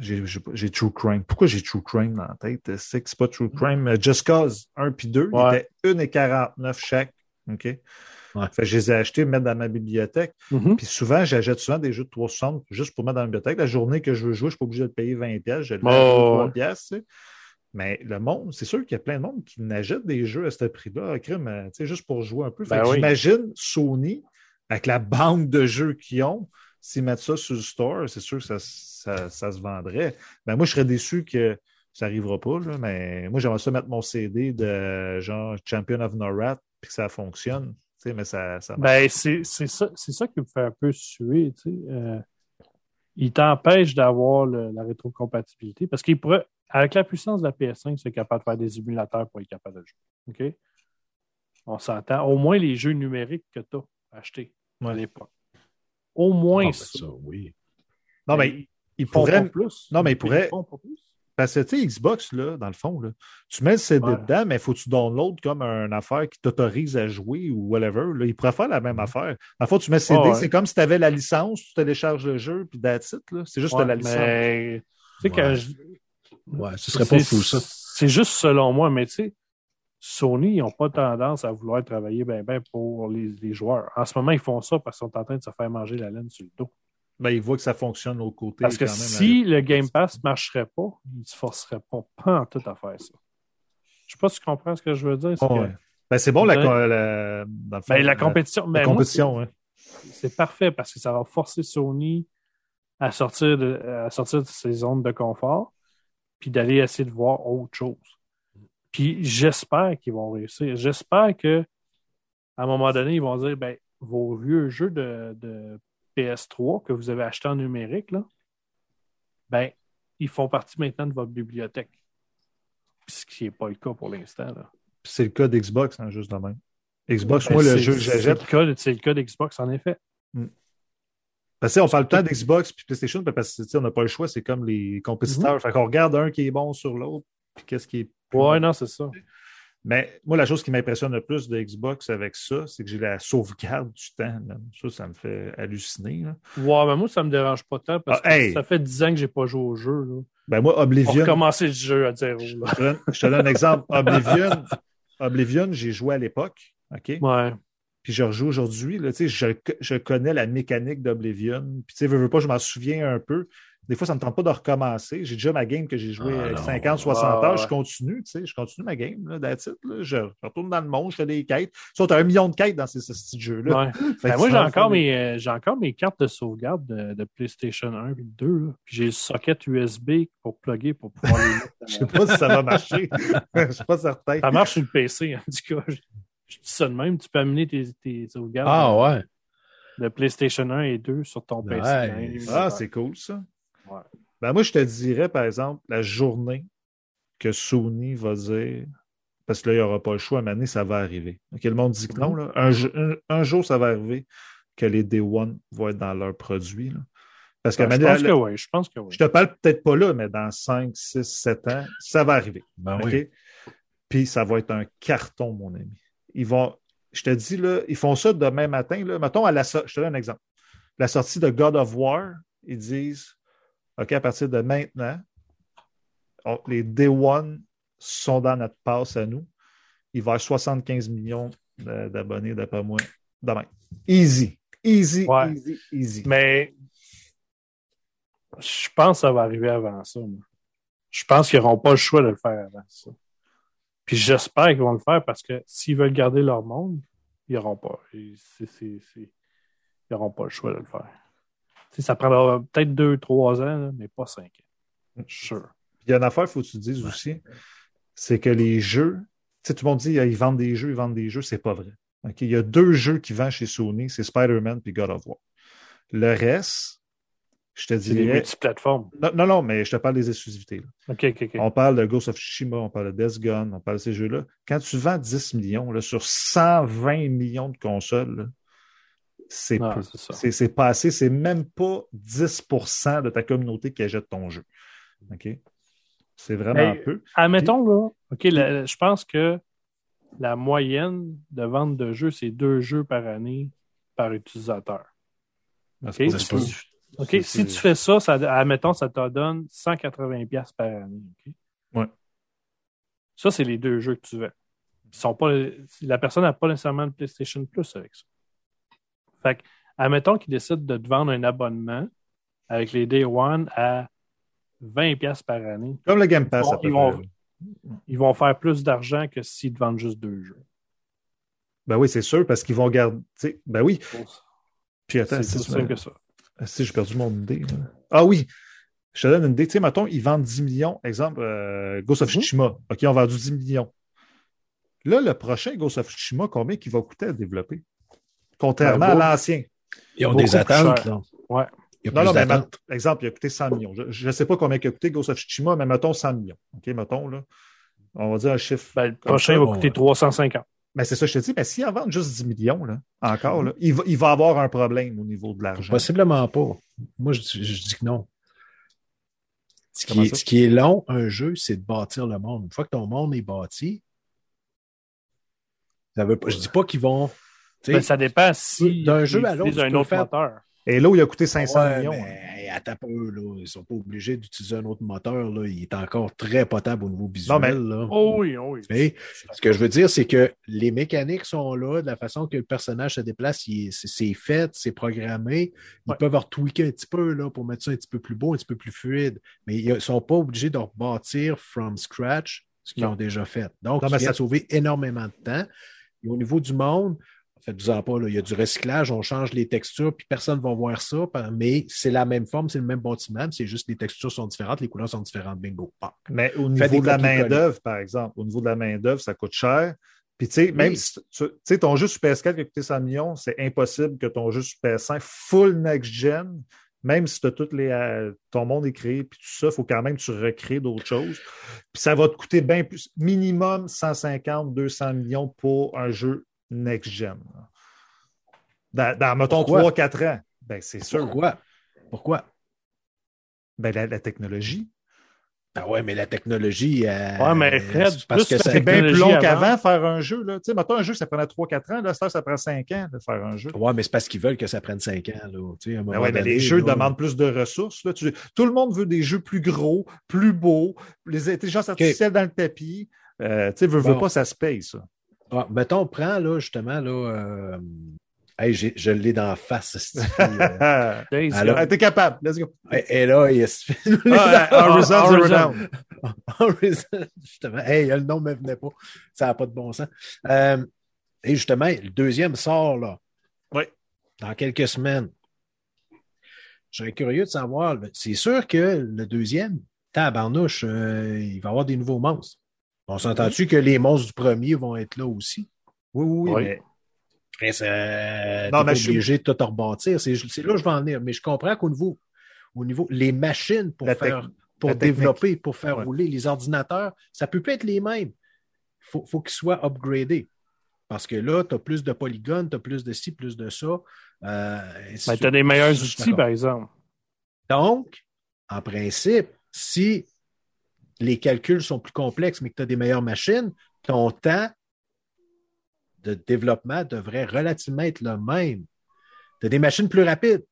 j'ai True Crime. Pourquoi j'ai True Crime dans la tête? C'est que c'est pas True Crime? euh, Just Cause 1 puis 2, Ouais. ils étaient 1,49 chaque. OK? Ouais. Fait que je les ai achetés, mettre dans ma bibliothèque. Puis souvent, j'achète souvent des jeux de 360 juste pour mettre dans la bibliothèque. La journée que je veux jouer, je ne suis pas obligé de payer 20$, piastres, je le Oh, 2, 3 ouais. piastres, tu sais. Mais le monde, c'est sûr qu'il y a plein de monde qui n'achète des jeux à ce prix-là, crime, euh, tu sais, juste pour jouer un peu. Ben oui. j'imagine Sony, avec la banque de jeux qu'ils ont, s'ils mettent ça sur le store, c'est sûr que ça, ça, ça se vendrait. Ben moi, je serais déçu que ça n'arrivera pas, là, mais moi, j'aimerais ça mettre mon CD de genre Champion of Norat puis que ça fonctionne. Tu sais, mais ça, ça marche. Ben, c'est c'est ça, c'est ça qui me fait un peu suer. Tu sais. Euh, il t'empêche d'avoir le- la rétrocompatibilité parce qu'il pourrait, avec la puissance de la PS5, c'est capable de faire des émulateurs pour être capable de jouer. OK? On s'entend. Au moins les jeux numériques que tu as achetés à l'époque. Au moins Ah, ben, ça. ça, oui. non, mais ils il font pourrait. pas plus. non, mais ils pourraient-. Parce que, tu sais, Xbox, là, dans le fond, là, tu mets le CD Ouais. dedans, mais il faut que tu downloades comme une affaire qui t'autorise à jouer ou whatever. Là. Ils pourraient faire la même affaire. Dans le fond, tu mets le CD, Ah ouais. c'est comme si tu avais la licence, tu télécharges le jeu, puis that's it. C'est juste Ouais, la licence. mais, tu sais, quand je- Ouais, ce serait pas C'est- fou, ça. C'est juste selon moi, mais tu sais, Sony, ils n'ont pas tendance à vouloir travailler bien ben pour les, les joueurs. En ce moment, ils font ça parce qu'ils sont en train de se faire manger la laine sur le dos. Ben, ils voient que ça fonctionne de l'autre côté. Parce que quand même, si le Game Pass ne marcherait pas, ils ne se forceraient pas, pas en tout à faire ça. Je sais pas si tu comprends ce que je veux dire. c'est Oh, que- ouais. Ben, c'est bon, la, Ouais. co- la- dans le fond, Ben, la la- compétition, la ben, compétition, hein. c'est- parfait parce que ça va forcer Sony à sortir de, à sortir de ses zones de confort puis d'aller essayer de voir autre chose. Puis j'espère qu'ils vont réussir. J'espère que à un moment donné, ils vont dire ben, vos vieux jeux de, de PS3 que vous avez achetés en numérique, là, ben, ils font partie maintenant de votre bibliothèque. Ce qui n'est pas le cas pour l'instant. c'est le cas d'Xbox, hein, juste de même. Xbox, Ben, moi, le jeu que c'est j'achète, le cas- C'est le cas d'Xbox, en effet. Parce que, on parle tout le temps d'Xbox puis PlayStation, parce que on n'a pas le choix, c'est comme les compétiteurs. Fait qu'on regarde un qui est bon sur l'autre, puis qu'est-ce qui est. plus Ouais, bon. non, c'est ça. Mais moi, la chose qui m'impressionne le plus de Xbox avec ça, c'est que j'ai la sauvegarde du temps. Ça, ça me fait halluciner. là. Ouais, mais moi, ça me dérange pas tant parce Ah, que hey! ça fait 10 ans que j'ai pas joué au jeu. Là. Ben moi, Oblivion. recommencer le jeu à zéro. Je te donne, je te donne un exemple. Oblivion, Oblivion j'ai joué à l'époque. OK? Ouais. Puis je rejoue aujourd'hui. tu Je, je connais la mécanique d'Oblivion. Puis tu sais, veux, veux pas, je m'en souviens un peu. Des fois, ça ne me tente pas de recommencer. J'ai déjà ma game que j'ai joué Ah, avec non. 50, 60 Ah, heures. ouais. Je continue, tu sais, je continue ma game, là, that's it, là. Je, retourne dans le monde, je fais des quêtes. Ça, t'as un million de quêtes dans ces, ce petit jeu-là. Ouais. Ben, moi, tu j'ai encore, mes, euh, j'ai encore mes cartes de sauvegarde de, de PlayStation 1 et 2. là. Puis j'ai le socket USB pour plugger pour pouvoir les. Je sais pas si ça va marcher. Je suis pas certain. Ça marche sur le PC, en tout cas. Je, dis ça de même. Tu peux amener tes, tes sauvegardes Ah ouais. de PlayStation 1 et 2 sur ton PC. Nice. Ah, c'est cool, ça. Ouais. Ben, moi, je te dirais, par exemple, la journée que Sony va dire, parce que là, il n'y aura pas le choix, à un moment donné, ça va arriver. OK, le monde dit que non, là. Un, jo- un- un jour, ça va arriver que les Day One vont être dans leurs produits. là. Parce qu'à un Ben, je moment pense donné, que oui. Je pense que oui. je te parle peut-être pas là, mais dans 5, 6, 7 ans, ça va arriver. Ben OK? oui. Puis ça va être un carton, mon ami. Ils vont, je te dis, là, ils font ça demain matin. Là. Mettons, à la, so- je te donne un exemple. La sortie de God of War, ils disent OK, à partir de maintenant, on- les Day One sont dans notre passe à nous. Il va y avoir 75 millions d'abonnés, d'après moi, demain. Easy. Easy, Ouais. easy, easy. Mais je pense que ça va arriver avant ça. moi. Je pense qu'ils n'auront pas le choix de le faire avant ça. Puis j'espère qu'ils vont le faire parce que s'ils veulent garder leur monde, ils n'auront pas. Ils n'auront pas le choix de le faire. Ça prendra peut-être deux, trois ans, là, mais pas cinq ans. Sûr. Il y a une affaire, il faut que tu te dises aussi, c'est que les jeux tout le monde dit ils vendent des jeux, ils vendent des jeux, c'est pas vrai. Il y a deux jeux qui vendent chez Sony, c'est Spider-Man et God of War. Le reste, je te C'est des dirais. multiplateformes. Non, non, non, mais je te parle des exclusivités. On parle de Ghost of Tsushima, on parle de Death Gun, on parle de ces jeux-là. Quand tu vends 10 millions là, sur 120 millions de consoles, c'est Ah, peu. c'est ça. C'est pas assez. C'est même pas 10% de ta communauté qui achète ton jeu. OK? C'est vraiment Mais- peu. Admettons, là, OK, la- je pense que la moyenne de vente de jeux, c'est deux jeux par année par utilisateur. Ben, tu- OK, si tu fais ça, ça admettons, ça te donne 180$ piastres par année. OK? Ouais. Ça, c'est les deux jeux que tu veux. Ils sont pas, la personne n'a pas nécessairement le PlayStation Plus avec ça. Fait que, admettons qu'il décide de te vendre un abonnement avec les Day One à 20$ piastres par année. Comme le Game Pass, à peu ils vont- près. Ils vont faire plus d'argent que s'ils te vendent juste deux jeux. Ben oui, c'est sûr, parce qu'ils vont garder. Ben oui. Puis attends, C'est tu simple que ça. Ah, si j'ai perdu mon idée. là. Ah oui, je te donne une idée. Tu sais, mettons, ils vendent 10 millions. Exemple, euh, Ghost of Mhm. Tsushima. OK, ils ont vendu 10 millions. Là, le prochain Ghost of Tsushima, combien il va coûter à développer? Contrairement Ben, à l'ancien. Ils ont Beaucoup des attentes, là. Ouais. Il y a Non, non, mais exemple, il a coûté 100 millions. Je ne sais pas combien il a coûté Ghost of Tsushima, mais mettons 100 millions. OK, mettons, là. On va dire un chiffre. Ben, le prochain ça. va bon, coûter ouais. 350. Mais c'est ça, je te dis. Mais s'ils en vendent juste 10 millions, là, encore, là, il, va, il va avoir un problème au niveau de l'argent. Possiblement pas. Moi, je, je- je dis que non. Ce qui, est, ce qui est long, un jeu, c'est de bâtir le monde. Une fois que ton monde est bâti, ça veut pas, je dis pas qu'ils vont. Ben, ça dépend si D'un jeu à l'autre, tu un peux autre faire- moteur. Et là, il a coûté 500 ouais, millions. hein. mais, attends peu, là. Ils sont pas obligés d'utiliser un autre moteur. Là. Il est encore très potable au niveau visuel. mais- là. Oh oui, oh oui. Mais ce que je veux dire, c'est que les mécaniques sont là, de la façon que le personnage se déplace, c'est fait, c'est programmé. Ils Ouais. peuvent retweaker un petit peu là, pour mettre ça un petit peu plus beau, un petit peu plus fluide. Mais ils ne sont pas obligés de rebâtir from scratch ce qu'ils Non. ont déjà fait. Donc, Non, ça- sauver énormément de temps. Et au niveau du monde, faites-vous-en pas, là, il y a du recyclage, on change les textures, puis personne ne va voir ça, mais c'est la même forme, c'est le même bâtiment, c'est juste les textures sont différentes, les couleurs sont différentes. Bingo. Mais au niveau de la main-d'œuvre, par exemple, au niveau de la main-d'œuvre, ça coûte cher. Puis, tu sais, même si tu tu sais, ton jeu sur PS4 qui a coûté 100 millions, c'est impossible que ton jeu sur PS5 full next-gen, même si as toutes les, euh, ton monde est créé, puis tout ça, il faut quand même que tu recrées d'autres choses. Puis, ça va te coûter bien plus, minimum 150, 200 millions pour un jeu next-gen. Dans, dans, mettons, Pourquoi? 3-4 ans. Ben, c'est sûr. Pourquoi? Pourquoi? Ben, la, la technologie. Ah ouais, mais la technologie. euh, Ouais, mais Fred, c'est parce plus que. C'est bien plus long avant. qu'avant faire un jeu. Là. Tu sais, mettons un jeu, ça prenait 3-4 ans. Là, ça, ça prend 5 ans de faire un jeu. Ouais, mais c'est parce qu'ils veulent que ça prenne 5 ans. Là. Tu sais, à un Ben ouais, mais les jeux là, demandent plus de ressources. Là. Tu- tout le monde veut des jeux plus gros, plus beaux, les intelligences artificielles dans le tapis. Euh, tu sais, veut, veut Bon. pas, ça se paye, ça. Ah, mettons, prends là, justement, là. euh, hey, je l'ai dans la face. euh. Ah, Alors- Gone. T'es capable, let's go. et, et là, il fait. Ah, justement. Hey, le nom ne me venait pas. Ça n'a pas de bon sens. Euh, et justement, le deuxième sort, là. Oui. Dans quelques semaines. Je serais curieux de savoir. C'est sûr que le deuxième, tabarnouche, euh, il va y avoir des nouveaux monstres. On s'entend-tu que les monstres du premier vont être là aussi? Oui, oui, oui. Oui. mais- euh, Non, mais je- obligé de tout rebâtir. C'est c'est là que je vais en venir. Mais je comprends qu'au niveau, au niveau, les machines pour La tech- faire, pour technique. développer, pour faire Ouais. rouler les ordinateurs, ça peut pas être les mêmes. Il faut, faut qu'ils soient upgradés. Parce que là, tu as plus de polygones, tu as plus de ci, plus de ça. Euh, ainsi Ben, suite. des meilleurs outils, par exemple. Donc, en principe, si les calculs sont plus complexes, mais que tu as des meilleures machines, ton temps de développement devrait relativement être le même. Tu as des machines plus rapides.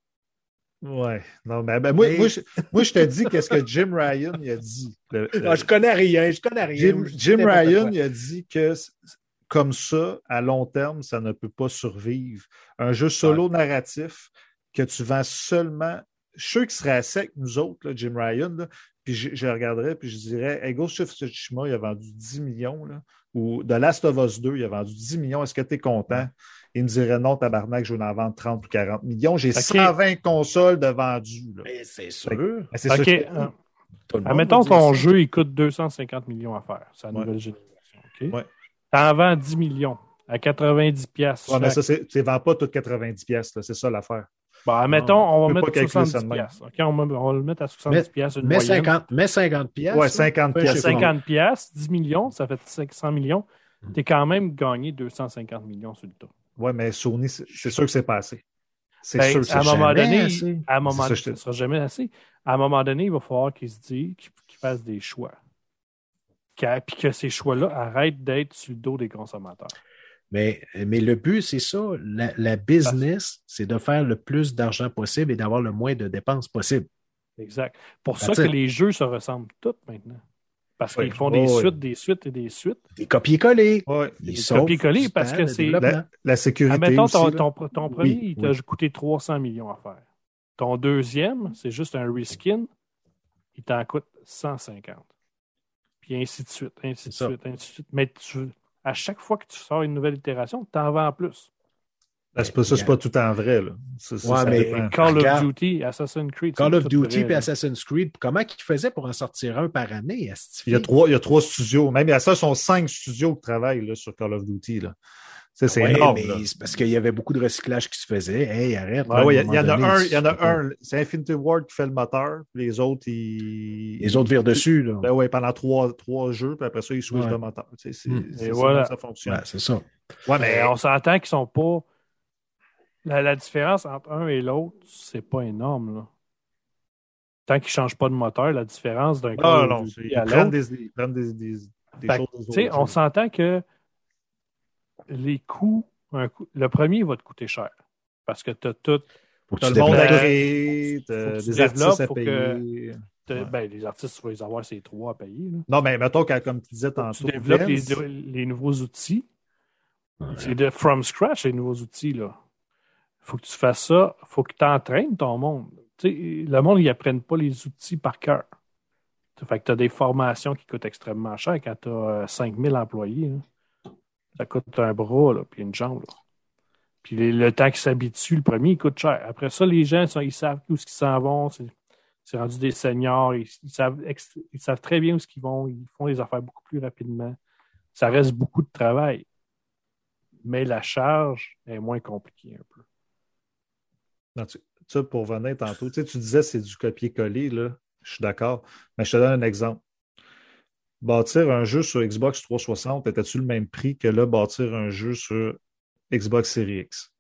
Ouais. Non, ben, ben, moi, Mais- moi, je, moi, je te dis qu'est-ce que Jim Ryan il a dit. Le- le- Ah, je connais rien, je connais rien. Jim, Ryan il a dit que comme ça, à long terme, ça ne peut pas survivre. Un jeu solo narratif que tu vends seulement. Je suis sûr qu'il serait assez avec nous autres, là, Jim Ryan, là, puis je, je regarderais, puis je dirais hey, Ghost of Tsushima, il a vendu 10 millions, là, ou The Last of Us 2, il a vendu 10 millions. Est-ce que tu es content? Il me dirait non, tabarnak, je vais en vendre 30 ou 40 millions. J'ai Ok. 120 consoles de vendues. là. Mais c'est sûr. Ben, c'est euh, Admettons, ton ça. jeu, il coûte 250 millions à faire. C'est la Ouais. nouvelle génération. OK? Ouais. T'en vends 10 millions à 90 pièces. Ouais, mais ça, tu ne vends pas toutes 90 pièces. C'est ça l'affaire. Bon, admettons, on tu va mettre calculer ça 70 de même. pièces. OK, on, va- on va le mettre à 70 pièces. une Mais moyenne. 50, mais 50 piastres. Ouais, ça. 50 Ouais, piastres. je sais pas. 50 pièces, 10 millions, ça fait 500 millions. Hmm. T'es quand même gagné 250 millions sur le tas. Ouais, mais Sony, c'est, sûr que c'est pas assez. C'est Ben, sûr que c'est jamais donné, assez. à un moment donné, ça ne sera jamais assez. À un moment donné, il va falloir qu'ils se disent, qu'ils qu'ils fassent des choix. Puis que ces choix-là arrêtent d'être sur le dos des consommateurs. Mais, mais le but, c'est ça. La, la business, c'est de faire le plus d'argent possible et d'avoir le moins de dépenses possible. Exact. Pour ça que les jeux se ressemblent tous maintenant. Parce Oui. qu'ils font Oh, des oui. suites, des suites et des suites. Des copier-coller. Ils Des copier-coller parce que c'est-. La, la sécurité Admettons, aussi, ton, ton, ton premier, Oui, il t'a oui. coûté 300 millions à faire. Ton deuxième, c'est juste un reskin, il t'en coûte 150. Puis ainsi de suite, ainsi de suite, ainsi de suite. Mais tu- à chaque fois que tu sors une nouvelle itération, tu en vends plus. Ben, c'est pas, ça, c'est pas tout en vrai, là. Ça, ça, Ouais, ça mais-. Call regarde. of Duty, Assassin's Creed. Call of Duty et. Assassin's Creed, comment ils faisaient pour en sortir un par année? Il y a trois, il y a trois studios. Même à ça, ce sont cinq studios qui travaillent là, sur Call of Duty. Là. C'est Ouais, énorme. mais là. c'est parce qu'il y avait beaucoup de recyclage qui se faisait. Hey, arrête. Ah ouais, il y, en a un, il y en a un. C'est Infinity Ward qui fait le moteur, puis les autres, ils. Les autres virent dessus, là. Ben ouais, pendant trois, trois jeux, puis après ça, ils switchent Ouais. le moteur. Tu sais, c'est Hmm. c'est Et ça voilà. comme ça fonctionne. Ouais, c'est ça. Ouais, Mais on s'entend qu'ils sont pas. La, la différence entre un et l'autre, c'est pas énorme. Là. Tant qu'ils ne changent pas de moteur, la différence d'un Call of non, à prennent l'autre. des, ils prennent des, des, des choses des tu sais, autres on s'entend que les coûts, un le premier va te coûter cher. Parce que tu as tout. Faut que tu le monde Faut que tu des artistes à faut payer. Ouais. Ben, les artistes, tu vas les avoir ces trois à payer. là. Non, mais mettons, quand, comme tu disais Tu tantôt, développes les, nouveaux outils. Ouais. C'est de from scratch, les nouveaux outils. là. faut que tu fasses ça. faut que tu entraînes ton monde. Tu le monde, ils n'apprennent pas les outils par cœur. Fait que tu as des formations qui coûtent extrêmement cher quand tu as 5000 employés. Ça coûte un bras, là, puis une jambe. là. Puis le temps qu'ils s'habituent, le premier, il coûte cher. Après ça, les gens, ils savent où ils s'en vont. C'est rendu des seniors. Ils, savent, ils savent très bien où ils vont. Ils font les affaires beaucoup plus rapidement. Ça reste beaucoup de travail. Mais la charge est moins compliquée un peu. Tu, ça, pour venir tantôt, tu, sais, tu disais c'est du copier-coller, là. Je suis d'accord. Mais je te donne un exemple. Bâtir un jeu sur Xbox 360, était-tu le même prix que là, bâtir un jeu sur Xbox Series X?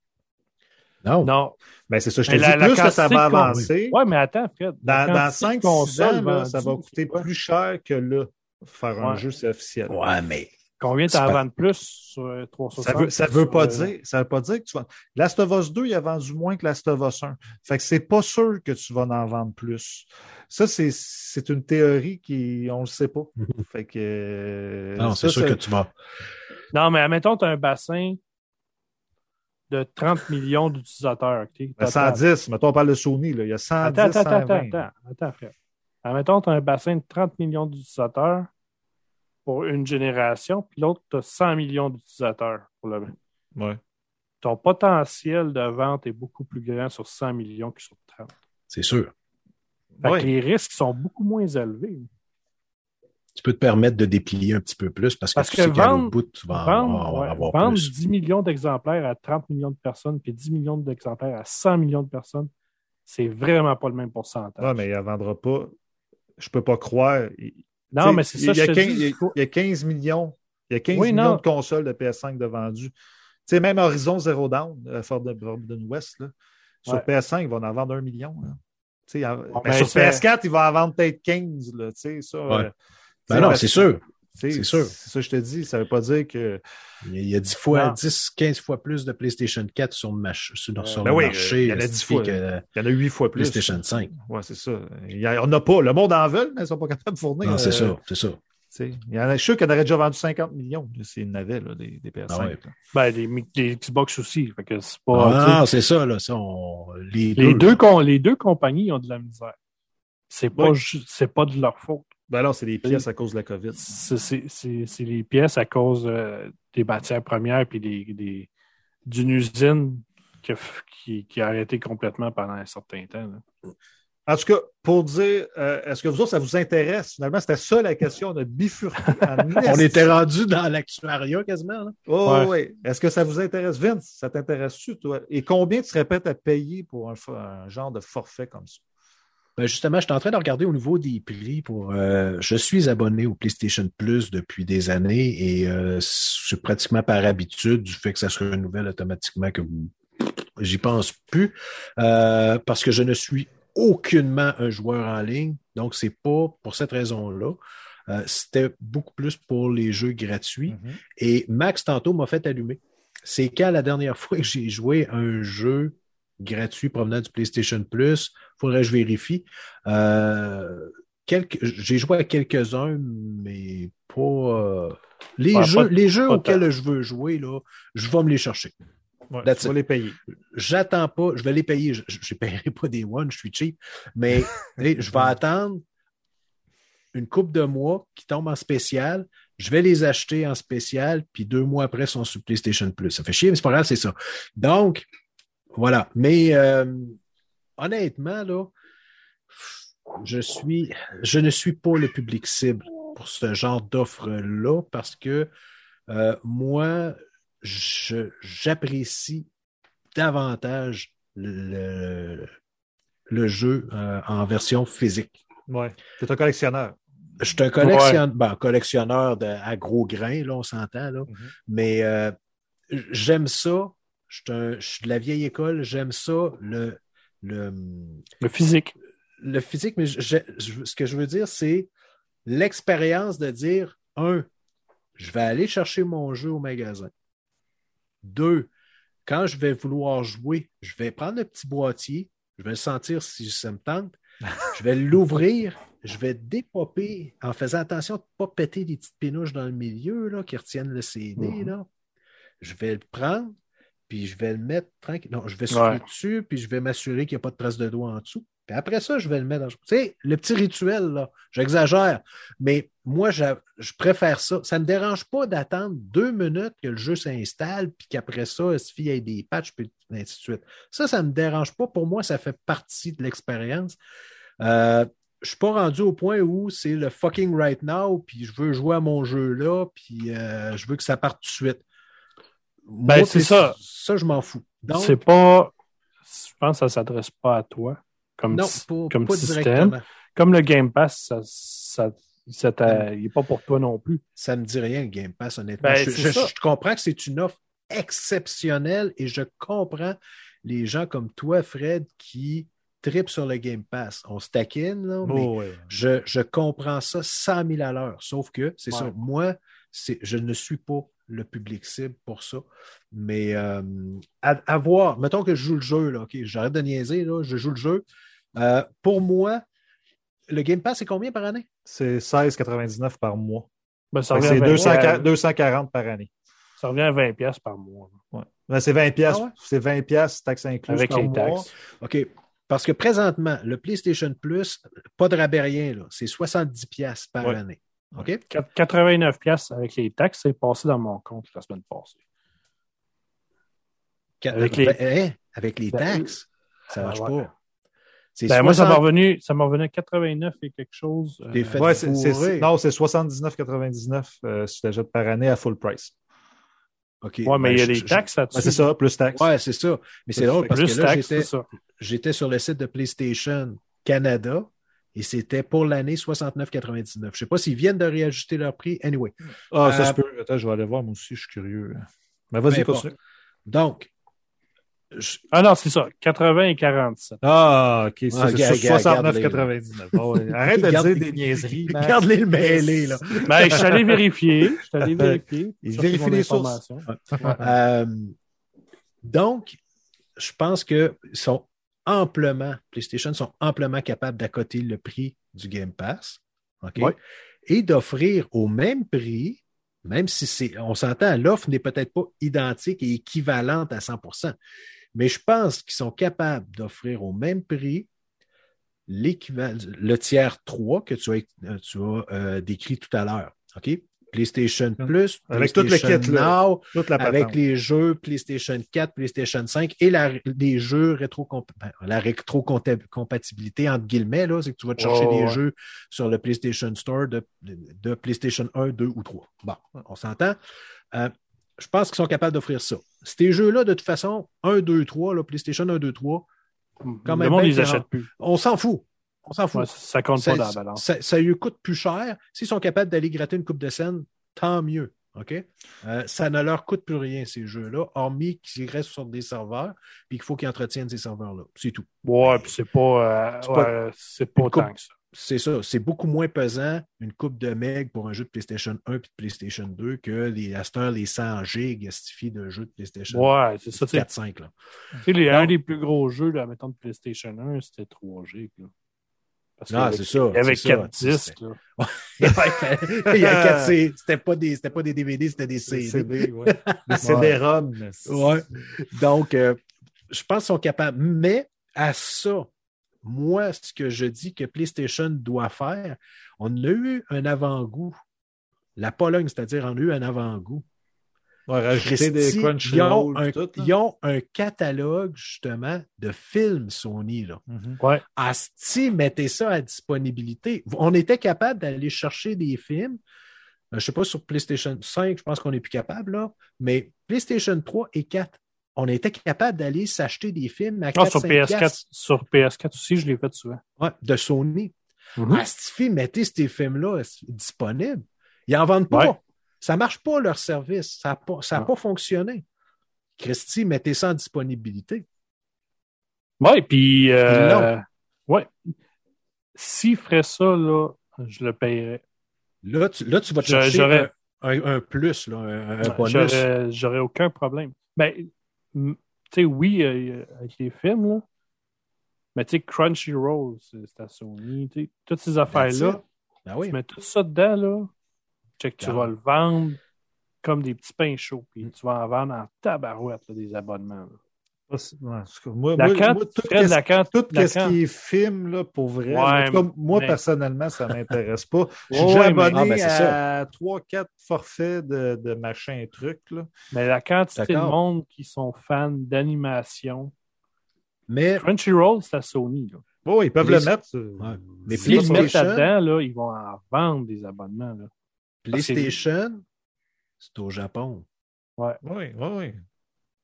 Non. Non. Ben, c'est ça, je te Mais dis, la- la plus que ça va avancer, Ouais, mais attends, Fred. dans, dans quantité de 5 consoles ans, là, ça va coûter quoi? plus cher que là, faire un jeu, c'est officiel. Ouais, mais Combien t'en pas- vends de plus sur euh, 360? Ça veut, ça veut pas euh, dire, ça veut pas dire que tu vas. Last of Us 2, il a vendu moins que Last of Us 1. Fait que c'est pas sûr que tu vas en vendre plus. Ça, c'est, c'est une théorie qui, on le sait pas. Fait que. euh, non, ça, c'est sûr que tu vas. Non, mais admettons, tu as un bassin de 30 millions d'utilisateurs. ok, total. 110, mettons, on parle de Sony, là. Il y a 110, Attends, attends, attends, 120. attends, attends, frère. Admettons, tu as un bassin de 30 millions d'utilisateurs pour une génération, puis l'autre, tu as 100 millions d'utilisateurs pour le Ouais. Ton potentiel de vente est beaucoup plus grand sur 100 millions que sur 30. C'est sûr. Fait Ouais. que les risques sont beaucoup moins élevés. Tu peux te permettre de déplier un petit peu plus parce que Parce tu que sais qu'à vendre- l'autre bout, tu vas Vendre, avoir, ouais, avoir vendre plus. 10 millions d'exemplaires à 30 millions de personnes, puis 10 millions d'exemplaires à 100 millions de personnes, c'est vraiment pas le même pourcentage. Ouais, mais il ne vendra pas. Je peux pas croire. Il- non, mais c'est ça, il y, je a te 15, dis. il y a- il faut- il y a 15 millions. Il y a 15 Oui, millions non. de consoles de PS5 de vendus. Tu sais, même Horizon Zero Dawn, euh, Forbidden West, là, sur Ouais. PS5, ils vont en vendre un million. là. Tu sais, en- ben, ben, sur c'est- PS4, ils vont en vendre peut-être 15. Là, tu sais, ça, Ouais. euh, Ben non, c'est sûr. C'est sûr. C'est ça que je te dis. Ça ne veut pas dire que. Il y a- il y a 10 fois, Non. 10, 15 fois plus de PlayStation 4 sur le, mach- sur, sur ben le oui, marché il y en a 10 estifié fois. que Il y en a 8 fois plus. PlayStation 5. Ouais, c'est ça. Il y a- on n'a pas. Le monde en veut, mais ils ne sont pas capables de fournir. Non, c'est euh, ça, c'est ça. Il y en a, je suis sûr qu'il en aurait déjà vendu 50 millions s'il n'avait des, des PS5. Ah ouais. Ben, les, les Xbox aussi. Fait que c'est pas. Ah, non, c'est ça, là. Ça, on- les, les, deux. deux, les deux compagnies ont de la misère. C'est pas, Oui. ju- c'est pas de leur faute. Ben alors, c'est des pièces à cause de la COVID. C'est- les pièces à cause euh, des matières premières puis des, des- d'une usine qui a, qui, qui a arrêté complètement pendant un certain temps. là. En tout cas, pour dire, euh, est-ce que vous autres, ça vous intéresse? Finalement, c'était ça la question. On a bifurqué. On était rendu dans l'actuariat quasiment. là. Oh, Ouais. oui. Est-ce que ça vous intéresse? Vince, ça t'intéresse-tu, toi? Et combien tu serais prêt à payer pour un genre de forfait comme ça? Ben, justement, je suis en train de regarder au niveau des prix pour. euh, je suis abonné au PlayStation Plus depuis des années et euh, c'est pratiquement par habitude du fait que ça se renouvelle automatiquement que vous. J'y pense plus euh, parce que je ne suis aucunement un joueur en ligne. Donc, c'est pas pour cette raison-là. Euh, C'était beaucoup plus pour les jeux gratuits. Et Max, tantôt, m'a fait allumer. C'est quand la dernière fois que j'ai joué un jeu gratuit provenant du PlayStation Plus, faudrait que je vérifie. Euh, quelques, j'ai joué à quelques-uns, mais pas. euh, les, Ouais, jeux, pas- les jeux pas auxquels je veux jouer, là, je vais me les chercher. Ouais, vas it. les payer. J'attends pas, je vais les payer. Je ne paierai pas des one, je suis cheap, mais je vais attendre une coupe de mois qui tombe en spécial. Je vais les acheter en spécial, puis deux mois après, ils sont sur PlayStation Plus. Ça fait chier, mais c'est pas grave, c'est ça. Donc, voilà. Mais euh, honnêtement, là, je suis, je ne suis pas le public cible pour ce genre d'offre-là parce que euh, moi, je- j'apprécie davantage le, le jeu euh, en version physique. Ouais. Tu es un collectionneur. Je suis un collectionneur, ben, collectionneur de, à gros grains, là, on s'entend, là. Mhm. mais euh, j'aime ça. Je suis, un- je suis de la vieille école, j'aime ça, le, le, Le physique. le physique, mais je- ce que je veux dire, c'est l'expérience de dire, un, je vais aller chercher mon jeu au magasin. Deux, quand je vais vouloir jouer, je vais prendre le petit boîtier, je vais le sentir si ça me tente, je vais l'ouvrir, je vais dépopper en faisant attention de ne pas péter des petites pénouches dans le milieu là, qui retiennent le CD. Mhm. là. Je vais le prendre, puis je vais le mettre tranquille. Non, je vais souffler Ouais. dessus, puis je vais m'assurer qu'il n'y a pas de trace de doigt en dessous. Puis après ça, je vais le mettre dans. Tu sais, le petit rituel, là, j'exagère, mais moi, j'a- je préfère ça. Ça ne me dérange pas d'attendre deux minutes que le jeu s'installe, puis qu'après ça, il suffit qu'il y ait des patchs, puis ainsi de suite. Ça, ça ne me dérange pas. Pour moi, ça fait partie de l'expérience. Euh, je ne suis pas rendu au point où c'est le fucking right now, puis je veux jouer à mon jeu là, puis euh, je veux que ça parte tout de suite. Ben, c'est ça. Ça, je m'en fous. Donc, C'est pas. Je pense que ça s'adresse pas à toi comme, non, comme pas système. directement. Comme le Game Pass, ça, ça, ça t'a- il n'est pas pour toi non plus. Ça ne me dit rien, le Game Pass, honnêtement. Ben, je, comprends que c'est une offre exceptionnelle et je comprends les gens comme toi, Fred, qui tripent sur le Game Pass. On se taquine, là, mais Oh, ouais. je, je comprends ça 100 000 à l'heure. Sauf que, c'est Ouais. ça, moi, je ne suis pas le public cible pour ça. Mais euh, à, à voir, mettons que je joue le jeu, là, OK, j'arrête de niaiser, là, je joue le jeu. Euh, pour moi, le Game Pass, c'est combien par année? C'est 16,99 par mois. Ben, C'est à 20 240, 240 par année. ça revient à 20$ piastres par mois. Ouais. Ben, c'est 20 pièces. Ah ouais? C'est 20 pièces taxes incluses Avec par les mois. taxes. OK. Parce que présentement, le PlayStation Plus, pas de rabais rien, là, c'est 70 pièces par Ouais. année. OK? 89$ piastres avec les taxes, c'est passé dans mon compte la semaine passée. Avec les- Hein? Avec les Ben, taxes, ça ah, marche ouais. pas. Ben, moi, ça 60 m'a revenu, ça revenu à 89 et quelque chose. euh, Ouais, non, c'est 79,99 euh, si tu achètes par année à full price. OK. ouais, mais Ben, il y a je- des je- taxes Ben, là-dessus. c'est ça, plus taxes. Ouais, c'est ça. Mais c'est drôle parce Plus que là, j'étais sur le site de PlayStation Canada et c'était pour l'année 69,99. Je sais pas s'ils viennent de réajuster leur prix. Anyway. Ah, ça Euh, se peut. Attends, je vais aller voir, moi aussi, je suis curieux. Mais vas-y, continue. Donc, je- Ah non, c'est ça. 80 et 47. Ah, ok, c'est, Ah, c'est regarde, 69,99. Bon, ouais. Arrête de dire des niaiseries. Regarde-les le mêlé, là. Ben, je suis allé vérifier. Je suis allé vérifier. Il chercher vérifie mon les sources. Euh, donc, je pense qu'ils sont amplement, PlayStation sont amplement capables d'accoter le prix du Game Pass. OK? Ouais. Et d'offrir au même prix, même si c'est, on s'entend, l'offre n'est peut-être pas identique et équivalente à 100% mais je pense qu'ils sont capables d'offrir au même prix le tiers 3 que tu as, tu as euh, décrit tout à l'heure. OK? PlayStation Plus, Avec le PlayStation kit, là. Now, Toute la avec les jeux PlayStation 4, PlayStation 5 et la, les jeux rétro ben, la rétro-compatibilité entre guillemets, c'est que tu vas te chercher Oh, des ouais. jeux sur le PlayStation Store de, de PlayStation 1, 2 ou 3. Bon, on s'entend. Euh, je pense qu'ils sont capables d'offrir ça. Ces jeux-là, de toute façon, 1, 2, 3, là, PlayStation 1, 2, 3, Quand le même monde plus. on s'en fout. On s'en fout. Ouais, ça compte ça, pas dans la balance. ça, ça lui coûte plus cher. S'ils sont capables d'aller gratter une coupe de scène, tant mieux. OK? Euh, ça ne leur coûte plus rien, ces jeux-là, hormis qu'ils restent sur des serveurs puis qu'il faut qu'ils entretiennent ces serveurs-là. C'est tout. Ouais, puis c'est pas, euh, C'est pas- ouais, c'est pas tant que ça. C'est ça. C'est beaucoup moins pesant une coupe de meg pour un jeu de PlayStation 1 et de PlayStation 2 que les, les 100 gigs de jeux de PlayStation Ouais, c'est ça. tu sais. 4-5. là. Tu sais, les- un des plus gros jeux, là, mettons, de PlayStation 1, c'était 3 G. Parce y c'est ça. Il y avait. 4 disques. Il y a quatre C- C'était pas des, c'était pas des DVD, c'était des CD. CD, ouais. Des CD-ROM. Ouais. Donc, euh, je pense qu'ils sont capables. Mais à ça, moi, ce que je dis que PlayStation doit faire, on a eu un avant-goût. La Pologne, c'est-à-dire, on a eu un avant-goût. Ouais, rajouter des ils, ont un, tout, ils ont un catalogue, justement, de films Sony. Là. Mhm. Ouais. Asti, mettez ça à disponibilité. On était capable d'aller chercher des films. Euh, Je ne sais pas sur PlayStation 5, je pense qu'on n'est plus capable, là. Mais PlayStation 3 et 4, on était capable d'aller s'acheter des films à Ah, 4 sur 5 PS4, piastres. sur PS4 aussi, je l'ai fait souvent. Ouais, de Sony. Mhm. Asti, mettez ces films-là disponibles. Ils n'en vendent pas. Ouais. Ça ne marche pas, leur service. Ça n'a pas, ça a Non. pas fonctionné. Christy, mettez ça en disponibilité. Ouais, puis. Euh, ouais. S'ils feraient ça, là, je le payerais. Là, tu, là, tu vas te Je- chercher un, un- un plus, là, un, un bonus. J'aurais aucun problème. Ben, m- tu sais, oui, euh, avec les films, là. Mais tu sais, Crunchyroll, c'est à Sony. tu sais, Toutes ces affaires-là, Ben oui. tu mets tout ça dedans, là. Check, tu vas le vendre comme des petits pains chauds. Puis tu vas en vendre en tabarouette, là, des abonnements. là. Ouais, Moi, La moi, cante, moi, tout Fred, qu'est-ce- la cante, tout la ce qui est film, là, pour vrai, Ouais, cas, moi, mais- personnellement, ça m'intéresse pas. Je suis Ouais, mais- abonné Ah, ben, à 3-4 forfaits de, de machin truc. Là. Mais la quantité de monde qui sont fans d'animation. Mais Crunchyroll, c'est à Sony. Là. Oh, ils peuvent Les- le mettre. euh, Ouais. Mais S'ils le ça. mettent là-dedans, là, ils vont en vendre des abonnements. Là. PlayStation, c'est au Japon. Oui, oui, oui.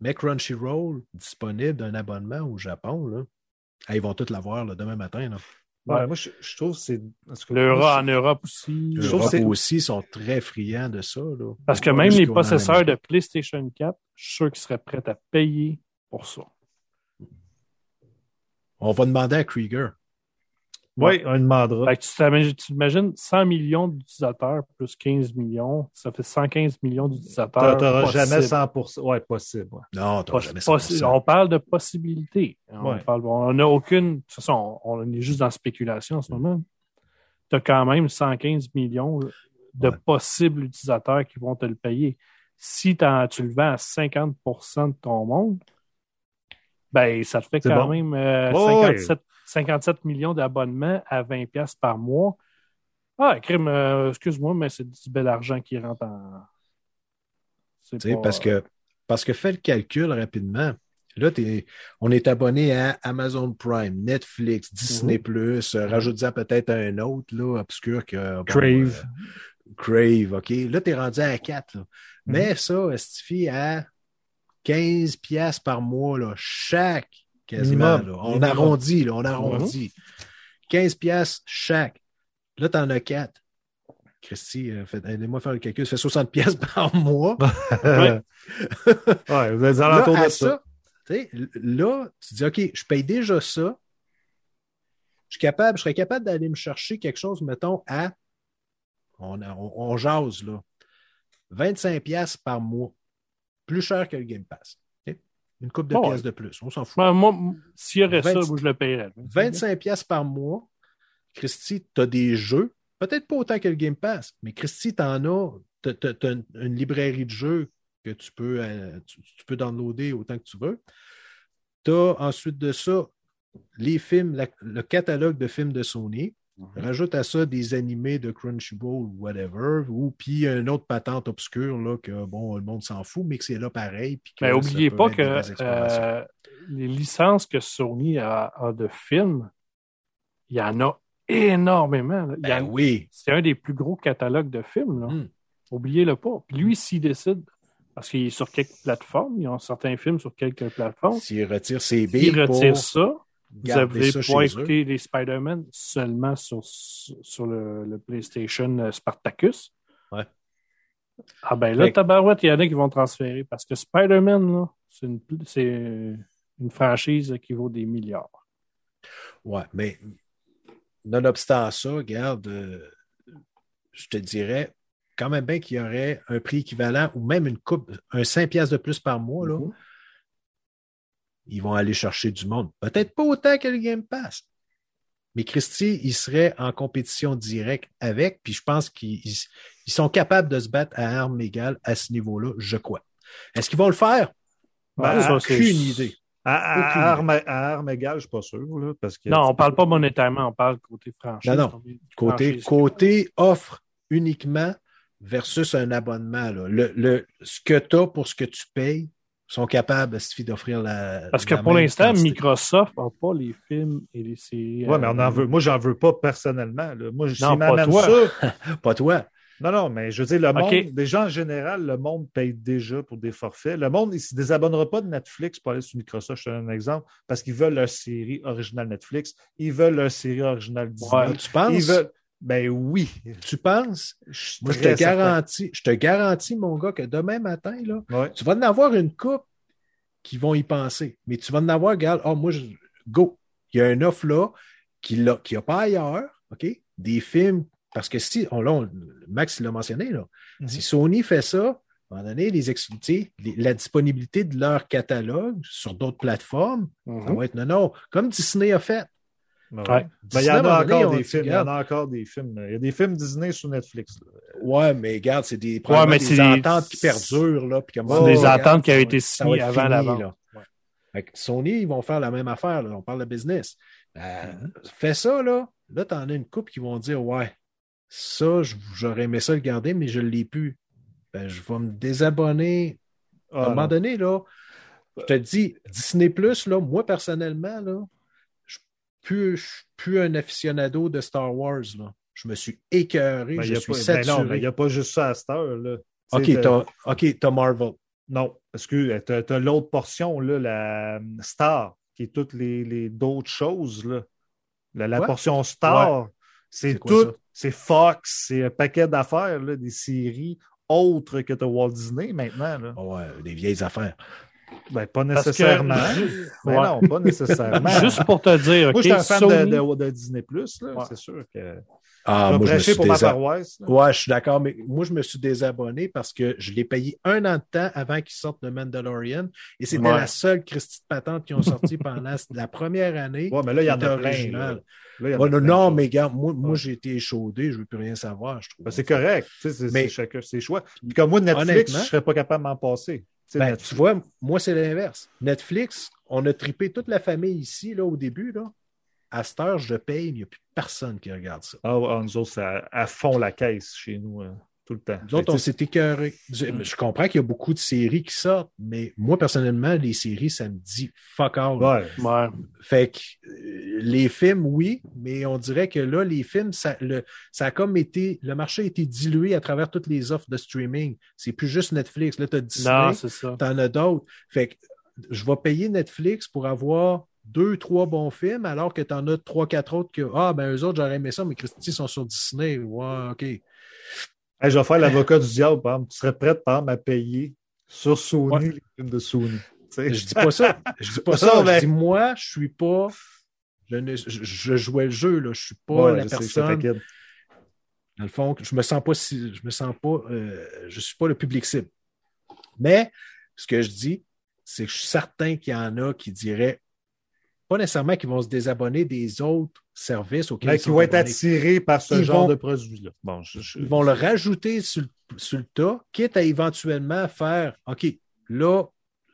Mais Crunchyroll, disponible d'un abonnement au Japon, là. Ah, ils vont tous l'avoir demain matin. Là. Ouais, Ouais. moi, je, je trouve que c'est. en tout cas, L'Euro moi, en Europe aussi. Je trouve L'Europe aussi sont très friands de ça. Là. Parce que même les possesseurs de. PlayStation 4, je suis sûr qu'ils seraient prêts à payer pour ça. On va demander à Krieger. Oui, on demandera. Fait que tu t'imagines- tu t'imagines 100 millions d'utilisateurs plus 15 millions, ça fait 115 millions d'utilisateurs. Tu n'auras jamais 100%. Ouais, possible. ouais. Non, tu jamais possi- 100%. on parle de possibilités. On Ouais. parle- on n'a aucune. De toute façon, on, on est juste dans la spéculation en ce moment. Tu as quand même 115 millions de Ouais. possibles utilisateurs qui vont te le payer. Si tu le vends à 50% de ton monde, ben ça te fait quand bon. même euh, Ouais, 57, 57 millions d'abonnements à 20$ piastres par mois. Ah, crime, euh, excuse-moi, mais c'est du bel argent qui rentre en. Tu pas- parce que, parce que fais le calcul rapidement. Là, on est abonné à Amazon Prime, Netflix, Disney+, Mhm. euh, rajoute-en peut-être un autre, là, obscur que... bon, Crave. euh, Crave, OK. Là, t'es rendu à 4. là. Mais ça, estifie à 15 piastres par mois, là, chaque, quasiment. Là. On arrondit, là, on arrondit. 15 piastres chaque. Là, t'en as 4. Christy, euh, aidez-moi à faire le calcul. Ça fait 60 piastres par mois. ouais, vous êtes à de ça. là, tu dis, OK, je paye déjà ça. Je, suis capable, je serais capable d'aller me chercher quelque chose, mettons, à, on, on, on jase, là, 25 pièces par mois. Plus cher que le Game Pass. Une coupe de Bon, pièces de plus. On s'en fout. Ben, moi, s'il y aurait ça, 20 moi, je le payerais. 25 pièces par mois. Christy, tu as des jeux. Peut-être pas autant que le Game Pass, mais Christy, tu en as. Tu as, une, une librairie de jeux que tu peux, euh, tu, tu peux downloader autant que tu veux. Tu as ensuite de ça les films, la- le catalogue de films de Sony. Rajoute à ça des animés de Crunchyroll ou whatever, ou puis une autre patente obscure là, que bon, le monde s'en fout, mais que c'est là pareil. Puis que Mais ça oubliez peut pas que euh, les licences que Sony a, a de films, il y en a énormément. là. Il y Ben en- oui. C'est un des plus gros catalogues de films. là. Mm. Oubliez-le pas. Puis lui, s'il décide, parce qu'il est sur quelques plateformes, ils ont certains films sur quelques plateformes, S'il retire ses s'il billes retire pour ça, vous ça pouvoir eux. écouter les Spider-Man seulement sur, sur le, le PlayStation euh, Spartacus? Ouais. Ah ben là, tabarouette, il y en a qui vont transférer parce que Spider-Man, c'est une, une franchise qui vaut des milliards. Ouais, mais nonobstant ça, regarde, euh, je te dirais quand même bien qu'il y aurait un prix équivalent ou même une coupe, un 5 piastres de plus par mois, là. Mhm. Ils vont aller chercher du monde. Peut-être pas autant que le Game Pass. Mais Christy, il serait en compétition directe avec, puis je pense qu'ils ils- ils sont capables de se battre à armes égales à ce niveau-là, je crois. Est-ce qu'ils vont le faire? Ben, c'est- Aucune idée. À, à- Aucune à arme, à arme égale, je suis pas sûr. Là, parce que, Non, on parle pas monétairement, on parle côté franchise. Non, non. Côté, côté offre uniquement versus un abonnement. là. Le, le- ce que tu as pour ce que tu payes, sont capables suffit d'offrir la. Parce que la pour l'instant. Microsoft n'a pas les films et les séries. Ouais, mais on en euh, veut. Moi, j'en veux pas personnellement. Là. Moi, s'ils Non, pas toi. ça. Pas toi. Non, non, mais je veux dire, le Ok. monde, déjà en général, le monde paye déjà pour des forfaits. Le monde, il ne se désabonnera pas de Netflix pour aller sur Microsoft, je te donne un exemple, parce qu'ils veulent leur série originale Netflix, ils veulent leur série originale Disney. Ouais, Tu penses? Ils veulent. Ben oui. Tu penses? Moi, je te certain. garantis, je te garantis, mon gars, que demain matin, là, Ouais. tu vas en avoir une coupe qui vont y penser. Mais tu vas en avoir, regarde, oh, moi, je, go. Il y a une offre là qui n'a qui a pas ailleurs, OK? Des films, parce que si, on, là, on- Max l'a mentionné, là, Mhm. si Sony fait ça, à un moment donné, les les- la disponibilité de leur catalogue sur d'autres plateformes, mhm. ça va être non, non, comme Disney a fait. Ben Ouais. ouais. Ben, il y en a encore des films. Il y en a encore des films. Il y a des films Disney sur Netflix. là. Ouais, mais regarde, c'est des, probablement mais des c'est des- ententes qui perdurent, là. Puis comme, C'est oh, des regarde, ententes qui avaient va été signées avant la vente. Sony, ils vont faire la même affaire, là. On parle de business. Ben, Mm-hmm. Fais ça, là. Là, t'en as une couple qui vont dire, ouais, ça, j'aurais aimé ça le garder, mais je ne l'ai plus. Ben, je vais me désabonner. à un Ah, moment donné, là, je te dis, Disney Plus, là, moi, personnellement, là, je ne suis plus un aficionado de Star Wars, là. Je me suis écœuré, Ben, il je suis pas- ben saturé. non, mais il n'y a pas juste ça à cette heure. Là. Tu OK, sais, t'as- t'as OK, t'as Marvel. Non, parce que tu as, l'autre portion, là, la euh, Star, qui est toutes les, les d'autres choses. Là. La, portion Star, c'est tout, c'est Fox, c'est un paquet d'affaires, des séries autres que tu Walt Disney maintenant. Là. Ah ouais, des vieilles affaires. Ben, pas que- nécessairement. Ben Ouais. non, pas nécessairement. Juste pour te dire, Moi, OK, je suis un fan Sony- de, de- de Disney Plus, là, Ouais. c'est sûr que Ah, je moi, je me suis pour ma paroisse. là. Ouais, je suis d'accord, mais moi, je me suis désabonné parce que je l'ai payé un an de temps avant qu'il sorte le Mandalorian. Et c'était Ouais. la seule Christie de patente qui ont sorti pendant la première année. Ouais, mais là, il y en a plein. original. là. Là, il y en a Ouais, non, plein, non, ça. mais gars, moi, j'ai été échaudé, je ne veux plus rien savoir, je trouve. Ben, c'est correct. C'est chacun ses choix. Puis comme moi, Netflix, Honnêtement- je ne serais pas capable de m'en passer. Ben, Netflix- tu vois, moi, c'est l'inverse. Netflix, on a tripé toute la famille ici, là, au début, là. À cette heure, je paye, mais il n'y a plus personne qui regarde ça. Ah, ouais, nous autres, c'est à, à fond la caisse chez nous, euh, tout le temps. Nous autres, on tu s'est écœurés. Je, Mm. je comprends qu'il y a beaucoup de séries qui sortent, mais moi, personnellement, les séries, ça me dit fuck all. ouais. Ouais. Fait que euh, les films, oui, mais on dirait que là, les films, ça, le, ça a comme été. Le marché a été dilué à travers toutes les offres de streaming. C'est plus juste Netflix. Là, tu as Disney, Non, c'est ça. t'en as d'autres. Fait que je vais payer Netflix pour avoir deux, trois bons films, alors que tu en as trois, quatre autres que Ah, ben eux autres, j'aurais aimé ça, mais Christy sont sur Disney. Ouais, OK. Hey, je vais faire l'avocat du diable, par exemple. Tu serais prête, par exemple, à payer sur Sony Ouais. les films de Sony. Je dis pas ça. Je dis pas Non, ça. mais- Je dis moi, je suis pas. Je, ne- je, je jouais le jeu, là. Je suis pas Ouais, la sais, personne. Dans le fond, je me sens pas si. Je me sens pas. euh, je suis pas le public cible. Mais ce que je dis, c'est que je suis certain qu'il y en a qui diraient pas nécessairement qu'ils vont se désabonner des autres services auxquels Mais ils qui vont être attirés par ce Ils genre vont- de produit-là. Bon, je, je- Ils vont le rajouter sur, le- sur le tas, quitte à éventuellement faire OK, là,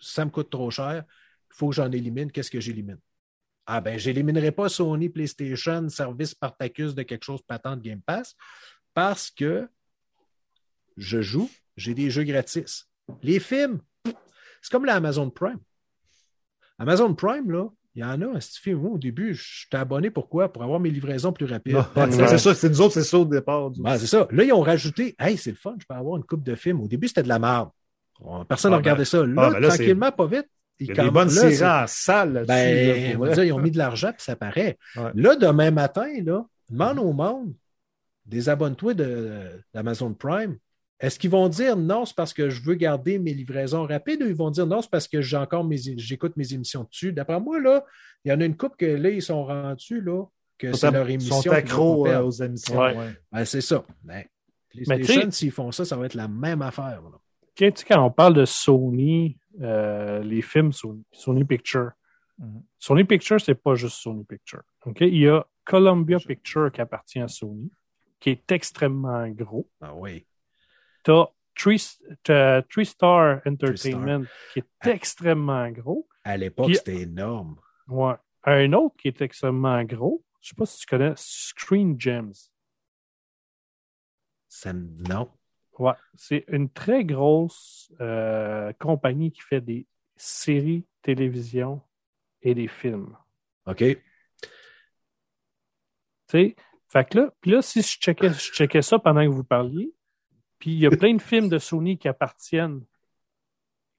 ça me coûte trop cher, il faut que j'en élimine, qu'est-ce que j'élimine? Ah ben, j'éliminerai pas Sony PlayStation, service Spartacus de quelque chose patente Game Pass, parce que je joue, j'ai des jeux gratis. Les films, c'est comme l'Amazon Prime. Amazon Prime, là, il y en a, film. Moi, au début, je t'ai abonné pourquoi? Pour avoir mes livraisons plus rapides. C'est ça, c'est nous autres, c'est ça au départ. Ben, c'est ça. Là, ils ont rajouté, hey, c'est le fun, je peux avoir une coupe de films. Au début, c'était de la merde. Personne n'a Ah, regardé ben, ça. Là, ah, ben là, tranquillement, pas vite. Il y a quand- des bonnes là, séries en salle là-dessus. Ben, là, on va dire, ils ont mis de l'argent, puis ça paraît. Ouais. Là, demain matin, là, demande au monde, désabonne-toi de- d'Amazon Prime. Est-ce qu'ils vont dire non, c'est parce que je veux garder mes livraisons rapides ou ils vont dire non, c'est parce que j'ai encore mes, j'écoute mes émissions dessus? D'après moi, là, il y en a une couple que là, ils sont rendus, là, que Ils c'est sont, leur ils émission. sont qu'ils accros euh, aux émissions. Ouais. ouais. Ben, c'est ça. Ben, Mais PlayStation, s'ils font ça, ça va être la même affaire. là. Tu sais, quand on parle de Sony, euh, les films Sony, Sony Picture, Mhm. Sony Picture, c'est pas juste Sony Picture. OK? Il y a Columbia Picture qui appartient à Sony, qui est extrêmement gros. Ah oui. Tu as Three, Star Entertainment qui est extrêmement gros. À l'époque, c'était énorme. Ouais. Un autre qui est extrêmement gros, je sais pas si tu connais Screen Gems. Ça, non. Ouais. C'est une très grosse euh, compagnie qui fait des séries télévision et des films. OK. Tu sais, fait que là, puis là, si je checkais, je checkais ça pendant que vous parliez, puis il y a plein de films de Sony qui appartiennent,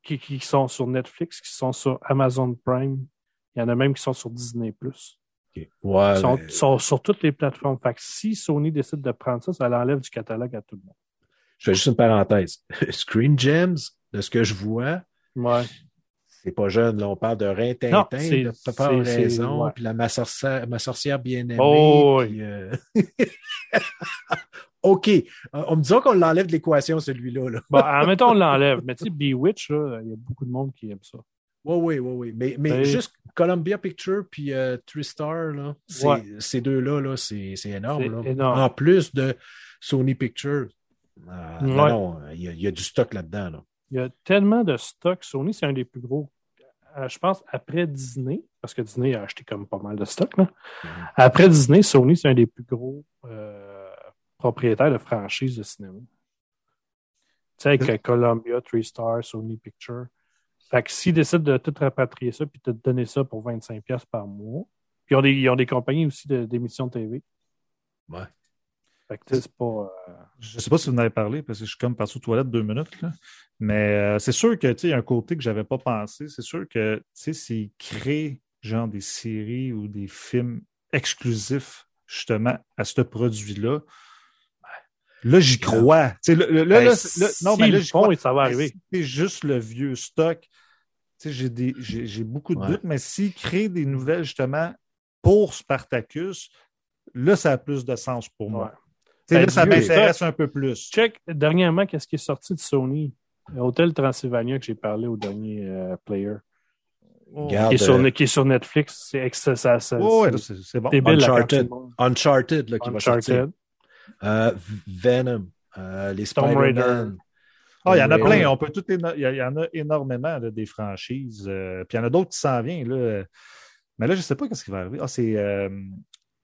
qui, qui sont sur Netflix, qui sont sur Amazon Prime. Il y en a même qui sont sur Disney+. Ouais, Ils sont, mais- sont sur toutes les plateformes. Fait que si Sony décide de prendre ça, ça l'enlève du catalogue à tout le monde. Je fais juste une parenthèse. Screen Gems, de ce que je vois, Ouais. c'est pas jeune. Là, on parle de Rintintin, c'est- de Papa raison, puis la ma sorcière, ma sorcière bien-aimée. Oh, oui. euh, OK. Euh, On me dira qu'on l'enlève de l'équation, celui-là. Là. Bon, temps, on l'enlève. Mais tu sais, Bewitch, il y a beaucoup de monde qui aime ça. Oui, oui, oui, oui. Mais, mais Oui. juste Columbia Picture puis euh, Tristar, là, Ouais. ces deux-là, là, c'est c'est énorme. C'est là. énorme. En plus de Sony Pictures. Euh, Ouais. Non, il y, a- il y a du stock là-dedans. Là. Il y a tellement de stocks. Sony, c'est un des plus gros. Euh, je pense après Disney, parce que Disney a acheté comme pas mal de stocks. Là. Mhm. Après Disney, Sony, c'est un des plus gros propriétaires de franchises de cinéma. Tu sais, avec euh, Columbia, Three Star, Sony Picture. Fait que s'ils décident de tout rapatrier ça puis de te donner ça pour 25$ par mois, puis ils ont des, ils ont des compagnies aussi de- d'émissions de, TV. Ouais. Fait que tu sais, c'est pas. euh, Je ne sais pas si vous en avez parlé, parce que je suis comme parti aux toilettes deux minutes. là. Mais euh, c'est sûr que tu sais, il y a un côté que je n'avais pas pensé. C'est sûr que tu sais, s'ils créent genre des séries ou des films exclusifs justement à ce produit-là, là, j'y crois. Là, là, là, ben, là, c'est- là- non, mais là, j'y crois. et ça va arriver. si C'est juste le vieux stock. Tu sais, j'ai des- j'ai j'ai beaucoup de Ouais. doutes, mais s'ils créent des nouvelles justement pour Spartacus, là, ça a plus de sens pour moi. Ouais. Ben, là, ça m'intéresse un peu plus. Check dernièrement qu'est-ce qui est sorti de Sony? Hôtel Transylvania que j'ai parlé au dernier euh, player. Regarde, Qui est, sur, euh, qui est sur Netflix. C'est ça, ça, c'est c'est c'est bon. débile Uncharted. Uncharted là, qui va sortir. Euh, Venom, euh, les. Spider-Man. Ah, il y en a plein. On peut tout éno- il y, en a énormément là, des franchises. euh, puis il y en a d'autres qui s'en viennent. Là. Mais là, je ne sais pas ce qui va arriver. Ah, c'est.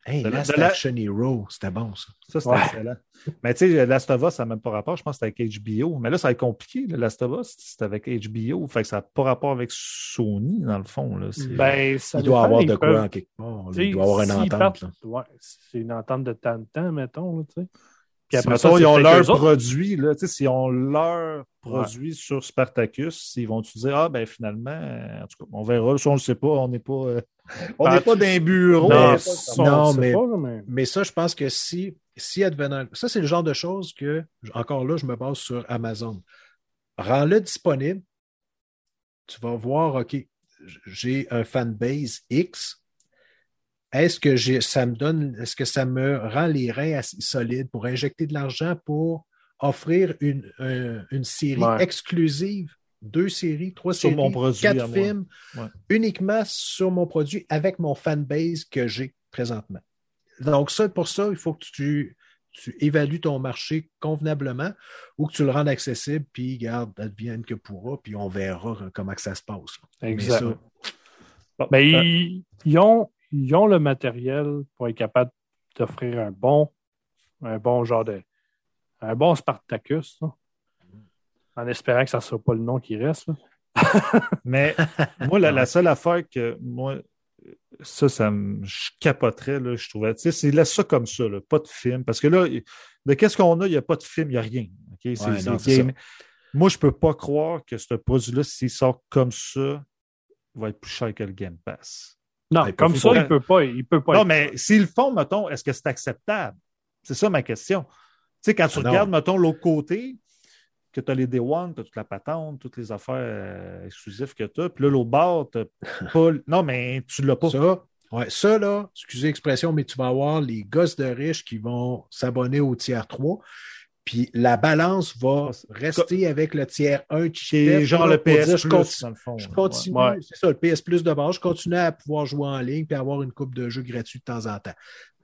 Hey, De Last la- Action Hero, c'était bon ça. ça, c'était Ouais. excellent. Mais tu sais, Last of Us, ça n'a même pas rapport. Je pense que c'était avec HBO. Mais là, ça va être compliqué. Le Last of Us, c'est avec HBO. Fait que ça n'a pas rapport avec Sony, dans le fond. Là. Ben, ça Il doit avoir de quoi peuvent- en quelque part. là. Il doit avoir une entente. là. ouais, c'est une entente de temps de temps, mettons. Là, tu sais. Puis Si, après ça, ils ont leur produit, là, tu sais, s'ils ont leur produit sur Spartacus, ils vont-tu dire, ah, ben finalement, en tout cas, on verra, ça, on ne le sait pas, on n'est pas, euh, on n'est pas d'un bureau. Non, ça, mais- pas, là, mais- Mais ça, je pense que si, si advenant. Ça, c'est le genre de choses que, encore là, je me base sur Amazon. Rends-le disponible. Tu vas voir, OK, j'ai un fanbase X. Est-ce que j'ai, ça me donne, est-ce que ça me rend les reins assez solides pour injecter de l'argent pour offrir une, un- une série Ouais. exclusive, deux séries, trois Sur séries, mon produit quatre films, Ouais. uniquement sur mon produit avec mon fanbase que j'ai présentement. Donc, ça, pour ça, il faut que tu, tu évalues ton marché convenablement ou que tu le rendes accessible, puis garde, advienne que pourra, puis on verra comment que ça se passe. Exact. Mais ça, Bon, Mais euh, ils, ils ont, ils ont le matériel pour être capable d'offrir un bon, un bon genre de. Un bon Spartacus, là. en espérant que ça ne soit pas le nom qui reste. Mais moi, la, la seule affaire que moi, ça, ça me je capoterais, là, je trouvais. Tu sais, c'est là ça comme ça, là, pas de film. Parce que là, de qu'est-ce qu'on a, il n'y a pas de film, il n'y a rien. OK? C'est- Ouais, c'est non, c'est game. Moi, je ne peux pas croire que ce produit-là, s'il sort comme ça, va être plus cher que le Game Pass. Non, Ouais, comme ça, il ne peut pas. Il peut pas non, mais s'ils le font, mettons, est-ce que c'est acceptable? C'est ça ma question. Tu sais, quand tu Ah non. regardes, mettons, l'autre côté, que tu as les Day One, tu as toute la patente, toutes les affaires euh, exclusives que tu as, puis là, l'autre bord, tu pas. Non, mais tu l'as pas. Ça, ouais, ça, là, excusez l'expression, mais tu vas avoir les gosses de riches qui vont s'abonner au tiers 3. Puis la balance va rester avec le tiers 1 qui genre le dire, PS je Plus, dans le fond. je continue Ouais. c'est ça, le PS Plus de base, je continue à pouvoir jouer en ligne puis avoir une coupe de jeux gratuits de temps en temps.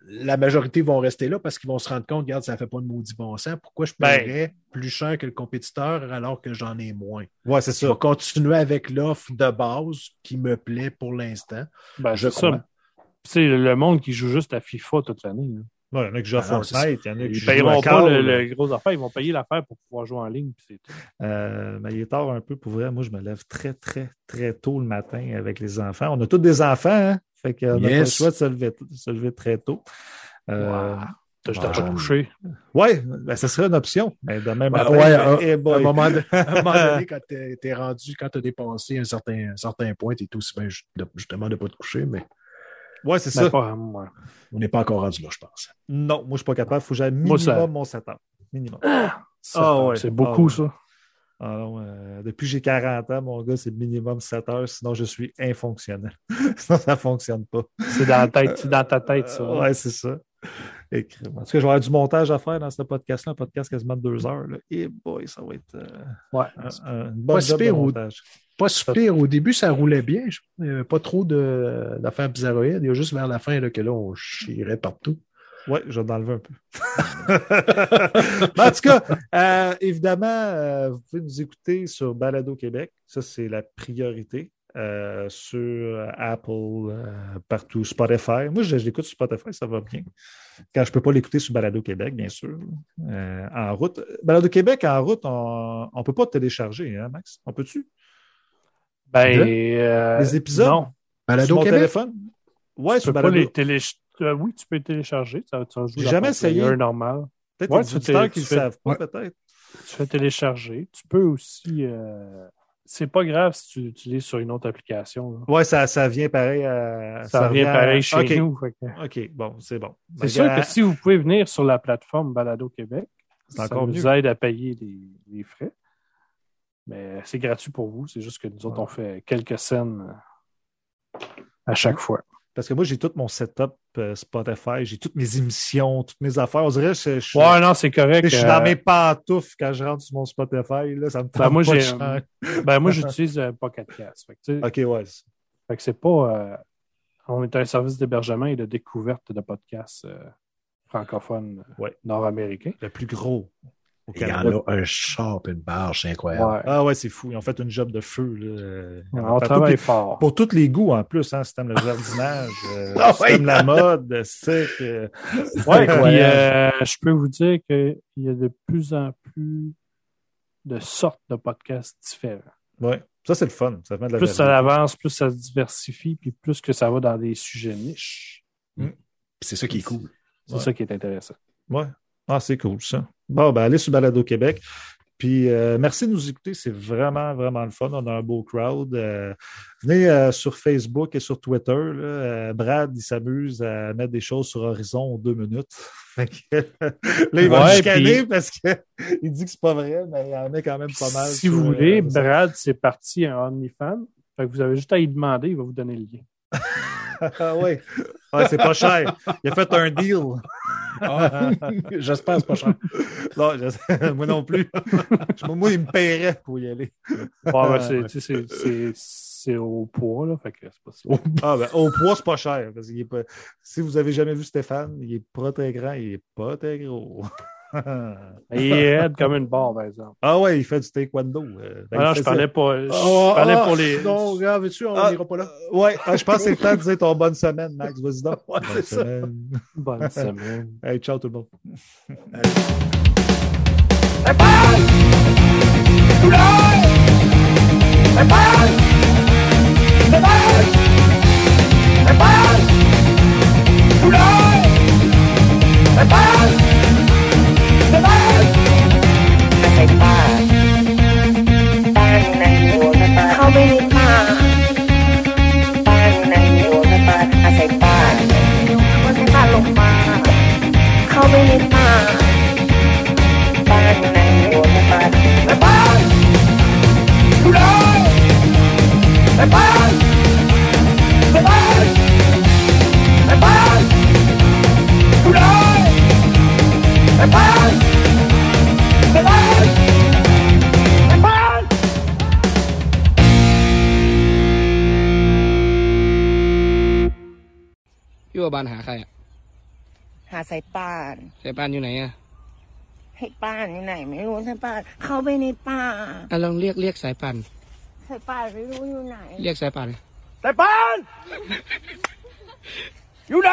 La majorité vont rester là parce qu'ils vont se rendre compte, regarde, ça fait pas de maudit bon sens. Pourquoi je Ben- paierais plus cher que le compétiteur alors que j'en ai moins? Ouais, c'est Je ça. vais continuer avec l'offre de base qui me plaît pour l'instant. Ben, je crois. C'est le monde qui joue juste à FIFA toute l'année. Ouais, il y en a qui jouent à Ah Fortnite, il y en a qui Ils jouent ne payeront à pas le, le gros affaire, ils vont payer l'affaire pour pouvoir jouer en ligne. puis tout. Euh, mais il est tard un peu pour vrai. Moi, je me lève très, très, très tôt le matin avec les enfants. On a tous des enfants, hein? Fait qu'on n'a pas le choix de se lever, de se lever très tôt. Euh, Wow. T'as juste à coucher. Ouais, ben, ça serait une option. Mais demain Ben, matin, ouais, ben, à- un moment, de- à un moment donné, quand t'es es rendu, quand tu as dépassé un certain, un certain point, tu es aussi bien justement de ne pas te coucher, mais Ouais, c'est ça. pas, ouais. on n'est pas encore rendu là, je pense. Non, moi, je suis pas capable. Il faut que j'aille Moi, minimum ça- mon 7 heures. Minimum. Ah ouais. C'est beaucoup, Ah ouais. ça. Ah euh, depuis que j'ai 40 ans, mon gars, c'est minimum 7 heures, sinon je suis infonctionnel. sinon, ça ne fonctionne pas. Dans, c'est dans ta tête, ça. Euh, ouais, c'est ça. Écrit. En tout cas, je vais avoir du montage à faire dans ce podcast-là, un podcast quasiment de deux heures. Et boy, ça va être euh, Ouais. un, bonne Pas job de montage. Pas super. Au début, ça roulait bien. Il n'y avait pas trop d'affaires bizarroïdes. Il y a juste vers la fin là, que là, on chierait partout. Oui, je vais t'enlever un peu. En tout cas, euh, évidemment, euh, vous pouvez nous écouter sur Balado Québec. Ça, c'est la priorité. Euh, sur Apple, euh, partout, Spotify. Moi, je, je l'écoute sur Spotify, ça va bien. Quand je ne peux pas l'écouter sur Balado Québec, bien sûr. Euh, en route. Balado Québec, en route, on ne peut pas télécharger, hein, Max? On peut-tu? Ben, euh, Les épisodes? Non, Balado sur mon Québec? téléphone? Oui, tu sur peux pas les télécharger. oui, tu peux les télécharger. Ça, ça joue J'ai jamais essayé. normal. Peut-être Ouais, des auditeurs qui ne savent pas, Ouais. peut-être. Tu fais télécharger. Tu peux aussi. C'est pas grave si tu l'utilises sur une autre application. là. Oui, ça, ça vient pareil. à- Ça, revient à- pareil chez nous. que- OK, bon, c'est bon. C'est sûr Regarde, que si vous pouvez venir sur la plateforme Balado Québec, ça encore nous mieux. aide à payer les, les frais. Mais c'est gratuit pour vous. C'est juste que nous autres, Ouais. on fait quelques scènes euh, à chaque fois. Parce que moi, j'ai tout mon setup euh, Spotify, j'ai toutes mes émissions, toutes mes affaires. On dirait que je, Ouais, non, c'est correct. je suis euh, dans mes pantoufles quand je rentre sur mon Spotify. Là, ça me Ben, moi, de changer. Ben, moi, j'utilise euh, Pocket Cast. Fait que, OK, ouais. fait que c'est pas. euh, on est un service d'hébergement et de découverte de podcasts euh, francophones euh, Ouais. nord-américains. Le plus gros Il y en a un char et une barge, c'est incroyable. Ouais. Ah ouais, c'est fou. Ils ont fait une job de feu. Là. Euh, on travaille les- fort. Pour tous les goûts en plus, hein, si t'aimes le jardinage, euh, Ah si t'aimes la mode, c'est que. Ouais, Incroyable. puis, euh, je peux vous dire qu'il y a de plus en plus de sortes de podcasts différents. Ouais. Ça, c'est le fun. Ça de la Plus ça avance, plus ça se diversifie, puis plus que ça va dans des sujets niches. C'est ça qui est cool. C'est Ouais. ça qui est intéressant. Ouais. Ah, c'est cool, ça. Bon, ben, allez sur Balado Québec. Puis, euh, merci de nous écouter. C'est vraiment, vraiment le fun. On a un beau crowd. Euh, venez euh, sur Facebook et sur Twitter. là. Brad, il s'amuse à mettre des choses sur Horizon en deux minutes. Là, il va Ouais, chicaner puis- parce qu'il dit que c'est pas vrai, mais il en a quand même pas mal. Si sur, vous voulez. Brad, c'est parti un OnlyFans. Fait que vous avez juste à y demander, il va vous donner le lien. Ah oui. Ouais, c'est pas cher. Il a fait un deal. Ah, J'espère que c'est pas cher. Non, je- moi non plus. moi, il me paierait pour y aller. Bon, ben, c'est- tu sais, c'est- c'est c'est au poids, là. Fait que c'est pas si- Ah ben, au poids, c'est pas cher. Parce qu'il est pas... Si vous avez jamais vu Stéphane, il est pas très grand, il est pas très gros il est comme une barre, par exemple. Ah ouais, il fait du taekwondo. Euh. Ben, ah je ah, ah, parlais pour, je parlais pour les. Non, regarde, tu on n'ira pas là? Euh, ouais, je pense que c'est le temps de dire ton bonne semaine, Max. Vas-y donc. Ouais, bonne, semaine. bonne semaine. Hey, ciao tout le monde. อยู่บ้านหาใครอะ หาสายป่าน สายปานอยู่ไหนอะให้ป้านอยู่ไหน ไม่รู้สายป่านเข้าไปในป่าอะลองเรียกเรียกสายปานสายป่านไม่รู้อยู่ไหน เรียกสายปานแต่ปานอยู่ไหน